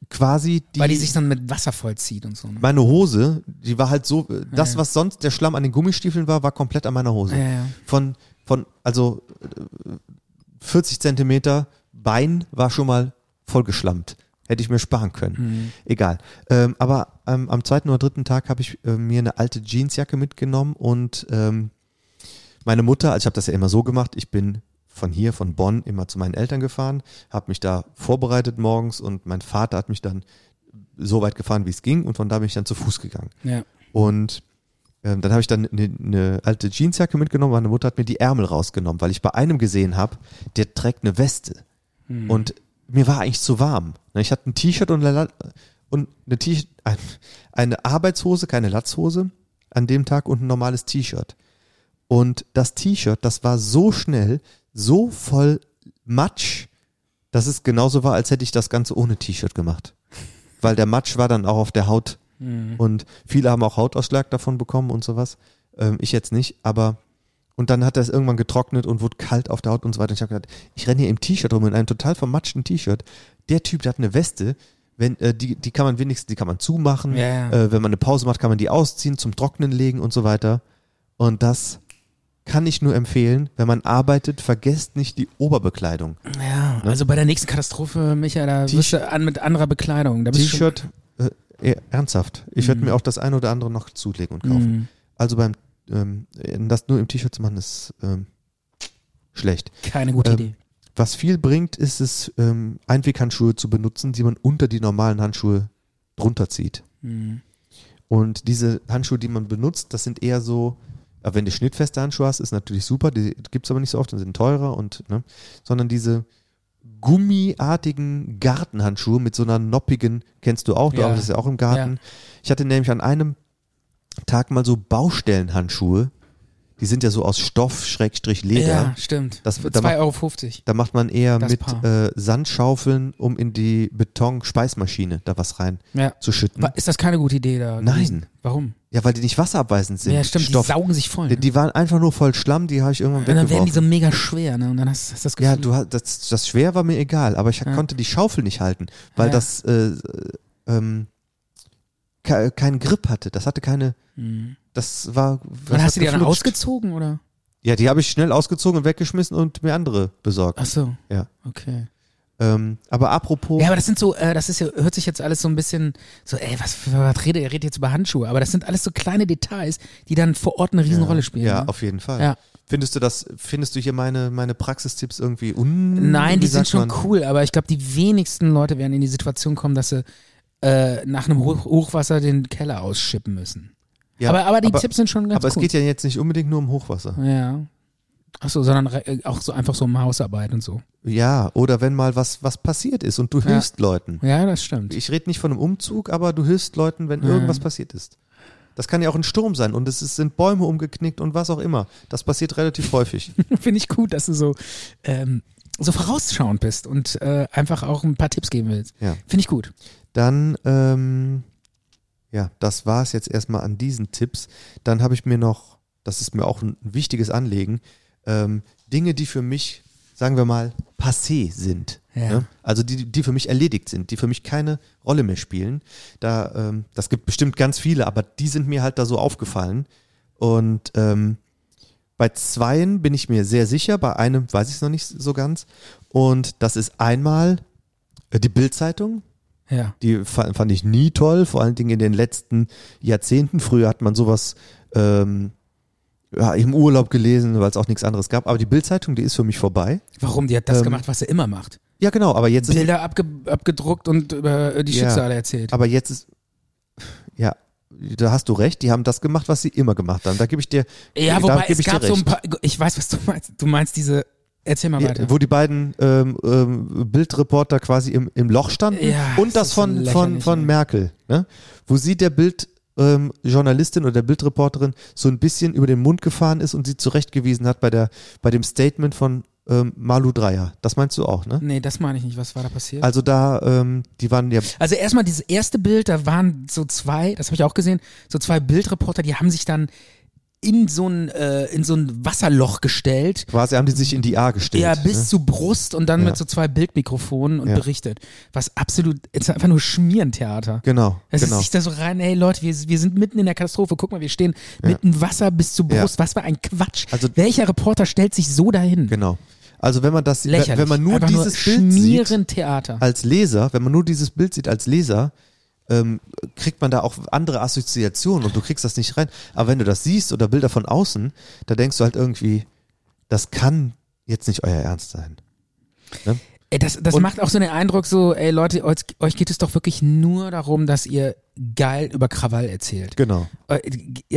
quasi die, Weil die sich dann mit Wasser vollzieht und so. Ne? meine Hose, die war halt so, äh, das, Ja. was sonst der Schlamm an den Gummistiefeln war, war komplett an meiner Hose. Ja, von, von also äh, 40 Zentimeter Bein war schon mal vollgeschlammt. Hätte ich mir sparen können. Mhm. Egal. Ähm, aber ähm, am zweiten oder dritten Tag habe ich äh, mir eine alte Jeansjacke mitgenommen und ähm, meine Mutter, also ich habe das ja immer so gemacht, ich bin von hier, von Bonn, immer zu meinen Eltern gefahren, habe mich da vorbereitet morgens und mein Vater hat mich dann so weit gefahren, wie es ging und von da bin ich dann zu Fuß gegangen. Ja. Und ähm, dann habe ich dann eine, eine alte Jeansjacke mitgenommen. Meine Mutter hat mir die Ärmel rausgenommen, weil ich bei einem gesehen habe, der trägt eine Weste. Und mir war eigentlich zu warm. Ne, Ich hatte ein T-Shirt und, eine und eine, T ein- eine Arbeitshose, keine Latzhose an dem Tag und ein normales T-Shirt. Und das T-Shirt, das war so schnell, so voll Matsch, dass es genauso war, als hätte ich das Ganze ohne T-Shirt gemacht. Weil der Matsch war dann auch auf der Haut. Und viele haben auch Hautausschlag davon bekommen und sowas. Ähm, ich jetzt nicht, aber und dann hat er es irgendwann getrocknet und wurde kalt auf der Haut und so weiter. Und ich habe gedacht, ich renne hier im T-Shirt rum, in einem total vermatschten T-Shirt. Der Typ, der hat eine Weste, wenn, äh, die, die kann man wenigstens, die kann man zumachen. Ja, ja. Äh, wenn man eine Pause macht, kann man die ausziehen, zum Trocknen legen und so weiter. Und das kann ich nur empfehlen, wenn man arbeitet, vergesst nicht die Oberbekleidung. Ja, also bei der nächsten Katastrophe, Michael, da T- wirst du an mit anderer Bekleidung. T-Shirt, äh, eh, ernsthaft. Ich werde Mhm. mir auch das eine oder andere noch zulegen und kaufen. Mhm. Also beim ähm, das nur im T-Shirt zu machen, ist ähm, schlecht. Keine gute Ähm, Idee. Was viel bringt, ist es, ähm, Einweghandschuhe zu benutzen, die man unter die normalen Handschuhe drunter zieht. Mhm. Und diese Handschuhe, die man benutzt, das sind eher so, aber wenn du schnittfeste Handschuhe hast, ist natürlich super, die gibt's aber nicht so oft und sind teurer und, ne, sondern diese gummiartigen Gartenhandschuhe mit so einer noppigen, kennst du auch, du Ja. arbeitest ja auch im Garten. Ich hatte nämlich an einem Tag mal so Baustellenhandschuhe, die sind ja so aus Stoff, Schrägstrich Leder. Ja, stimmt. Das- Für da macht- 2,50 Euro. Da macht man eher Das mit äh, Sandschaufeln, um in die Beton-Speismaschine da was rein Ja. zu schütten. Ist das keine gute Idee da? Nein. Warum? Ja, weil die nicht wasserabweisend sind. Ja, stimmt, Stoff. die saugen sich voll. die, Ne? die waren einfach nur voll Schlamm, die habe ich irgendwann und dann werden die weggeworfen. so mega schwer, ne? Und dann hast, hast du das Gefühl. ja, du hast das, das schwer war mir egal, aber ich Ja. konnte die Schaufel nicht halten, weil Ja. das äh, ähm, ke keinen Grip hatte. Das hatte keine. Mhm. Das war. Und das hast du die dann geflutscht. ausgezogen, oder? Ja, die habe ich schnell ausgezogen und weggeschmissen und mir andere besorgt. Ach so. Ja. Okay. Ähm, aber apropos. Ja, aber das sind so, äh, das ist ja, hört sich jetzt alles so ein bisschen so, ey, was, was redet, er redet jetzt über Handschuhe, aber das sind alles so kleine Details, die dann vor Ort eine Riesenrolle spielen. Ja, ne? auf jeden Fall. Ja. Findest du das, findest du hier meine, meine Praxistipps irgendwie un... Nein, die sind schon cool, aber ich glaube, die wenigsten Leute werden in die Situation kommen, dass sie äh, nach einem Hoch Hochwasser den Keller ausschippen müssen. Ja, aber, aber die aber, Tipps sind schon ganz aber es gut. geht ja jetzt nicht unbedingt nur um Hochwasser. ja. Ach so, sondern äh, auch so einfach so um Hausarbeit und so. Ja, oder wenn mal was, was passiert ist und du hilfst Leuten. Ja, das stimmt. Ich rede nicht von einem Umzug, aber du hilfst Leuten, wenn Ja. irgendwas passiert ist. Das kann ja auch ein Sturm sein und es ist, sind Bäume umgeknickt und was auch immer. Das passiert relativ häufig. Finde ich gut, dass du so, ähm, so vorausschauend bist und äh, einfach auch ein paar Tipps geben willst. Ja. Finde ich gut. Dann, ähm, ja, das war es jetzt erstmal an diesen Tipps. Dann habe ich mir noch, das ist mir auch ein wichtiges Anliegen, ähm, Dinge, die für mich, sagen wir mal, passé sind. Ja. Ne? Also die, die für mich erledigt sind, die für mich keine Rolle mehr spielen. Da, ähm, das gibt bestimmt ganz viele, aber die sind mir halt da so aufgefallen. Und ähm, bei zweien bin ich mir sehr sicher, bei einem weiß ich es noch nicht so ganz. Und das ist einmal äh, die Bildzeitung. Ja. Die fa- fand ich nie toll, vor allen Dingen in den letzten Jahrzehnten. Früher hat man sowas ähm, ja, im Urlaub gelesen, weil es auch nichts anderes gab. Aber die Bildzeitung, die ist für mich vorbei. Warum? Die hat das Ähm, gemacht, was er immer macht. Ja, genau, aber jetzt ist, Bilder abge abgedruckt und über äh, die Ja. Schicksale erzählt. aber jetzt ist, ja, da hast du recht, die haben das gemacht, was sie immer gemacht haben. Da gebe ich dir, Ja, wobei es gab so ein paar, ich weiß, was du meinst. Du meinst diese, erzähl mal weiter. Ja, wo die beiden ähm, ähm, Bildreporter quasi im, im Loch standen Ja, und das das ist von, von, von. Merkel, ne? wo sie der Bild ähm, Journalistin oder der Bildreporterin so ein bisschen über den Mund gefahren ist und sie zurechtgewiesen hat bei der bei dem Statement von ähm, Malu Dreyer. Das meinst du auch, ne? nee, das meine ich nicht. Was war da passiert? Also da, ähm, die waren ja Also erstmal dieses erste Bild, da waren so zwei, das habe ich auch gesehen, so zwei Bildreporter, die haben sich dann in so ein äh, in so ein Wasserloch gestellt. quasi haben die sich in die A gestellt. Ja, bis ne? zu Brust und dann Ja. mit so zwei Bildmikrofonen und Ja. berichtet. Was absolut, es ist einfach nur Schmierentheater. Genau, Es genau. ist sich da so rein, ey Leute, wir, wir sind mitten in der Katastrophe. Guck mal, wir stehen mitten Wasser bis zu Ja. Brust. Was für ein Quatsch. Also- Welcher Reporter stellt sich so dahin? Genau. Also wenn man das, Lächerlich. wenn man nur Einfach dieses Bild sieht, Schmierentheater. als Leser, wenn man nur dieses Bild sieht als Leser, ähm, kriegt man da auch andere Assoziationen und du kriegst das nicht rein. Aber wenn du das siehst oder Bilder von außen, da denkst du halt irgendwie, das kann jetzt nicht euer Ernst sein. Ne? Ey, das das Und- macht auch so den Eindruck so, ey Leute, euch, euch geht es doch wirklich nur darum, dass ihr geil über Krawall erzählt. Genau. Äh,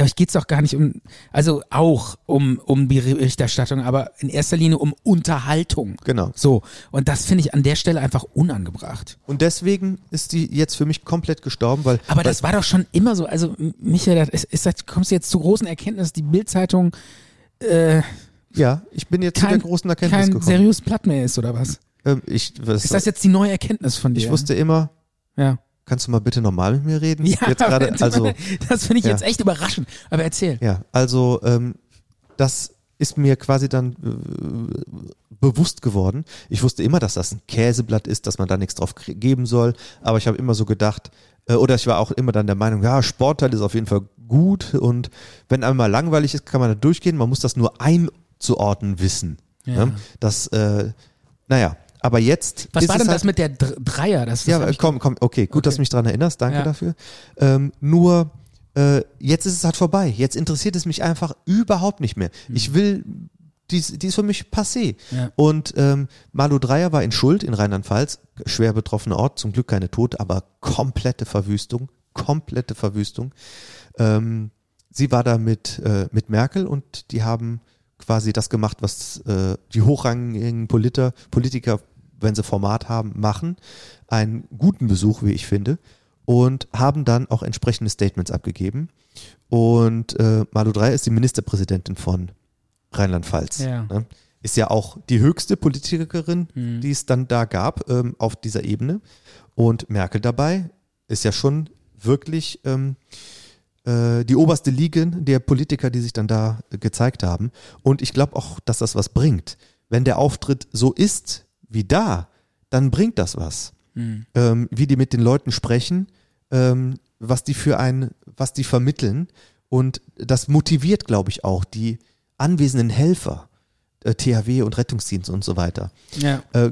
Euch geht's doch gar nicht um, also auch um, um Berichterstattung, aber in erster Linie um Unterhaltung. Genau. So. Und das finde ich an der Stelle einfach unangebracht. Und deswegen ist die jetzt für mich komplett gestorben, weil. Aber weil, das war doch schon immer so. Also, Michael, das ist, ist, das- kommst du jetzt zu großen Erkenntnis, die Bildzeitung äh, Ja, ich bin jetzt zu der kein, großen Erkenntnis kein gekommen. seriös Blatt mehr ist, oder was? Ähm, ich, was, Ist das jetzt die neue Erkenntnis von dir? ich wusste immer, Ja. kannst du mal bitte normal mit mir reden? Ja, jetzt gerade, also. das finde ich Ja. jetzt echt überraschend. Aber erzähl. Ja, also ähm, das ist mir quasi dann äh, bewusst geworden. Ich wusste immer, dass das ein Käseblatt ist, dass man da nichts drauf geben soll, aber ich habe immer so gedacht, äh, oder ich war auch immer dann der Meinung, ja, Sportteil ist auf jeden Fall gut und wenn einmal langweilig ist, kann man da durchgehen, man muss das nur einzuordnen wissen. Ja. Ne? Das, äh, naja, aber jetzt Was war denn halt, das mit der Dr Dreier? Das, das ja, komm, komm, okay, gut, dass Okay. du mich dran erinnerst, danke Ja. dafür. Ähm, nur, äh, jetzt ist es halt vorbei. Jetzt interessiert es mich einfach überhaupt nicht mehr. Ich will, die, ist- die ist für mich passé. Ja. Und ähm, Malu Dreyer war in Schuld in Rheinland-Pfalz, schwer betroffener Ort, zum Glück keine Tote, aber komplette Verwüstung, komplette Verwüstung. Ähm, sie war da mit, äh, mit Merkel und die haben quasi das gemacht, was äh, die hochrangigen Politer, Politiker, wenn sie Format haben, machen. Einen guten Besuch, wie ich finde. Und haben dann auch entsprechende Statements abgegeben. Und äh, Malu Dreyer ist die Ministerpräsidentin von Rheinland-Pfalz. Ja. Ne? Ist ja auch die höchste Politikerin, Mhm. die es dann da gab ähm, auf dieser Ebene. Und Merkel dabei ist ja schon wirklich ähm, äh, die oberste Liga der Politiker, die sich dann da äh, gezeigt haben. Und ich glaube auch, dass das was bringt. Wenn der Auftritt so ist wie da, dann bringt das was. Hm. Ähm, wie die mit den Leuten sprechen, ähm, was die für ein, was die vermitteln. Und das motiviert, glaube ich, auch die anwesenden Helfer, äh, THW und Rettungsdienst und so weiter Ja. äh,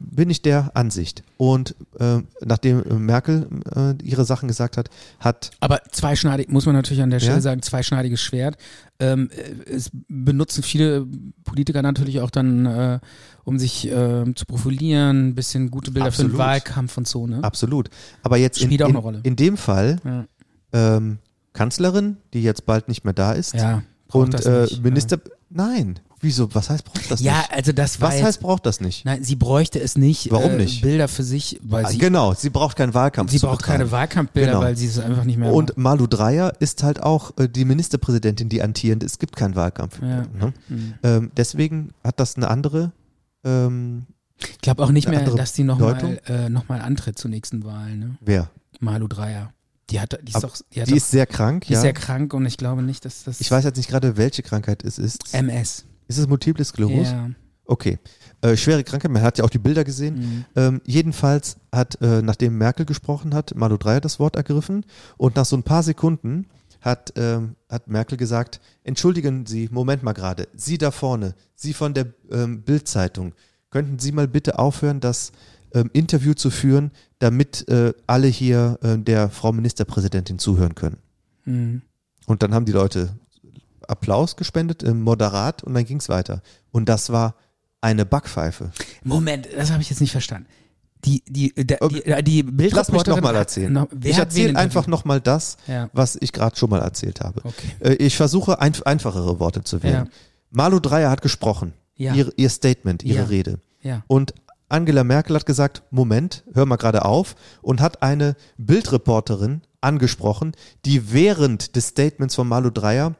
bin ich der Ansicht. Und äh, nachdem äh, Merkel äh, ihre Sachen gesagt hat, hat Aber zweischneidig, muss man natürlich an der Stelle Ja. sagen, zweischneidiges Schwert. Ähm, äh, es benutzen viele Politiker natürlich auch dann, um sich ähm, zu profilieren, ein bisschen gute Bilder für Absolut. den Wahlkampf und so, ne? absolut. Aber jetzt in, Spielt auch in, eine Rolle. in dem Fall Ja. ähm, Kanzlerin, die jetzt bald nicht mehr da ist, ja und äh. Minister, nein, Wieso? Was heißt braucht das Ja, nicht? also das war Was jetzt, heißt braucht das nicht? Nein, sie bräuchte es nicht. Warum äh, nicht? Bilder für sich, weil Ah, sie, genau, sie braucht keinen Wahlkampf. sie braucht keine betreiben. Wahlkampfbilder, Genau. weil sie es einfach nicht mehr Und Malu Dreyer ist halt auch äh, die Ministerpräsidentin, die amtierende. Es gibt keinen Wahlkampf. Ja. Ne? Mhm. Ähm, deswegen hat das eine andere. Ähm, Ich glaube auch nicht mehr, dass die nochmal äh, noch mal antritt zur nächsten Wahl. Ne? wer? Malu Dreyer. Die hat, die ist doch, die hat Die doch, ist sehr krank, die ist ja. sehr krank und ich glaube nicht, dass das ich weiß jetzt nicht gerade, welche Krankheit es ist. MS. ist es Multiple Sklerose? Ja. Okay. Äh, schwere Krankheit, man hat ja auch die Bilder gesehen. Mhm. Ähm, jedenfalls hat, äh, nachdem Merkel gesprochen hat, Malu Dreyer das Wort ergriffen und nach so ein paar Sekunden hat, ähm, hat Merkel gesagt, entschuldigen Sie, Moment mal gerade, Sie da vorne, Sie von der ähm, Bild-Zeitung, könnten Sie mal bitte aufhören, das ähm, Interview zu führen, damit äh, alle hier äh, der Frau Ministerpräsidentin zuhören können. Mhm. Und dann haben die Leute Applaus gespendet, äh, moderat, und dann ging es weiter. Und das war eine Backpfeife. Moment, das habe ich jetzt nicht verstanden. Die, die, die, äh, die Bildreporterin Lass mich nochmal erzählen. noch- ich erzähle einfach nochmal das, Ja. was ich gerade schon mal erzählt habe. Okay. Äh, ich versuche ein, einfachere Worte zu wählen. Ja. Malu Dreyer hat gesprochen, Ja. ihr, ihr Statement, ihre. Rede. Und Angela Merkel hat gesagt, Moment, hör mal gerade auf und hat eine Bildreporterin angesprochen, die während des Statements von Malu Dreyer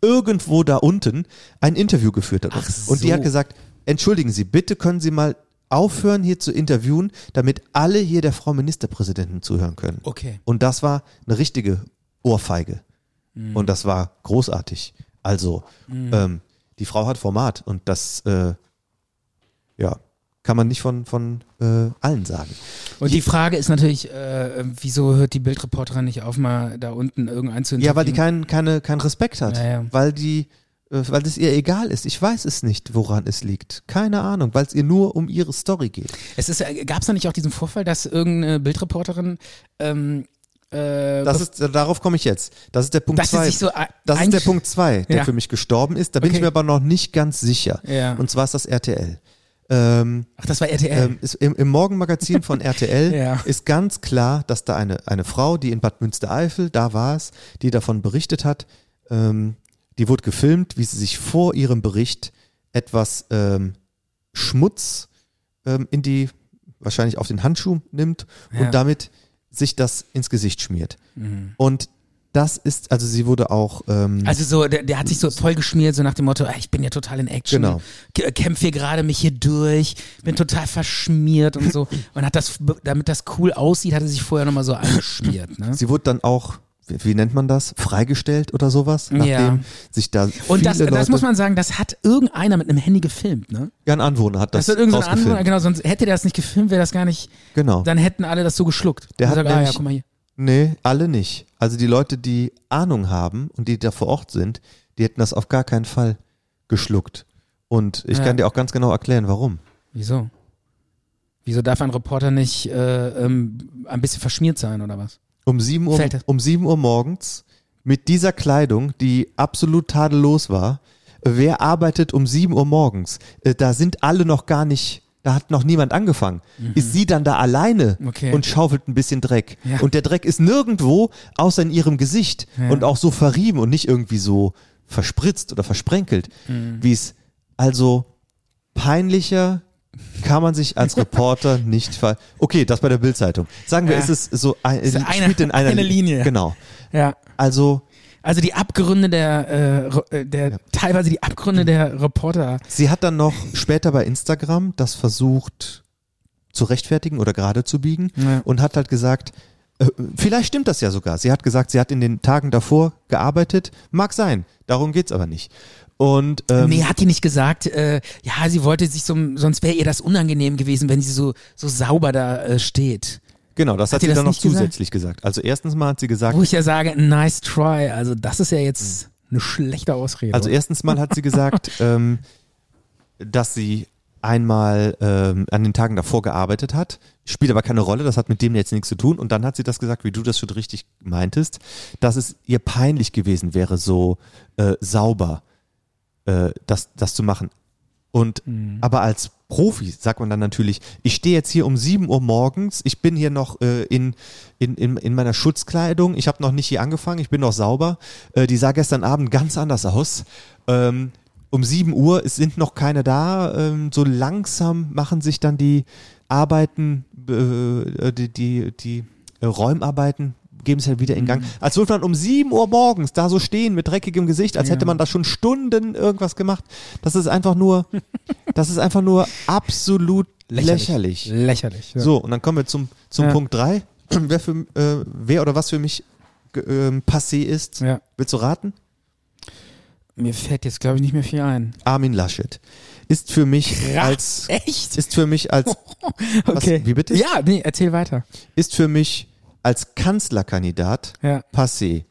irgendwo da unten ein Interview geführt hat. Ach Und die so. hat gesagt, entschuldigen Sie, bitte können Sie mal aufhören hier zu interviewen, damit alle hier der Frau Ministerpräsidentin zuhören können. Okay. Und das war eine richtige Ohrfeige. Mhm. Und das war großartig. Also, ähm, die Frau hat Format und das, äh, ja, kann man nicht von, von äh, allen sagen. Und die Frage ist natürlich, äh, wieso hört die Bildreporterin nicht auf, mal da unten irgendein zu Ja, weil die keinen keine, keinen Respekt hat. Ja, ja. Weil die, äh, weil es ihr egal ist. Ich weiß es nicht, woran es liegt. Keine Ahnung, weil es ihr nur um ihre Story geht. Es ist, gab es da nicht auch diesen Vorfall, dass irgendeine Bildreporterin ähm, äh, Das ist, darauf komme ich jetzt. Das ist der Punkt dass sie zwei. sich so ein- das ist der Punkt zwei, der Ja. für mich gestorben ist. Da bin ich Okay. mir aber noch nicht ganz sicher. Ja. Und zwar ist das RTL. Ähm, Ach, das war RTL. ähm, ist im, Im Morgenmagazin von RTL Ja. ist ganz klar, dass da eine, eine Frau, die in Bad Münstereifel, da war es, die davon berichtet hat, ähm, die wurde gefilmt, wie sie sich vor ihrem Bericht etwas ähm, Schmutz ähm, in die, wahrscheinlich auf den Handschuh nimmt Ja. und damit sich das ins Gesicht schmiert. Mhm. Und das ist, also sie wurde auch, ähm, Also so, der, der hat sich so voll geschmiert, so nach dem Motto, ich bin ja total in Action. Genau. K- Kämpfe hier gerade mich hier durch, bin total verschmiert und so. Und hat das, damit das cool aussieht, hat er sich vorher nochmal so eingeschmiert. Ne? sie wurde dann auch, wie, nennt man das, freigestellt oder sowas, nachdem Ja. sich da Und das, das muss man sagen, das hat irgendeiner mit einem Handy gefilmt, ne? ja, ein Anwohner hat das, Das, hat irgendein anderer, genau, sonst hätte der das nicht gefilmt, wäre das gar nicht, Genau. dann hätten alle das so geschluckt. Der hat gesagt, ah, ja, Nee, alle nicht. Also die Leute, die Ahnung haben und die da vor Ort sind, die hätten das auf gar keinen Fall geschluckt. Und ich Ja. kann dir auch ganz genau erklären, warum. Wieso? Wieso darf ein Reporter nicht äh, ähm, ein bisschen verschmiert sein oder was? Um 7 Uhr, um 7 Uhr morgens mit dieser Kleidung, die absolut tadellos war, wer arbeitet um 7 Uhr morgens? Äh, Da sind alle noch gar nicht, da hat noch niemand angefangen. Ist sie dann da alleine Mhm. Okay. und schaufelt ein bisschen Dreck. Ja. Und der Dreck ist nirgendwo außer in ihrem Gesicht Ja. und auch so verrieben und nicht irgendwie so verspritzt oder versprenkelt, Mhm. wie es also peinlicher kann man sich als Reporter nicht ver... Okay, das bei der Bildzeitung. Sagen wir, Ja. ist es so ein, Ist eine- spielt in einer eine Linie. Genau. Ja. Also Also die Abgründe der, äh, äh, der teilweise die Abgründe der Reporter. sie hat dann noch später bei Instagram das versucht zu rechtfertigen oder gerade zu biegen Ja. und hat halt gesagt, äh, vielleicht stimmt das ja sogar. Sie hat gesagt, sie hat in den Tagen davor gearbeitet. Mag sein, darum geht's aber nicht. Und ähm, nee, hat die nicht gesagt, äh, ja, sie wollte sich so, sonst wäre ihr das unangenehm gewesen, wenn sie so, so sauber da äh, steht. Genau, das hat, Hat sie dann noch nicht gesagt? zusätzlich gesagt? Also erstens mal hat sie gesagt, Wo ich ja sage, nice try. Also das ist ja jetzt eine schlechte Ausrede. Also erstens mal hat sie gesagt, ähm, dass sie einmal ähm, an den Tagen davor gearbeitet hat, spielt aber keine Rolle, das hat mit dem jetzt nichts zu tun. Und dann hat sie das gesagt, wie du das schon richtig meintest, dass es ihr peinlich gewesen wäre, so äh, sauber äh, das, das zu machen. Und aber als Profi sagt man dann natürlich, ich stehe jetzt hier um 7 Uhr morgens, ich bin hier noch äh, in, in, in, in meiner Schutzkleidung, ich habe noch nicht hier angefangen, ich bin noch sauber. Äh, die sah gestern Abend ganz anders aus. Ähm, um 7 Uhr, es sind noch keine da. Ähm, so langsam machen sich dann die Arbeiten, äh, die, die, die äh, Räumarbeiten geben es halt wieder in Mhm. Gang. Als würde man um 7 Uhr morgens da so stehen mit dreckigem Gesicht, als Ja. hätte man da schon Stunden irgendwas gemacht. Das ist einfach nur, das ist einfach nur absolut lächerlich. Lächerlich. Ja. So, und dann kommen wir zum, zum Ja. Punkt 3. Wer, für, äh, wer oder was für mich ähm, passé ist. Ja. Willst du raten? Mir fällt jetzt, glaube ich, nicht mehr viel ein. Armin Laschet ist für mich als Echt? ist für mich als Okay. wie bitte? Ja, nee, erzähl weiter. ist für mich als Kanzlerkandidat Ja. passé.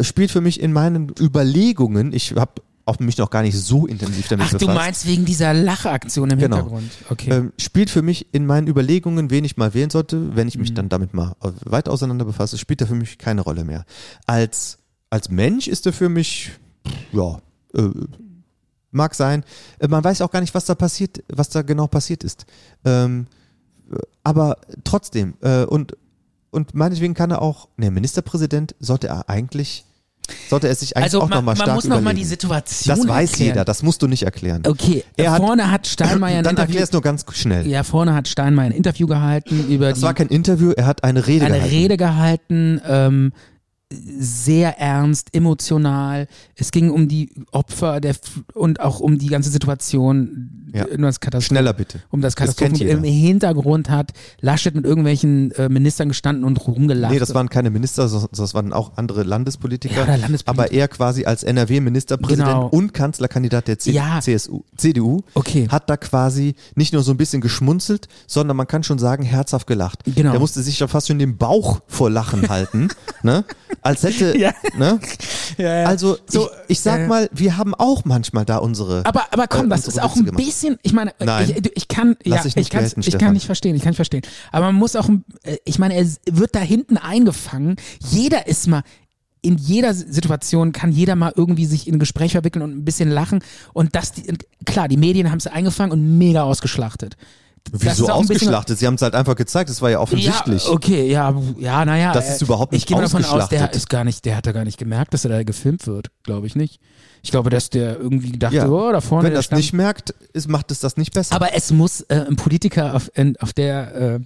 Spielt für mich in meinen Überlegungen, ich habe auch mich noch gar nicht so intensiv damit Ach, du befasst. meinst wegen dieser Lachaktion im Genau. Hintergrund. Okay. ähm, spielt für mich in meinen Überlegungen, wen ich mal wählen sollte, wenn ich Mhm. mich dann damit mal weit auseinander befasse, spielt er für mich keine Rolle mehr. Als, als Mensch ist er für mich, ja, äh, mag sein. Äh, Man weiß auch gar nicht, was da passiert, was da genau passiert ist. Ähm, äh, aber trotzdem, äh, und, und meinetwegen kann er auch, ne, Ministerpräsident sollte er eigentlich, sollte er sich eigentlich also auch man, nochmal man stark muss nochmal die Situation das weiß erklären. jeder, das musst du nicht erklären. Okay, Er hat- vorne hat Steinmeier ein Dann Interview. erklär es nur ganz schnell. Ja, vorne hat Steinmeier ein Interview gehalten über Das war kein Interview, er hat eine Rede eine gehalten. Rede gehalten, ähm, sehr ernst, emotional. Es ging um die Opfer der F- und auch um die ganze Situation, Ja. um das Katastrophen, Schneller bitte. um das Katastrophen. Im. Hintergrund hat Laschet mit irgendwelchen äh, Ministern gestanden und rumgelacht. Nee, das waren keine Minister, sondern das waren auch andere Landespolitiker. Ja, Landespolitiker. Aber er quasi als NRW-Ministerpräsident Genau. und Kanzlerkandidat der C Ja. CSU, CDU Okay. hat da quasi nicht nur so ein bisschen geschmunzelt, sondern man kann schon sagen, herzhaft gelacht. Genau. Der musste sich ja fast schon den Bauch vor Lachen halten, ne? Als hätte, Ja. ne? ja, ja. Also, So, ich, ich sag äh, mal, wir haben auch manchmal da unsere. Aber, aber komm, äh, das ist auch ein gemacht. bisschen, ich meine, Nein. ich, ich kann, Lass ja, ich, gelten, ich kann nicht verstehen, ich kann nicht verstehen. Aber man muss auch, äh, ich meine, er wird da hinten eingefangen. Jeder ist mal, in jeder Situation kann jeder mal irgendwie sich in ein Gespräch verwickeln und ein bisschen lachen. Und das, die, klar, die Medien haben es eingefangen und mega ausgeschlachtet. Wieso ausgeschlachtet? Sie haben es halt einfach gezeigt, das war ja offensichtlich. Ja, okay, ja, ja, naja. Das ist überhaupt nicht Ich gehe davon aus, der ist gar nicht, der hat da gar nicht gemerkt, dass er da gefilmt wird, glaube ich nicht. Ich glaube, dass der irgendwie dachte, Ja. oh, da vorne Wenn das stand- nicht merkt, ist, macht es das nicht besser. Aber es muss äh, ein Politiker auf, in, auf der äh,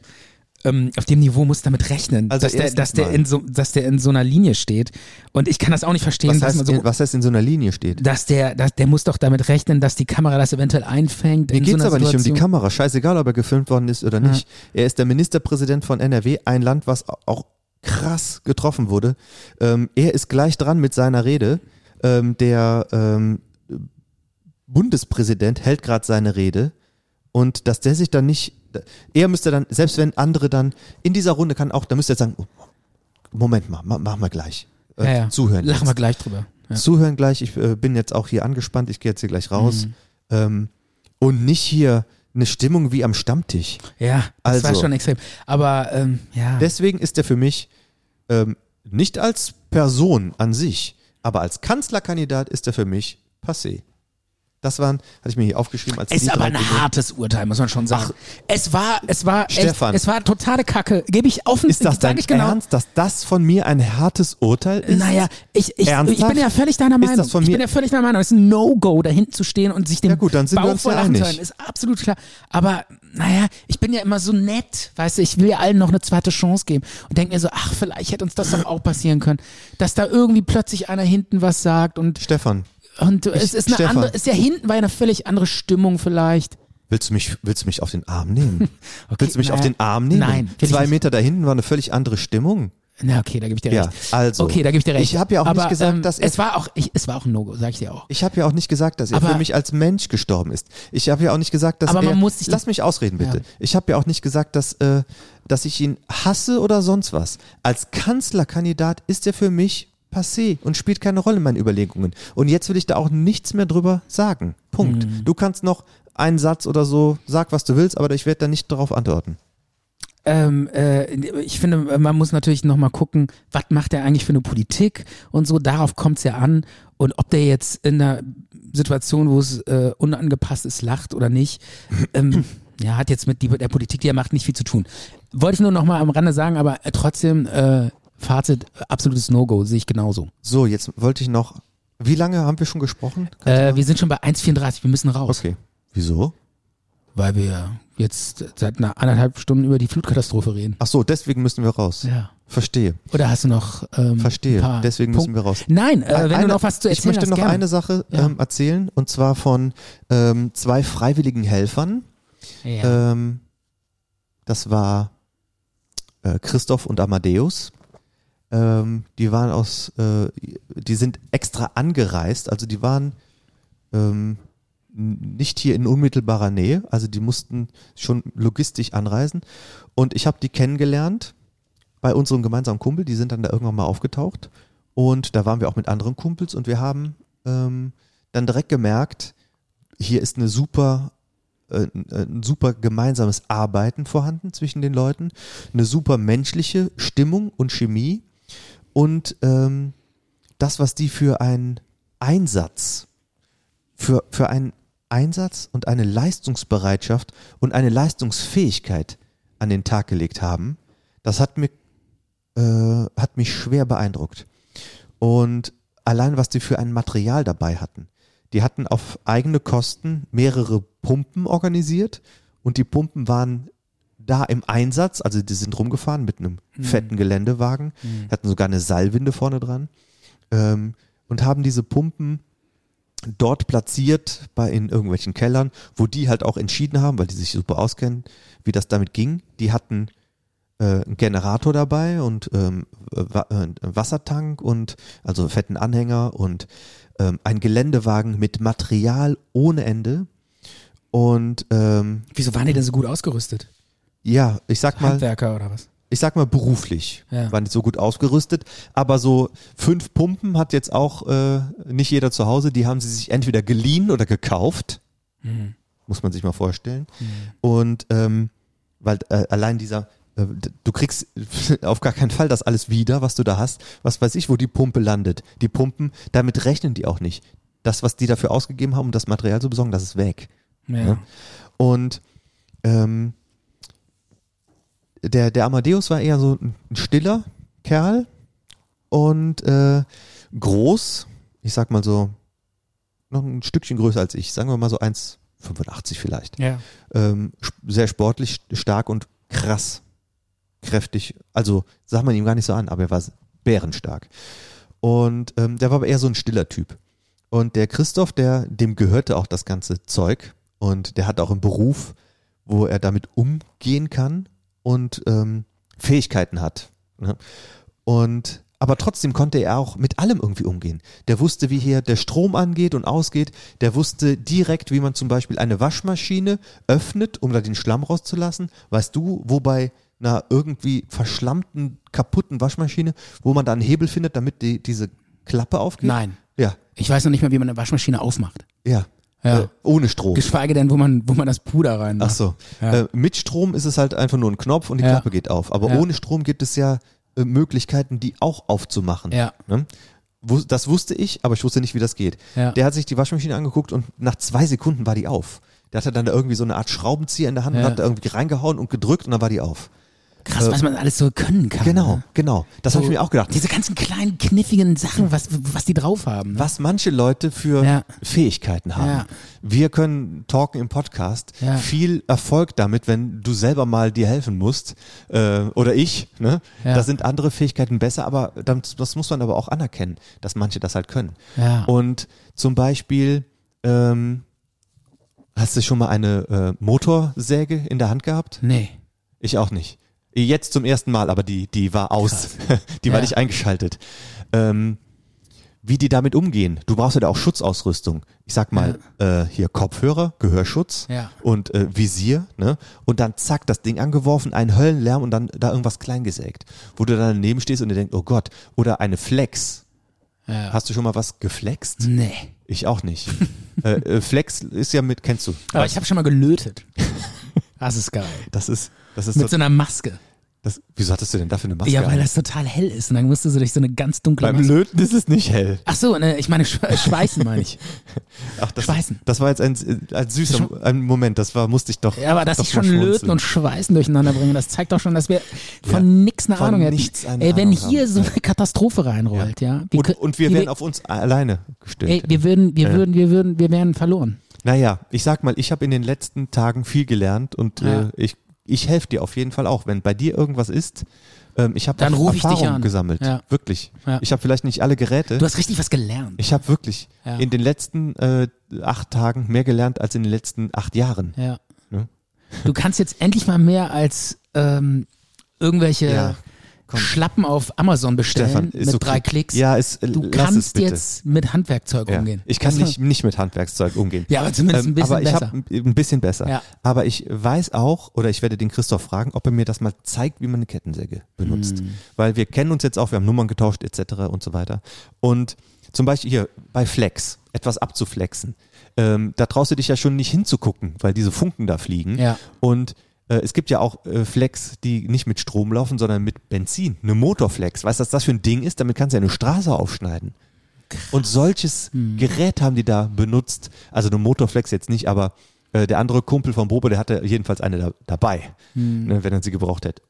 ähm, auf dem Niveau muss damit rechnen, Also dass, der, dass, der in so, dass der in so einer Linie steht. Und ich kann das auch nicht verstehen, was, heißt, so, in, was heißt in so einer Linie steht? dass der, dass, der muss doch damit rechnen, dass die Kamera das eventuell einfängt. Mir geht so es einer aber nicht um die Situation. Kamera. Scheißegal, ob er gefilmt worden ist oder nicht. Er ist der Ministerpräsident von NRW, ein Land, was auch krass getroffen wurde. Ähm, er ist gleich dran mit seiner Rede. Ähm, der ähm, Bundespräsident hält gerade seine Rede. Und dass der sich dann nicht, er müsste dann, selbst wenn andere dann in dieser Runde kann auch, da müsste er sagen, oh, Moment mal, ma- machen wir gleich. Äh, Ja, ja. Zuhören. Lachen wir gleich drüber. Ja. Zuhören gleich. Ich äh, bin jetzt auch hier angespannt. Ich gehe jetzt hier gleich raus. Mhm. Ähm, und nicht hier eine Stimmung wie am Stammtisch. Ja, das war Also. schon extrem. Aber ähm, ja. Deswegen ist er für mich ähm, nicht als Person an sich, aber als Kanzlerkandidat ist er für mich passé. Das waren, hatte ich mir hier aufgeschrieben als ist die aber ein Dinge. hartes Urteil, muss man schon sagen. es war, es war echt, Stefan. es war totale Kacke. Gebe ich offen, Ist das dein ich genau. Ernst, dass das von mir ein hartes Urteil ist? Naja, ich, ich, ich bin ja völlig deiner Ist Meinung. das von ich mir- bin ja völlig deiner Meinung. Es ist ein No-Go, da hinten zu stehen und sich den Ja gut, dann sind wir Bauch uns ja voll einig. hören. Ist absolut klar. Aber naja, ich bin ja immer so nett, weißt du, ich will ja allen noch eine zweite Chance geben und denke mir so, ach, vielleicht hätte uns das doch auch passieren können, dass da irgendwie plötzlich einer hinten was sagt und Stefan, und es ist eine Stefan. andere, ist ja hinten war ja eine völlig andere Stimmung vielleicht. willst du mich, willst du mich auf den Arm nehmen? Okay, willst du mich naja, auf den Arm nehmen? Nein, ich Zwei. Meter da hinten war eine völlig andere Stimmung. Na okay, da gebe ich dir Ja, recht. also, okay, da gebe ich dir recht. ich habe ja auch Aber, nicht gesagt, ähm, dass er- es war auch, ich, es war auch ein No-Go, sag ich dir auch. Ich habe ja auch nicht gesagt, dass er Aber- für mich als Mensch gestorben ist. Ich habe ja auch nicht gesagt, dass Aber er. man muss sich lass mich ausreden, bitte. Ja. Ich habe ja auch nicht gesagt, dass, äh, dass ich ihn hasse oder sonst was. Als Kanzlerkandidat ist er für mich passé und spielt keine Rolle in meinen Überlegungen. Und jetzt will ich da auch nichts mehr drüber sagen. Punkt. Mhm. Du kannst noch einen Satz oder so, sag was du willst, aber ich werde da nicht darauf antworten. Ähm, äh, ich finde, man muss natürlich nochmal gucken, was macht er eigentlich für eine Politik und so, darauf kommt es ja an. Und ob der jetzt in einer Situation, wo es äh, unangepasst ist, lacht oder nicht, ähm, ja, hat jetzt mit die, der Politik, die er macht, nicht viel zu tun. Wollte ich nur nochmal am Rande sagen, aber äh, trotzdem, äh, Fazit, absolutes No-Go, sehe ich genauso. So, jetzt wollte ich noch Wie lange haben wir schon gesprochen? Äh, wir sind schon bei 1,34, wir müssen raus. Okay. Wieso? Weil wir jetzt seit einer anderthalb Stunden über die Flutkatastrophe reden. Ach so, deswegen müssen wir raus. Ja. Verstehe. Oder hast du noch ähm, Verstehe. Deswegen müssen Punkte? wir raus. Nein, äh, wenn Eine- du noch was zu Ich erzählen möchte hast, noch gerne. eine Sache Ja. ähm, erzählen und zwar von ähm, zwei freiwilligen Helfern. Ja. Ähm, das war äh, Christoph und Amadeus. Ähm, die waren aus, äh, die sind extra angereist, also die waren ähm, nicht hier in unmittelbarer Nähe, also die mussten schon logistisch anreisen. Und ich habe die kennengelernt bei unserem gemeinsamen Kumpel, die sind dann da irgendwann mal aufgetaucht. Und da waren wir auch mit anderen Kumpels und wir haben ähm, dann direkt gemerkt, hier ist eine super äh, ein super gemeinsames Arbeiten vorhanden zwischen den Leuten, eine super menschliche Stimmung und Chemie und ähm, das, was die für einen Einsatz, für, für einen Einsatz und eine Leistungsbereitschaft und eine Leistungsfähigkeit an den Tag gelegt haben, das hat mir äh, hat mich schwer beeindruckt. Und allein was die für ein Material dabei hatten. Die hatten auf eigene Kosten mehrere Pumpen organisiert und die Pumpen waren da im Einsatz, also die sind rumgefahren mit einem fetten Geländewagen, hatten sogar eine Seilwinde vorne dran ähm, und haben diese Pumpen dort platziert bei in irgendwelchen Kellern, wo die halt auch entschieden haben, weil die sich super auskennen, wie das damit ging. Die hatten äh, einen Generator dabei und ähm, Wa äh, einen Wassertank und also fetten Anhänger und ähm, ein Geländewagen mit Material ohne Ende. Und ähm, Wieso waren die denn so gut ausgerüstet? Ja, ich sag mal, Handwerker oder was? ich sag mal beruflich, Ja. waren nicht so gut ausgerüstet, aber so fünf Pumpen hat jetzt auch äh, nicht jeder zu Hause, die haben sie sich entweder geliehen oder gekauft, Mhm. muss man sich mal vorstellen. Und ähm, weil äh, allein dieser, äh, du kriegst auf gar keinen Fall das alles wieder, was du da hast. Was weiß ich, wo die Pumpe landet. Die Pumpen, damit rechnen die auch nicht. Das, was die dafür ausgegeben haben, um das Material zu besorgen, das ist weg. Ja. Ja. Und ähm, der, der Amadeus war eher so ein, stiller Kerl und äh, groß, ich sag mal so, noch ein Stückchen größer als ich, sagen wir mal so 1,85 vielleicht. ja. Ähm, sehr sportlich, stark und krass, kräftig. Also sah man ihm gar nicht so an, aber er war bärenstark. Und ähm, der war aber eher so ein stiller Typ. Und der Christoph, der, dem gehörte auch das ganze Zeug und der hat auch einen Beruf, wo er damit umgehen kann und ähm, Fähigkeiten hat. Ne? Und aber trotzdem konnte er auch mit allem irgendwie umgehen. Der wusste, wie hier der Strom angeht und ausgeht. Der wusste direkt, wie man zum Beispiel eine Waschmaschine öffnet, um da den Schlamm rauszulassen. Weißt du, wo bei einer irgendwie verschlammten, kaputten Waschmaschine, wo man da einen Hebel findet, damit die, diese Klappe aufgeht? Nein. Ja, Ich weiß noch nicht mal, wie man eine Waschmaschine aufmacht. ja. Ja. Äh, ohne Strom. Geschweige denn, wo man, wo man das Puder reinmacht. Ach so. Ja. Äh, mit Strom ist es halt einfach nur ein Knopf und die Ja. Klappe geht auf. Aber Ja. ohne Strom gibt es ja äh, Möglichkeiten, die auch aufzumachen. Ja. Ne? Das wusste ich, aber ich wusste nicht, wie das geht. Ja. Der hat sich die Waschmaschine angeguckt und nach zwei Sekunden war die auf. Der hatte dann da irgendwie so eine Art Schraubenzieher in der Hand und hat da irgendwie reingehauen und gedrückt und dann war die auf. Krass, was man alles so können kann. Genau, Ne? genau. Das habe ich mir auch gedacht. Diese ganzen kleinen, kniffigen Sachen, was, was die drauf haben. Ne? was manche Leute für Ja. Fähigkeiten haben. Ja. Wir können talken im Podcast. Ja. Viel Erfolg damit, wenn du selber mal dir helfen musst äh, oder ich. Ne? Da sind andere Fähigkeiten besser, aber dann, das muss man aber auch anerkennen, dass manche das halt können. Und zum Beispiel ähm, hast du schon mal eine äh, Motorsäge in der Hand gehabt? Nee. Ich auch nicht. Jetzt zum ersten Mal, aber die, die war aus. die war Ja. nicht eingeschaltet. Ähm, wie die damit umgehen. Du brauchst ja da auch Schutzausrüstung. Ich sag mal, äh, hier Kopfhörer, Gehörschutz Ja. und äh, Visier, ne? Und dann zack, das Ding angeworfen, ein Höllenlärm und dann da irgendwas kleingesägt. Wo du dann daneben stehst und dir denkst, oh Gott, oder eine Flex. Ja. Hast du schon mal was geflext? Nee. Ich auch nicht. äh, äh, Flex ist ja mit, kennst du? Aber ich habe schon mal gelötet. Das ist geil. Das ist, das ist Mit so, so einer Maske. Das, wieso hattest du denn dafür eine Maske? Ja, weil an? das total hell ist und dann musstest du durch so eine ganz dunkle Beim Maske. Löten ist es nicht hell. Ach so, ne, ich meine Sch Schweißen meine ich. Ach, das, Schweißen. das war jetzt ein, ein süßer ein Moment, das war, musste ich doch. Ja, aber dass ich schon schmunzeln. Löten und Schweißen durcheinander bringe, das zeigt doch schon, dass wir von Ja, nix eine von Ahnung hätten. nichts eine Ey, wenn Ahnung hier haben. so eine Katastrophe reinrollt, ja. wir Und, und wir wären auf uns alleine gestellt. Ey, wir würden, wir Ja. würden, wir würden, wir wären verloren. Naja, ich sag mal, ich habe in den letzten Tagen viel gelernt und Ja. äh, ich, ich helfe dir auf jeden Fall auch. Wenn bei dir irgendwas ist, ähm, ich habe Dann ruf ich dich Erfahrung an. gesammelt. Ja. Wirklich. Ja. Ich habe vielleicht nicht alle Geräte. Du hast richtig was gelernt. ich habe wirklich in den letzten äh, acht Tagen mehr gelernt als in den letzten acht Jahren. Ja. Du kannst jetzt endlich mal mehr als ähm, irgendwelche komm. Schlappen auf Amazon bestellen Stefan, mit okay. drei Klicks. Ja, ist, äh, du kannst jetzt mit Handwerkzeug ja. umgehen. Ich kann nicht, nicht mit Handwerkszeug umgehen. Ja, aber zumindest ein bisschen aber ich besser. habe ein bisschen besser. Ja. Aber ich weiß auch, oder ich werde den Christoph fragen, ob er mir das mal zeigt, wie man eine Kettensäge benutzt. Hm. Weil wir kennen uns jetzt auch, wir haben Nummern getauscht etc. und so weiter. Und zum Beispiel hier bei Flex, etwas abzuflexen. Ähm, da traust du dich ja schon nicht hinzugucken, weil diese Funken da fliegen. Ja. Und es gibt ja auch äh, Flex, die nicht mit Strom laufen, sondern mit Benzin. Eine Motorflex. Weißt du, was das für ein Ding ist? Damit kannst du ja eine Straße aufschneiden. Und solches Hm. Gerät haben die da benutzt. Also eine Motorflex jetzt nicht, aber äh, der andere Kumpel von Bobo, der hatte jedenfalls eine da, dabei, Hm. ne, wenn er sie gebraucht hätte.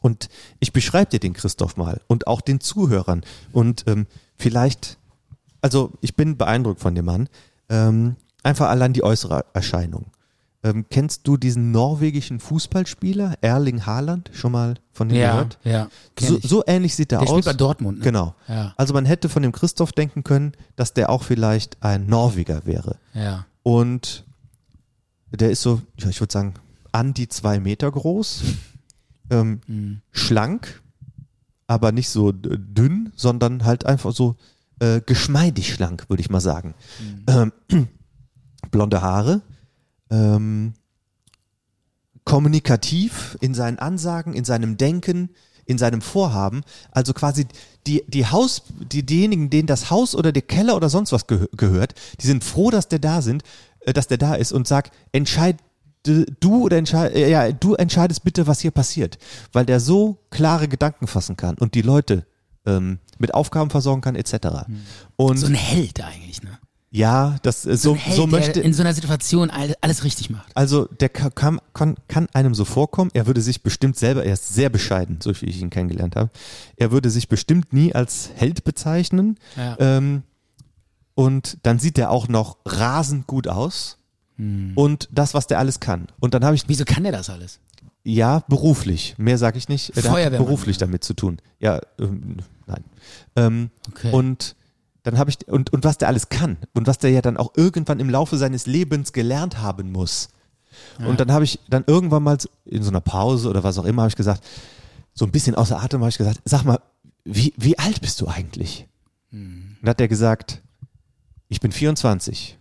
Und ich beschreibe dir den Christoph mal und auch den Zuhörern. Und ähm, vielleicht, also ich bin beeindruckt von dem Mann. Ähm, einfach allein die äußere Erscheinung. Ähm, kennst du diesen norwegischen Fußballspieler, Erling Haaland? Schon mal von dem ja, gehört? ja. So, so ähnlich sieht er Der aus. spielt bei Dortmund. Ne? Genau. Ja. Also man hätte von dem Christoph denken können, dass der auch vielleicht ein Norweger wäre. Ja. Und der ist so, ja, ich würde sagen, an die zwei Meter groß, ähm, Mhm. schlank, aber nicht so dünn, sondern halt einfach so äh, geschmeidig schlank, würde ich mal sagen. Ähm, blonde Haare, ähm, kommunikativ in seinen Ansagen, in seinem Denken, in seinem Vorhaben. Also quasi die, die Haus, die, diejenigen, denen das Haus oder der Keller oder sonst was gehö gehört, die sind froh, dass der da sind, äh, dass der da ist und sagt, entscheid du oder entscheid, äh, ja, du entscheidest bitte, was hier passiert, weil der so klare Gedanken fassen kann und die Leute ähm, mit Aufgaben versorgen kann etc. Und So ein Held eigentlich, ne? Ja, das äh, so, ein Held, so möchte in so einer Situation all- alles richtig macht. also der ka- kann, kann, kann einem so vorkommen, er würde sich bestimmt selber, er ist sehr bescheiden, so wie ich ihn kennengelernt habe, er würde sich bestimmt nie als Held bezeichnen. Ja. Ähm, und dann sieht er auch noch rasend gut aus. Hm. Und das, was der alles kann. Und dann habe ich, Wieso kann der das alles? ja, beruflich, mehr sage ich nicht, er hat Feuerwehrmann. beruflich damit zu tun. Ja, ähm, nein. Ähm, Okay. und dann habe ich, und, und was der alles kann und was der ja dann auch irgendwann im Laufe seines Lebens gelernt haben muss. Und dann habe ich dann irgendwann mal in so einer Pause oder was auch immer, habe ich gesagt, so ein bisschen außer Atem habe ich gesagt, sag mal, wie, wie alt bist du eigentlich? Hm. Und hat der gesagt, ich bin 24.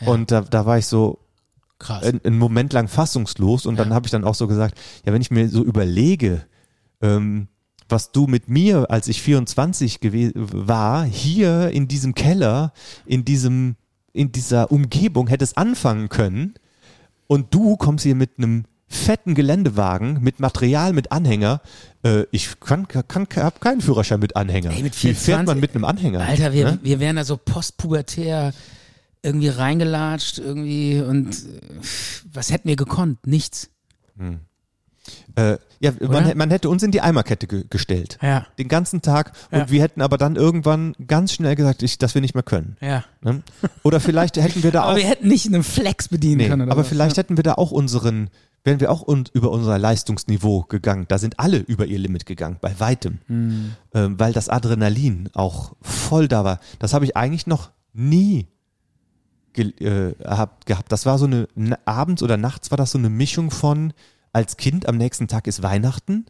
Ja. Und da, da war ich so Krass. einen, einen Moment lang fassungslos und dann Ja. habe ich dann auch so gesagt, ja, wenn ich mir so überlege, ähm, was du mit mir, als ich 24 gewe- war, hier in diesem Keller, in diesem, in dieser Umgebung hättest anfangen können und du kommst hier mit einem fetten Geländewagen, mit Material, mit Anhänger. Äh, ich kann, kann, hab keinen Führerschein mit Anhänger. Ey, mit Wie fährt man 24 mit einem Anhänger? Alter, wir, Ne? wir wären da so postpubertär irgendwie reingelatscht irgendwie und äh, was hätten wir gekonnt? Nichts. Äh, ja, man, man hätte uns in die Eimerkette ge gestellt. Ja. Den ganzen Tag. Und Ja. wir hätten aber dann irgendwann ganz schnell gesagt, ich, dass wir nicht mehr können. Ja. Ne? Oder vielleicht hätten wir da Aber auch. wir hätten nicht einen Flex bedienen Nee, können. Aber was. vielleicht hätten wir da auch unseren, wären wir auch un, über unser Leistungsniveau gegangen. Da sind alle über ihr Limit gegangen, bei weitem. Hm. Ähm, weil das Adrenalin auch voll da war. Das habe ich eigentlich noch nie ge äh, hab, gehabt. Das war so eine, abends oder nachts war das so eine Mischung von, als Kind am nächsten Tag ist Weihnachten,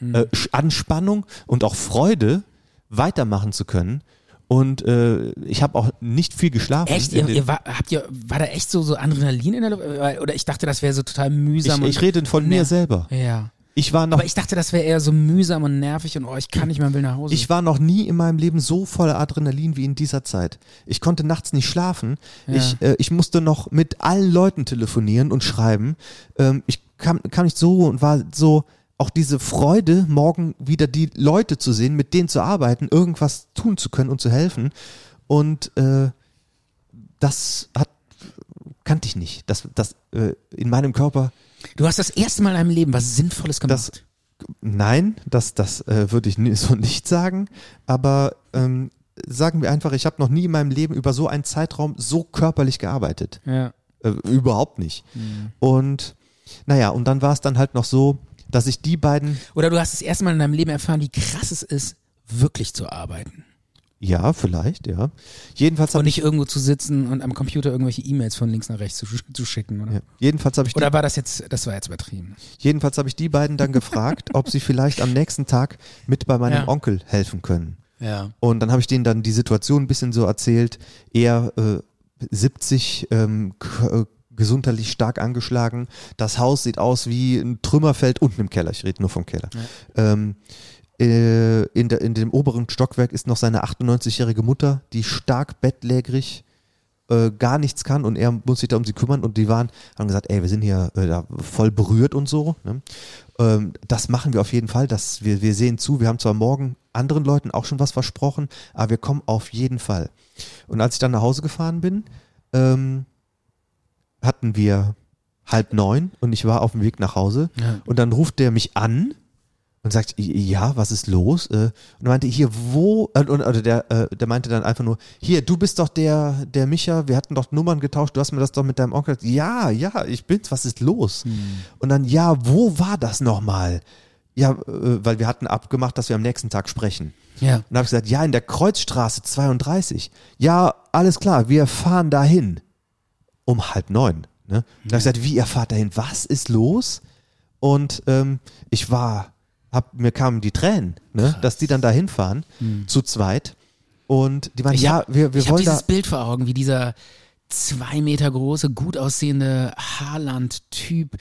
Hm. äh, Anspannung und auch Freude, weitermachen zu können. Und äh, ich habe auch nicht viel geschlafen. Echt? Ihr, ihr war, habt ihr, war da echt so, so Adrenalin in der Luft? Oder ich dachte, das wäre so total ich, mühsam. ich und- rede von mir selber. Ja. Ich war noch, Aber ich dachte, das wäre eher so mühsam und nervig und oh, ich kann nicht mehr, will nach Hause. ich war noch nie in meinem Leben so voller Adrenalin wie in dieser Zeit. Ich konnte nachts nicht schlafen. Ja. Ich, äh, ich musste noch mit allen Leuten telefonieren und schreiben. Ähm, ich kam, kam nicht so und war so auch diese Freude, morgen wieder die Leute zu sehen, mit denen zu arbeiten, irgendwas tun zu können und zu helfen. Und äh, das hat kannte ich nicht. Das, das äh, in meinem Körper du hast das erste Mal in deinem Leben was Sinnvolles gemacht. Das- Nein, das, das äh, würde ich so nicht sagen. Aber ähm, sagen wir einfach, ich habe noch nie in meinem Leben über so einen Zeitraum so körperlich gearbeitet. ja. Äh, überhaupt nicht. Und naja, und dann war es dann halt noch so, dass ich die beiden, Oder du hast das erste Mal in deinem Leben erfahren, wie krass es ist, wirklich zu arbeiten. ja, vielleicht, ja. Jedenfalls Und habe ich, nicht irgendwo zu sitzen und am Computer irgendwelche E-Mails von links nach rechts zu, zu schicken, oder? ja, jedenfalls habe ich, Oder war das jetzt, das war jetzt übertrieben? jedenfalls habe ich die beiden dann gefragt, ob sie vielleicht am nächsten Tag mit bei meinem Ja. Onkel helfen können. Ja. Und dann habe ich denen dann die Situation ein bisschen so erzählt. Er äh, 70, ähm, äh, gesundheitlich stark angeschlagen. Das Haus sieht aus wie ein Trümmerfeld unten im Keller. Ich rede nur vom Keller. Ähm, äh, in, der, in dem oberen Stockwerk ist noch seine 98-jährige Mutter, die stark bettlägerig äh, gar nichts kann und er muss sich da um sie kümmern und die waren, haben gesagt, ey, wir sind hier äh, da voll berührt und so. Ne? Ähm, das machen wir auf jeden Fall. Das, wir, wir sehen zu, wir haben zwar morgen anderen Leuten auch schon was versprochen, aber wir kommen auf jeden Fall. Und als ich dann nach Hause gefahren bin, ähm, hatten wir halb neun und ich war auf dem Weg nach Hause Ja. und dann ruft der mich an und sagt, ja, was ist los? Äh, Und meinte, hier, wo, äh, und, oder der, äh, der meinte dann einfach nur, hier, du bist doch der, der Micha, wir hatten doch Nummern getauscht, du hast mir das doch mit deinem Onkel gesagt. Ja, ja, ich bin's, was ist los? Und dann, ja, wo war das nochmal? Ja, weil wir hatten abgemacht, dass wir am nächsten Tag sprechen. Ja. Und dann habe ich gesagt, ja, in der Kreuzstraße 32. Ja, alles klar, wir fahren dahin. Um halb neun. Ne? Dann habe ich gesagt, wie, ihr fahrt dahin? Was ist los? Und ähm, ich war, hab, mir kamen die Tränen, ne? dass die dann da hinfahren, zu zweit. Und die Ich ja, wir, wir ich wollen da. dieses Bild vor Augen, wie dieser zwei Meter große, gut aussehende Haarland-Typ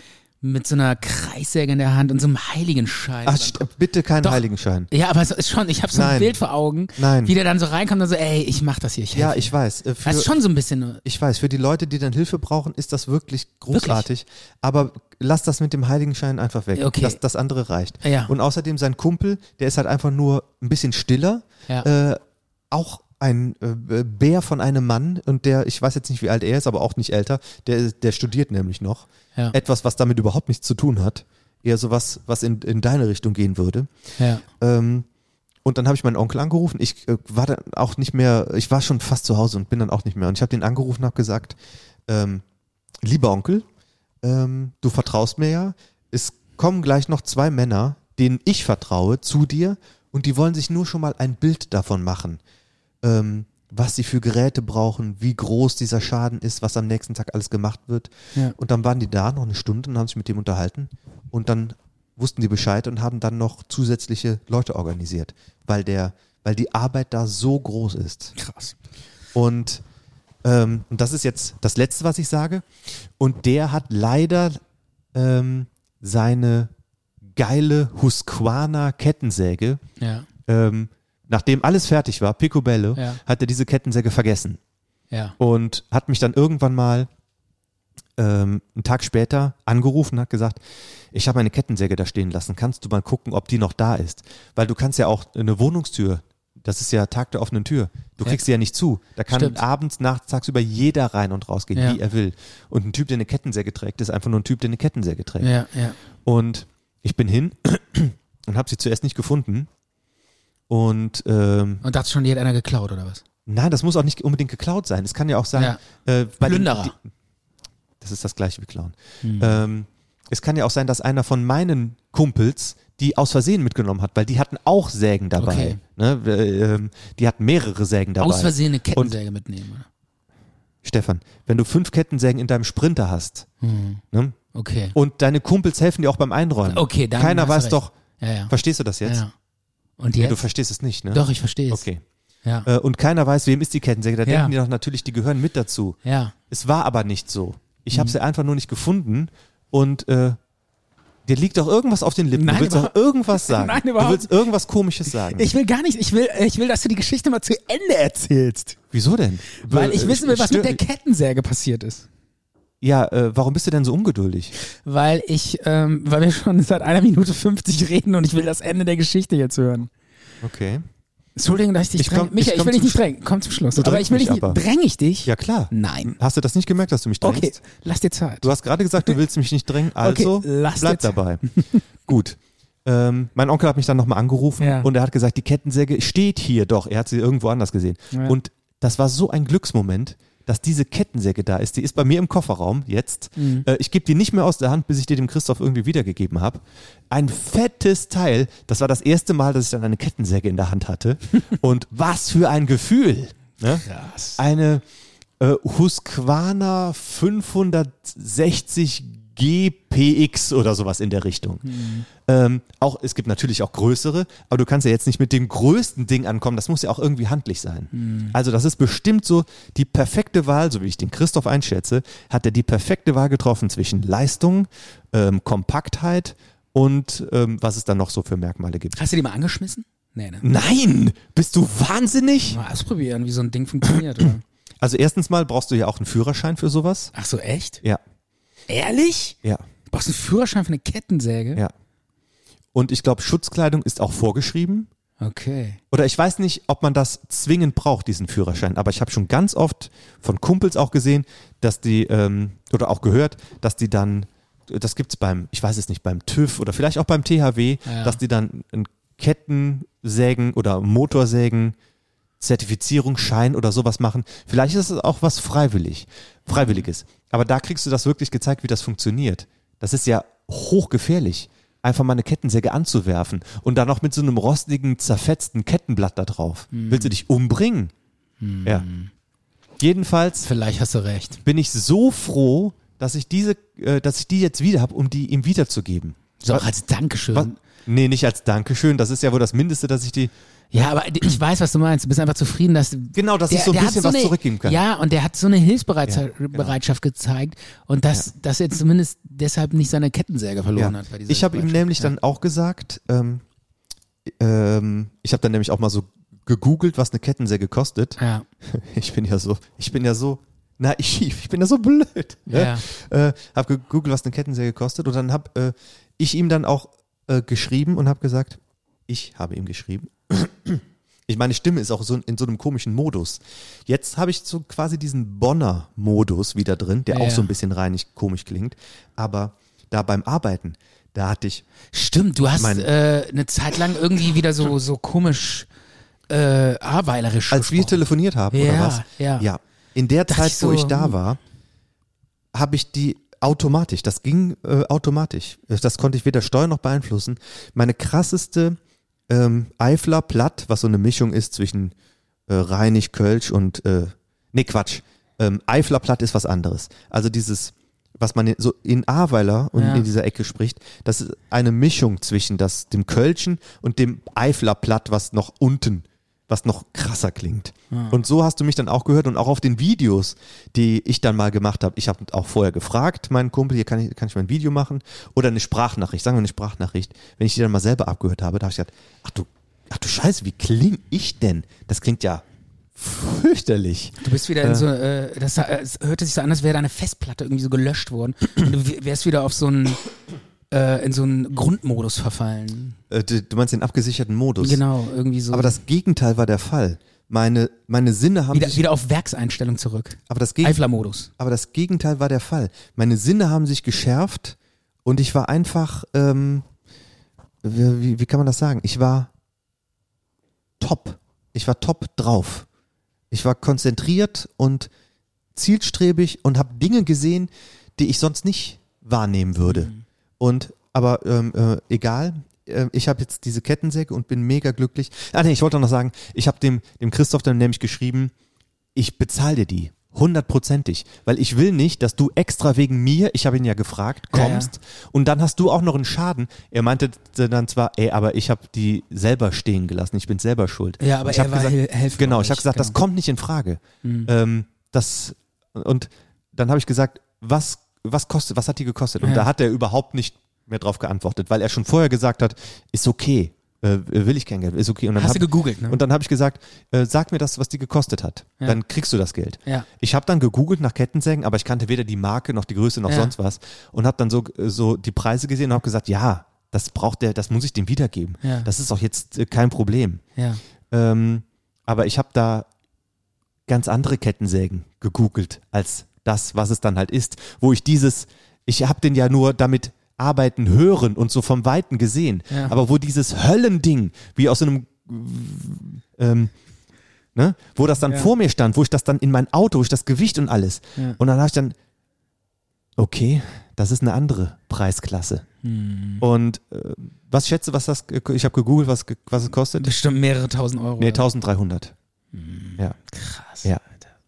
mit so einer Kreissäge in der Hand und so einem Heiligenschein. Ach, bitte keinen Doch. Heiligenschein. ja, aber es ist schon, ich habe so ein Nein. Bild vor Augen, Nein. wie der dann so reinkommt und so, ey, ich mach das hier. Ich Ja, ich weiß. Äh, für- Das ist schon so ein bisschen. Ich weiß, für die Leute, die dann Hilfe brauchen, ist das wirklich großartig. Aber lass das mit dem Heiligenschein einfach weg. Okay. Das, das andere reicht. Ja. Und außerdem sein Kumpel, der ist halt einfach nur ein bisschen stiller. Ja. Äh, auch ein äh, Bär von einem Mann und der, ich weiß jetzt nicht, wie alt er ist, aber auch nicht älter, der, der studiert nämlich noch. Ja. Etwas, was damit überhaupt nichts zu tun hat. Eher sowas, was in, in deine Richtung gehen würde. Ja. Ähm, und dann habe ich meinen Onkel angerufen. Ich äh, war dann auch nicht mehr, ich war schon fast zu Hause und bin dann auch nicht mehr. Und ich habe den angerufen und habe gesagt, ähm, lieber Onkel, ähm, du vertraust mir ja. Es kommen gleich noch zwei Männer, denen ich vertraue, zu dir und die wollen sich nur schon mal ein Bild davon machen, ähm, was sie für Geräte brauchen, wie groß dieser Schaden ist, was am nächsten Tag alles gemacht wird. Ja. Und dann waren die da noch eine Stunde und haben sich mit dem unterhalten und dann wussten die Bescheid und haben dann noch zusätzliche Leute organisiert, weil der, weil die Arbeit da so groß ist. Krass. Und, ähm, und das ist jetzt das Letzte, was ich sage. Und der hat leider ähm, seine geile Husqvarna Kettensäge, Ja. ähm, nachdem alles fertig war, Picobello, Ja. hat er diese Kettensäge vergessen Ja. und hat mich dann irgendwann mal ähm, einen Tag später angerufen und hat gesagt, ich habe meine Kettensäge da stehen lassen, kannst du mal gucken, ob die noch da ist? Weil du kannst ja auch eine Wohnungstür, das ist ja Tag der offenen Tür, du Ja. kriegst sie ja nicht zu. Da kann Stimmt. abends, nachts, tagsüber jeder rein und rausgehen, Ja. wie er will. Und ein Typ, der eine Kettensäge trägt, ist einfach nur ein Typ, der eine Kettensäge trägt. Ja, ja. Und ich bin hin und habe sie zuerst nicht gefunden. Und ähm, Und dachte schon, die hat einer geklaut, oder was? Nein, das muss auch nicht unbedingt geklaut sein. Es kann ja auch sein, Ja. äh, bei den- Plünderer. die, das ist das gleiche wie klauen. Hm. Ähm, es kann ja auch sein, dass einer von meinen Kumpels die aus Versehen mitgenommen hat, weil die hatten auch Sägen dabei. Okay. Ne? äh, ähm, die hatten mehrere Sägen dabei. Aus Versehen eine Kettensäge mitnehmen. oder? Stefan, wenn du fünf Kettensägen in deinem Sprinter hast Hm. ne? Okay. und deine Kumpels helfen dir auch beim Einräumen. Okay, dann Keiner weiß recht. doch, Ja, ja. verstehst du das jetzt? ja. Und Ja, jetzt? du verstehst es nicht, ne? Doch, ich verstehe es. Okay. Ja. Äh, und keiner weiß, wem ist die Kettensäge. Da Ja. denken die doch natürlich, die gehören mit dazu. ja. Es war aber nicht so. Ich Mhm. habe sie einfach nur nicht gefunden und äh, Dir liegt doch irgendwas auf den Lippen. Nein, du willst doch irgendwas sagen. Nein, du überhaupt willst irgendwas Komisches sagen. Ich will gar nicht, ich will, ich will, dass du die Geschichte mal zu Ende erzählst. Wieso denn? Weil ich Äh, wissen will, was mit der Kettensäge passiert ist. Ja, äh, warum bist du denn so ungeduldig? Weil ich, ähm, weil wir schon seit einer Minute 50 reden und ich will das Ende der Geschichte jetzt hören. Okay. Entschuldigung, dass ich dich Ich dränge. Michael, ich ich, will dich nicht drängen. Komm zum Schluss. Aber ich will dich nicht. Dränge ich dich? Ja, klar. Nein. Hast du das nicht gemerkt, dass du mich drängst? Okay, lass dir Zeit. Du hast gerade gesagt, du willst mich nicht drängen, also Okay, lass bleib dabei. Gut. Ähm, mein Onkel hat mich dann nochmal angerufen Ja. und er hat gesagt, die Kettensäge steht hier doch. Er hat sie irgendwo anders gesehen. Ja. Und das war so ein Glücksmoment, dass diese Kettensäge da ist. Die ist bei mir im Kofferraum jetzt. Mhm. Äh, ich gebe die nicht mehr aus der Hand, bis ich die dem Christoph irgendwie wiedergegeben habe. Ein fettes Teil. Das war das erste Mal, dass ich dann eine Kettensäge in der Hand hatte. und was für ein Gefühl. Ne? Eine äh, Husqvarna 560 GPX oder sowas in der Richtung. Ähm, auch, es gibt natürlich auch größere, aber du kannst ja jetzt nicht mit dem größten Ding ankommen, das muss ja auch irgendwie handlich sein. Also das ist bestimmt so die perfekte Wahl, so wie ich den Christoph einschätze, hat er die perfekte Wahl getroffen zwischen Leistung, ähm, Kompaktheit und ähm, was es dann noch so für Merkmale gibt. Hast du die mal angeschmissen? Nee, ne? Nein! Bist du wahnsinnig? Mal ausprobieren, wie so ein Ding funktioniert. Oder? Also erstens mal brauchst du ja auch einen Führerschein für sowas. Ach so, echt? Ja, Ehrlich? ja, Du brauchst einen Führerschein für eine Kettensäge? ja. Und ich glaube, Schutzkleidung ist auch vorgeschrieben. Okay. Oder ich weiß nicht, ob man das zwingend braucht, diesen Führerschein. Aber ich habe schon ganz oft von Kumpels auch gesehen, dass die, ähm, oder auch gehört, dass die dann, das gibt's beim, ich weiß es nicht, beim TÜV oder vielleicht auch beim THW, Ja. dass die dann einen Kettensägen oder Motorsägen Zertifizierungsschein oder sowas machen. Vielleicht ist es auch was freiwillig, freiwilliges. Aber da kriegst du das wirklich gezeigt, wie das funktioniert. Das ist ja hochgefährlich, einfach mal eine Kettensäge anzuwerfen und dann noch mit so einem rostigen, zerfetzten Kettenblatt da drauf. Willst du dich umbringen? Ja. Jedenfalls Vielleicht hast du recht. bin ich so froh, dass ich diese, äh, dass ich die jetzt wieder habe, um die ihm wiederzugeben. So, Was- als Dankeschön. Was? Nee, nicht als Dankeschön. Das ist ja wohl das Mindeste, dass ich die. Ja, aber ich weiß, was du meinst. Du bist einfach zufrieden, dass Genau, dass ich so ein hat bisschen was eine, zurückgeben kann. Ja, und der hat so eine Hilfsbereitschaft Ja, genau. Gezeigt und dass, dass er zumindest deshalb nicht seine Kettensäge verloren hat. Bei dieser Ich habe ihm nämlich dann auch gesagt, ähm, ähm, ich habe dann nämlich auch mal so gegoogelt, was eine Kettensäge kostet. Ja. Ich bin ja so, ich bin ja so naiv, ich bin ja so blöd. Ne? Äh, hab gegoogelt, was eine Kettensäge kostet und dann hab äh, ich ihm dann auch äh, geschrieben und habe gesagt, ich habe ihm geschrieben. Ich meine Stimme ist auch so in so einem komischen Modus. Jetzt habe ich so quasi diesen Bonner Modus wieder drin, der Ja, auch so ein bisschen reinig komisch klingt, aber da beim Arbeiten, da hatte ich Stimmt, du hast äh, eine Zeit lang irgendwie wieder so, so komisch äh, ahrweilerisch Als wir gesprochen. telefoniert haben, oder Ja, was? ja. Ja. In der Dachte Zeit, ich so, wo ich da hm. war, habe ich die automatisch, das ging äh, automatisch. Das konnte ich weder steuern noch beeinflussen. Meine krasseste ähm, Eifler Platt, was so eine Mischung ist zwischen äh, Rheinig, Kölsch und äh, nee, Quatsch. Ähm, Eifler Platt ist was anderes. Also dieses, was man in- so in Ahrweiler und Ja. in dieser Ecke spricht, das ist eine Mischung zwischen das, dem Kölschen und dem Eifler Platt, was noch unten, was noch krasser klingt. Und so hast du mich dann auch gehört und auch auf den Videos, die ich dann mal gemacht habe. Ich habe auch vorher gefragt, meinen Kumpel, hier kann ich, kann ich mal ein Video machen oder eine Sprachnachricht, sagen wir eine Sprachnachricht. Wenn ich die dann mal selber abgehört habe, da habe ich gedacht, ach du, ach du Scheiße, wie kling ich denn? Das klingt ja fürchterlich. Du bist wieder in so, äh, das äh, es hörte sich so an, als wäre deine Festplatte irgendwie so gelöscht worden. Und du wärst wieder auf so einen, äh, in so einen Grundmodus verfallen. Äh, du, du meinst den abgesicherten Modus. Genau, irgendwie so. Aber das Gegenteil war der Fall. Meine, meine Sinne haben wieder, sich, wieder auf Werkseinstellung zurück. aber das Eifler-Modus. Aber das Gegenteil war der Fall. Meine Sinne haben sich geschärft und ich war einfach, ähm, wie, wie- wie kann man das sagen? Ich war top. Ich war top drauf. Ich war konzentriert und zielstrebig und habe Dinge gesehen, die ich sonst nicht wahrnehmen würde. Und aber ähm, äh, egal, äh, ich habe jetzt diese Kettensäge und bin mega glücklich. Ah nee, ich wollte noch sagen, ich habe dem dem Christoph dann nämlich geschrieben, ich bezahle dir die. Hundertprozentig. Weil ich will nicht, dass du extra wegen mir, ich habe ihn ja gefragt, Ja, ja. kommst und dann hast du auch noch einen Schaden. Er meinte dann zwar, ey, aber ich habe die selber stehen gelassen, ich bin selber schuld. Ja, aber ich er hab war gesagt, hel- helfen Genau, ich habe gesagt, das genau. kommt nicht in Frage. Ähm, das und dann habe ich gesagt, was was kostet, was hat die gekostet? Und Ja. da hat er überhaupt nicht mehr drauf geantwortet, weil er schon vorher gesagt hat, ist okay, äh, will ich kein Geld, ist okay. Und dann Hast hab, du gegoogelt, ne? Und dann habe ich gesagt, äh, sag mir das, was die gekostet hat. Ja. Dann kriegst du das Geld. Ja. Ich habe dann gegoogelt nach Kettensägen, aber ich kannte weder die Marke noch die Größe noch Ja. sonst was und habe dann so so die Preise gesehen und habe gesagt, ja, das braucht der, das muss ich dem wiedergeben. Ja. Das ist auch jetzt äh, kein Problem. Ähm, aber ich habe da ganz andere Kettensägen gegoogelt als das, was es dann halt ist, wo ich dieses, ich habe den ja nur damit arbeiten hören und so vom Weiten gesehen, Ja. aber wo dieses Höllending, wie aus einem, ähm, ne, wo das dann Ja. vor mir stand, wo ich das dann in mein Auto, wo ich das Gewicht und alles, Ja. und dann habe ich dann, okay, das ist eine andere Preisklasse. Hm. Und äh, was schätze, was das, ich habe gegoogelt, was, was es kostet? Bestimmt mehrere tausend Euro. Nee, 1300. Ja. Krass. Ja.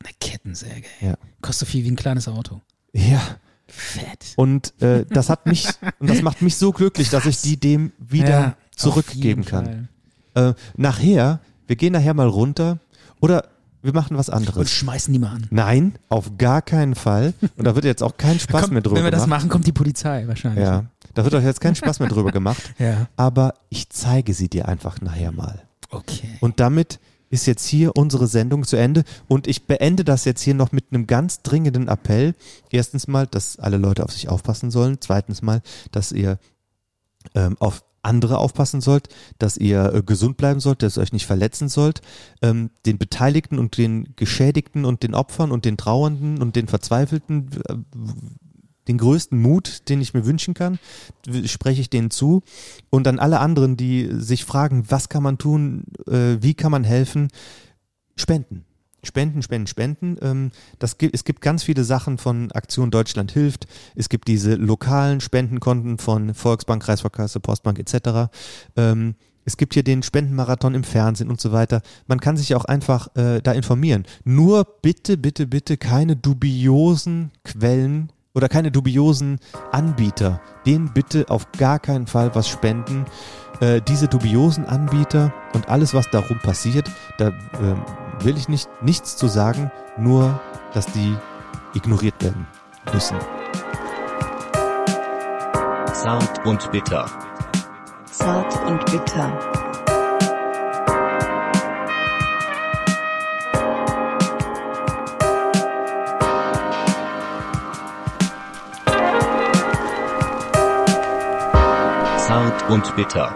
Eine Kettensäge. ey. Ja. Kostet so viel wie ein kleines Auto. Ja. Fett. Und äh, das hat mich, und das macht mich so glücklich, dass ich die dem wieder Ja, zurückgeben kann. Äh, nachher, wir gehen nachher mal runter oder wir machen was Und anderes. schmeißen die mal an. Nein, auf gar keinen Fall. Und da wird jetzt auch kein Spaß Kommt, mehr drüber wenn wir das gemacht. machen, kommt die Polizei wahrscheinlich. Ja, da wird euch jetzt kein Spaß mehr drüber gemacht. Ja. Aber ich zeige sie dir einfach nachher mal. Okay. Und damit ist jetzt hier unsere Sendung zu Ende. Und ich beende das jetzt hier noch mit einem ganz dringenden Appell. Erstens mal, dass alle Leute auf sich aufpassen sollen. Zweitens mal, dass ihr ähm, auf andere aufpassen sollt, dass ihr äh, gesund bleiben sollt, dass ihr euch nicht verletzen sollt. Ähm, den Beteiligten und den Geschädigten und den Opfern und den Trauernden und den Verzweifelten äh, den größten Mut, den ich mir wünschen kann, spreche ich denen zu. Und an alle anderen, die sich fragen, was kann man tun, äh, wie kann man helfen, spenden. Spenden, spenden, spenden. Ähm, das gibt, es gibt ganz viele Sachen von Aktion Deutschland hilft. Es gibt diese lokalen Spendenkonten von Volksbank, Kreisvorkasse, Postbank etc. Ähm, es gibt hier den Spendenmarathon im Fernsehen und so weiter. Man kann sich auch einfach äh, da informieren. Nur bitte, bitte, bitte keine dubiosen Quellen oder keine dubiosen Anbieter. Denen bitte auf gar keinen Fall was spenden. Äh, diese dubiosen Anbieter und alles, was darum passiert, da ähm, will ich nicht nichts zu sagen, nur dass die ignoriert werden müssen. Zart und bitter. Zart und bitter. Zart und bitter.